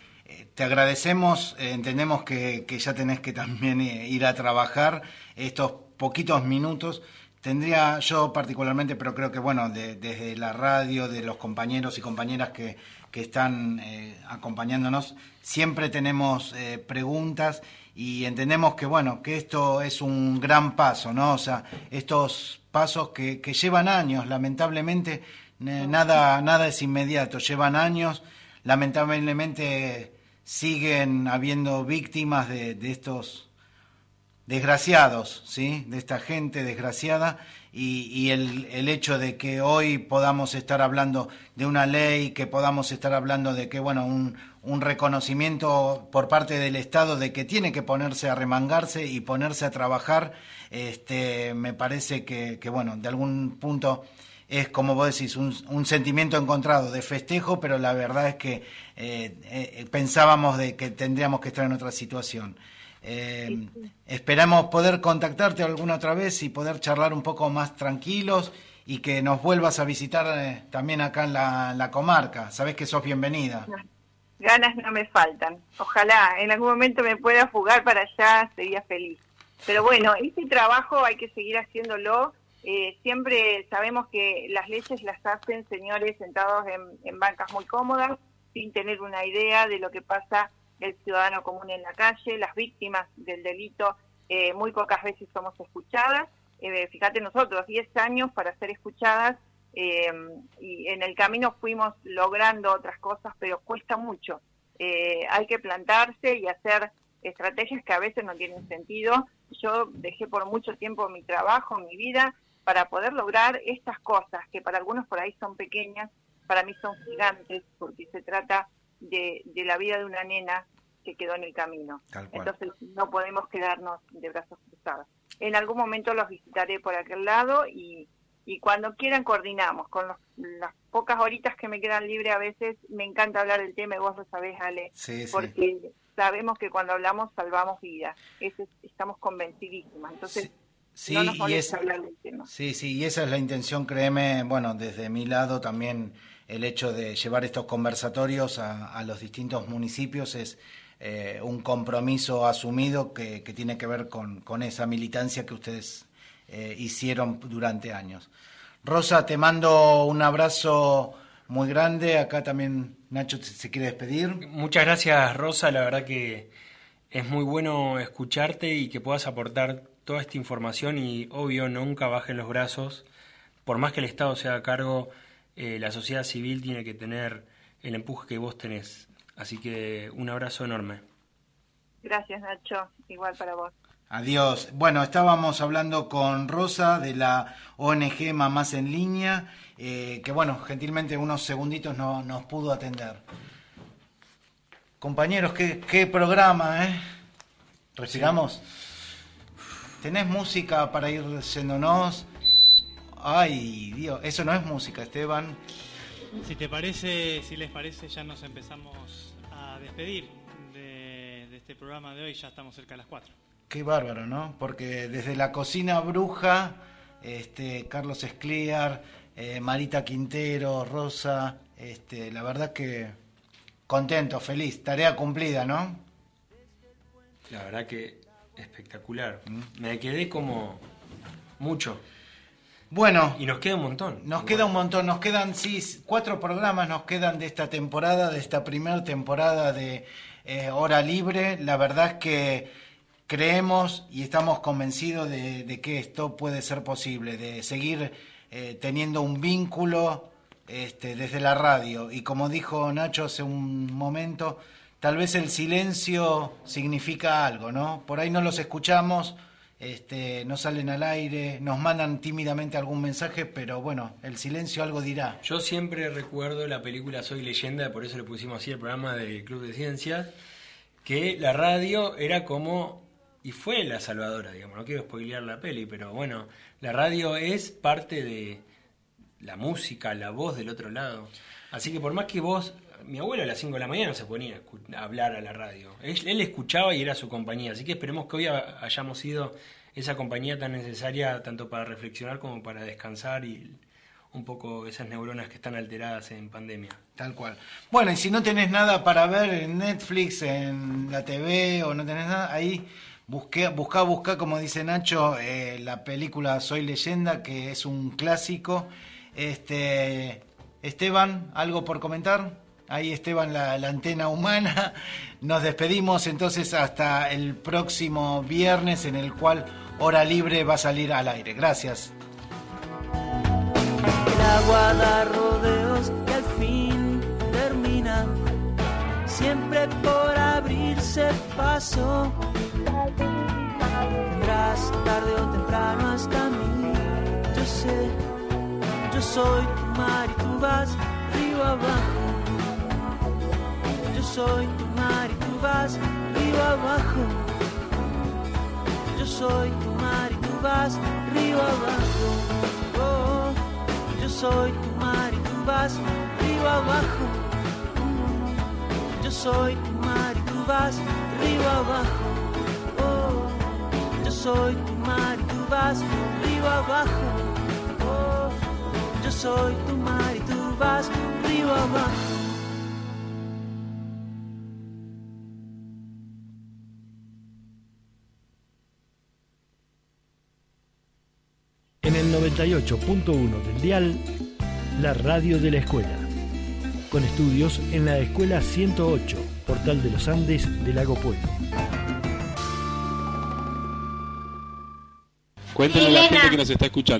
te agradecemos, eh, entendemos que, ya tenés que también eh, ir a trabajar estos poquitos minutos. Tendría yo particularmente, pero creo que bueno, de- desde la radio, de los compañeros y compañeras que, que están eh, acompañándonos, siempre tenemos eh, preguntas y entendemos que bueno, que esto es un gran paso, ¿no? O sea, estos pasos que, llevan años, lamentablemente, eh, nada, nada es inmediato, llevan años, lamentablemente siguen habiendo víctimas de, de estos desgraciados, ¿sí? De esta gente desgraciada y, el, el hecho de que hoy podamos estar hablando de una ley, que podamos estar hablando de que, bueno, un, un reconocimiento por parte del Estado de que tiene que ponerse a remangarse y ponerse a trabajar, este, me parece que, que bueno, de algún punto es, como vos decís, un, un sentimiento encontrado de festejo, pero la verdad es que eh, eh, pensábamos de que tendríamos que estar en otra situación. Eh, esperamos poder contactarte alguna otra vez y poder charlar un poco más tranquilos y que nos vuelvas a visitar eh, también acá en la, la comarca. Sabés que sos bienvenida. Ganas no me faltan. Ojalá en algún momento me pueda fugar para allá, sería feliz. Pero bueno, este trabajo hay que seguir haciéndolo. Eh, siempre sabemos que las leyes las hacen señores sentados en, en bancas muy cómodas, sin tener una idea de lo que pasa el ciudadano común en la calle, las víctimas del delito eh, muy pocas veces somos escuchadas. Eh, fíjate nosotros, 10 años para ser escuchadas eh, y en el camino fuimos logrando otras cosas, pero cuesta mucho. Eh, hay que plantarse y hacer estrategias que a veces no tienen sentido. Yo dejé por mucho tiempo mi trabajo, mi vida, para poder lograr estas cosas que para algunos por ahí son pequeñas, para mí son gigantes, porque se trata de, de la vida de una nena que quedó en el camino. Entonces no podemos quedarnos de brazos cruzados. En algún momento los visitaré por aquel lado y, y cuando quieran coordinamos. Con los- las pocas horitas que me quedan libre a veces me encanta hablar del tema y vos lo sabés, Ale, Sí, sí. porque sabemos que cuando hablamos salvamos vidas. Es- estamos convencidísimas. Entonces Sí, no nos y molesta es- hablar del tema. Sí, sí, y esa es la intención, créeme, bueno, desde mi lado también el hecho de llevar estos conversatorios a, a los distintos municipios es eh, un compromiso asumido que, que tiene que ver con, con esa militancia que ustedes eh, hicieron durante años. Rosa, te mando un abrazo muy grande. Acá también Nacho se- se quiere despedir. Muchas gracias, Rosa. La verdad que es muy bueno escucharte y que puedas aportar toda esta información y, obvio, nunca bajen los brazos. Por más que el Estado se haga cargo, eh, la sociedad civil tiene que tener el empuje que vos tenés. Así que un abrazo enorme. Gracias, Nacho. Igual para vos. Adiós. Bueno, estábamos hablando con Rosa de la ONG Mamás en Línea, eh, que bueno, gentilmente unos segunditos no, nos pudo atender. Compañeros, qué, qué programa, ¿eh? ¿Respiramos? ¿Tenés música para ir yéndonos? Ay, Dios, eso no es música, Esteban. Si te parece, si les parece, ya nos empezamos a despedir de, de este programa de hoy. Ya estamos cerca de las 4. Qué bárbaro, ¿no? Porque desde la cocina bruja, este, Carlos Escliar, eh, Marita Quintero, Rosa, este, la verdad que contento, feliz, tarea cumplida, ¿no? La verdad que espectacular. Me quedé como mucho. Bueno. Y nos queda un montón. Nos queda un montón, nos quedan, sí, cuatro programas nos quedan de esta temporada, de esta primera temporada de eh, Hora Libre. La verdad es que creemos y estamos convencidos de, de que esto puede ser posible, de seguir eh, teniendo un vínculo este, desde la radio. Y como dijo Nacho hace un momento, tal vez el silencio significa algo, ¿no? Por ahí no los escuchamos, este, no salen al aire, nos mandan tímidamente algún mensaje, pero bueno, el silencio algo dirá. Yo siempre recuerdo la película Soy Leyenda, por eso le pusimos así el programa del Club de Ciencias, que la radio era como, y fue la salvadora, digamos, no quiero spoilear la peli, pero bueno, la radio es parte de la música, la voz del otro lado. Así que por más que vos, mi abuelo a las 5 de la mañana se ponía a hablar a la radio, él, él escuchaba y era su compañía, así que esperemos que hoy ha- hayamos sido esa compañía tan necesaria tanto para reflexionar como para descansar y un poco esas neuronas que están alteradas en pandemia. Tal cual. Bueno, y si no tenés nada para ver en Netflix, en la TV o no tenés nada, ahí busqué, buscá, buscá, como dice Nacho, eh, la película Soy Leyenda, que es un clásico. Este, Esteban, ¿algo por comentar? Ahí Esteban, la, la antena humana. Nos despedimos entonces hasta el próximo viernes en el cual Hora Libre va a salir al aire. Gracias. El agua da rodeos y al fin termina, siempre por abrirse paso. vendrás tarde o temprano hasta mí. Yo sé, yo soy tu mar y tú vas río abajo. Yo soy tu mar y tú vas río abajo. Yo soy tu mar y tú vas río abajo. Oh, yo soy tu mar y tú vas río abajo. Yo soy tu mar y tú vas río abajo. Oh, yo soy tu mar y tú vas río abajo. Oh, yo soy tu mar y tú vas río abajo. En el 98.1 del dial, la radio de la escuela. Con estudios en la Escuela 108, Portal de los Andes de Lago Pueblo. Cuéntenle a la gente que nos está escuchando.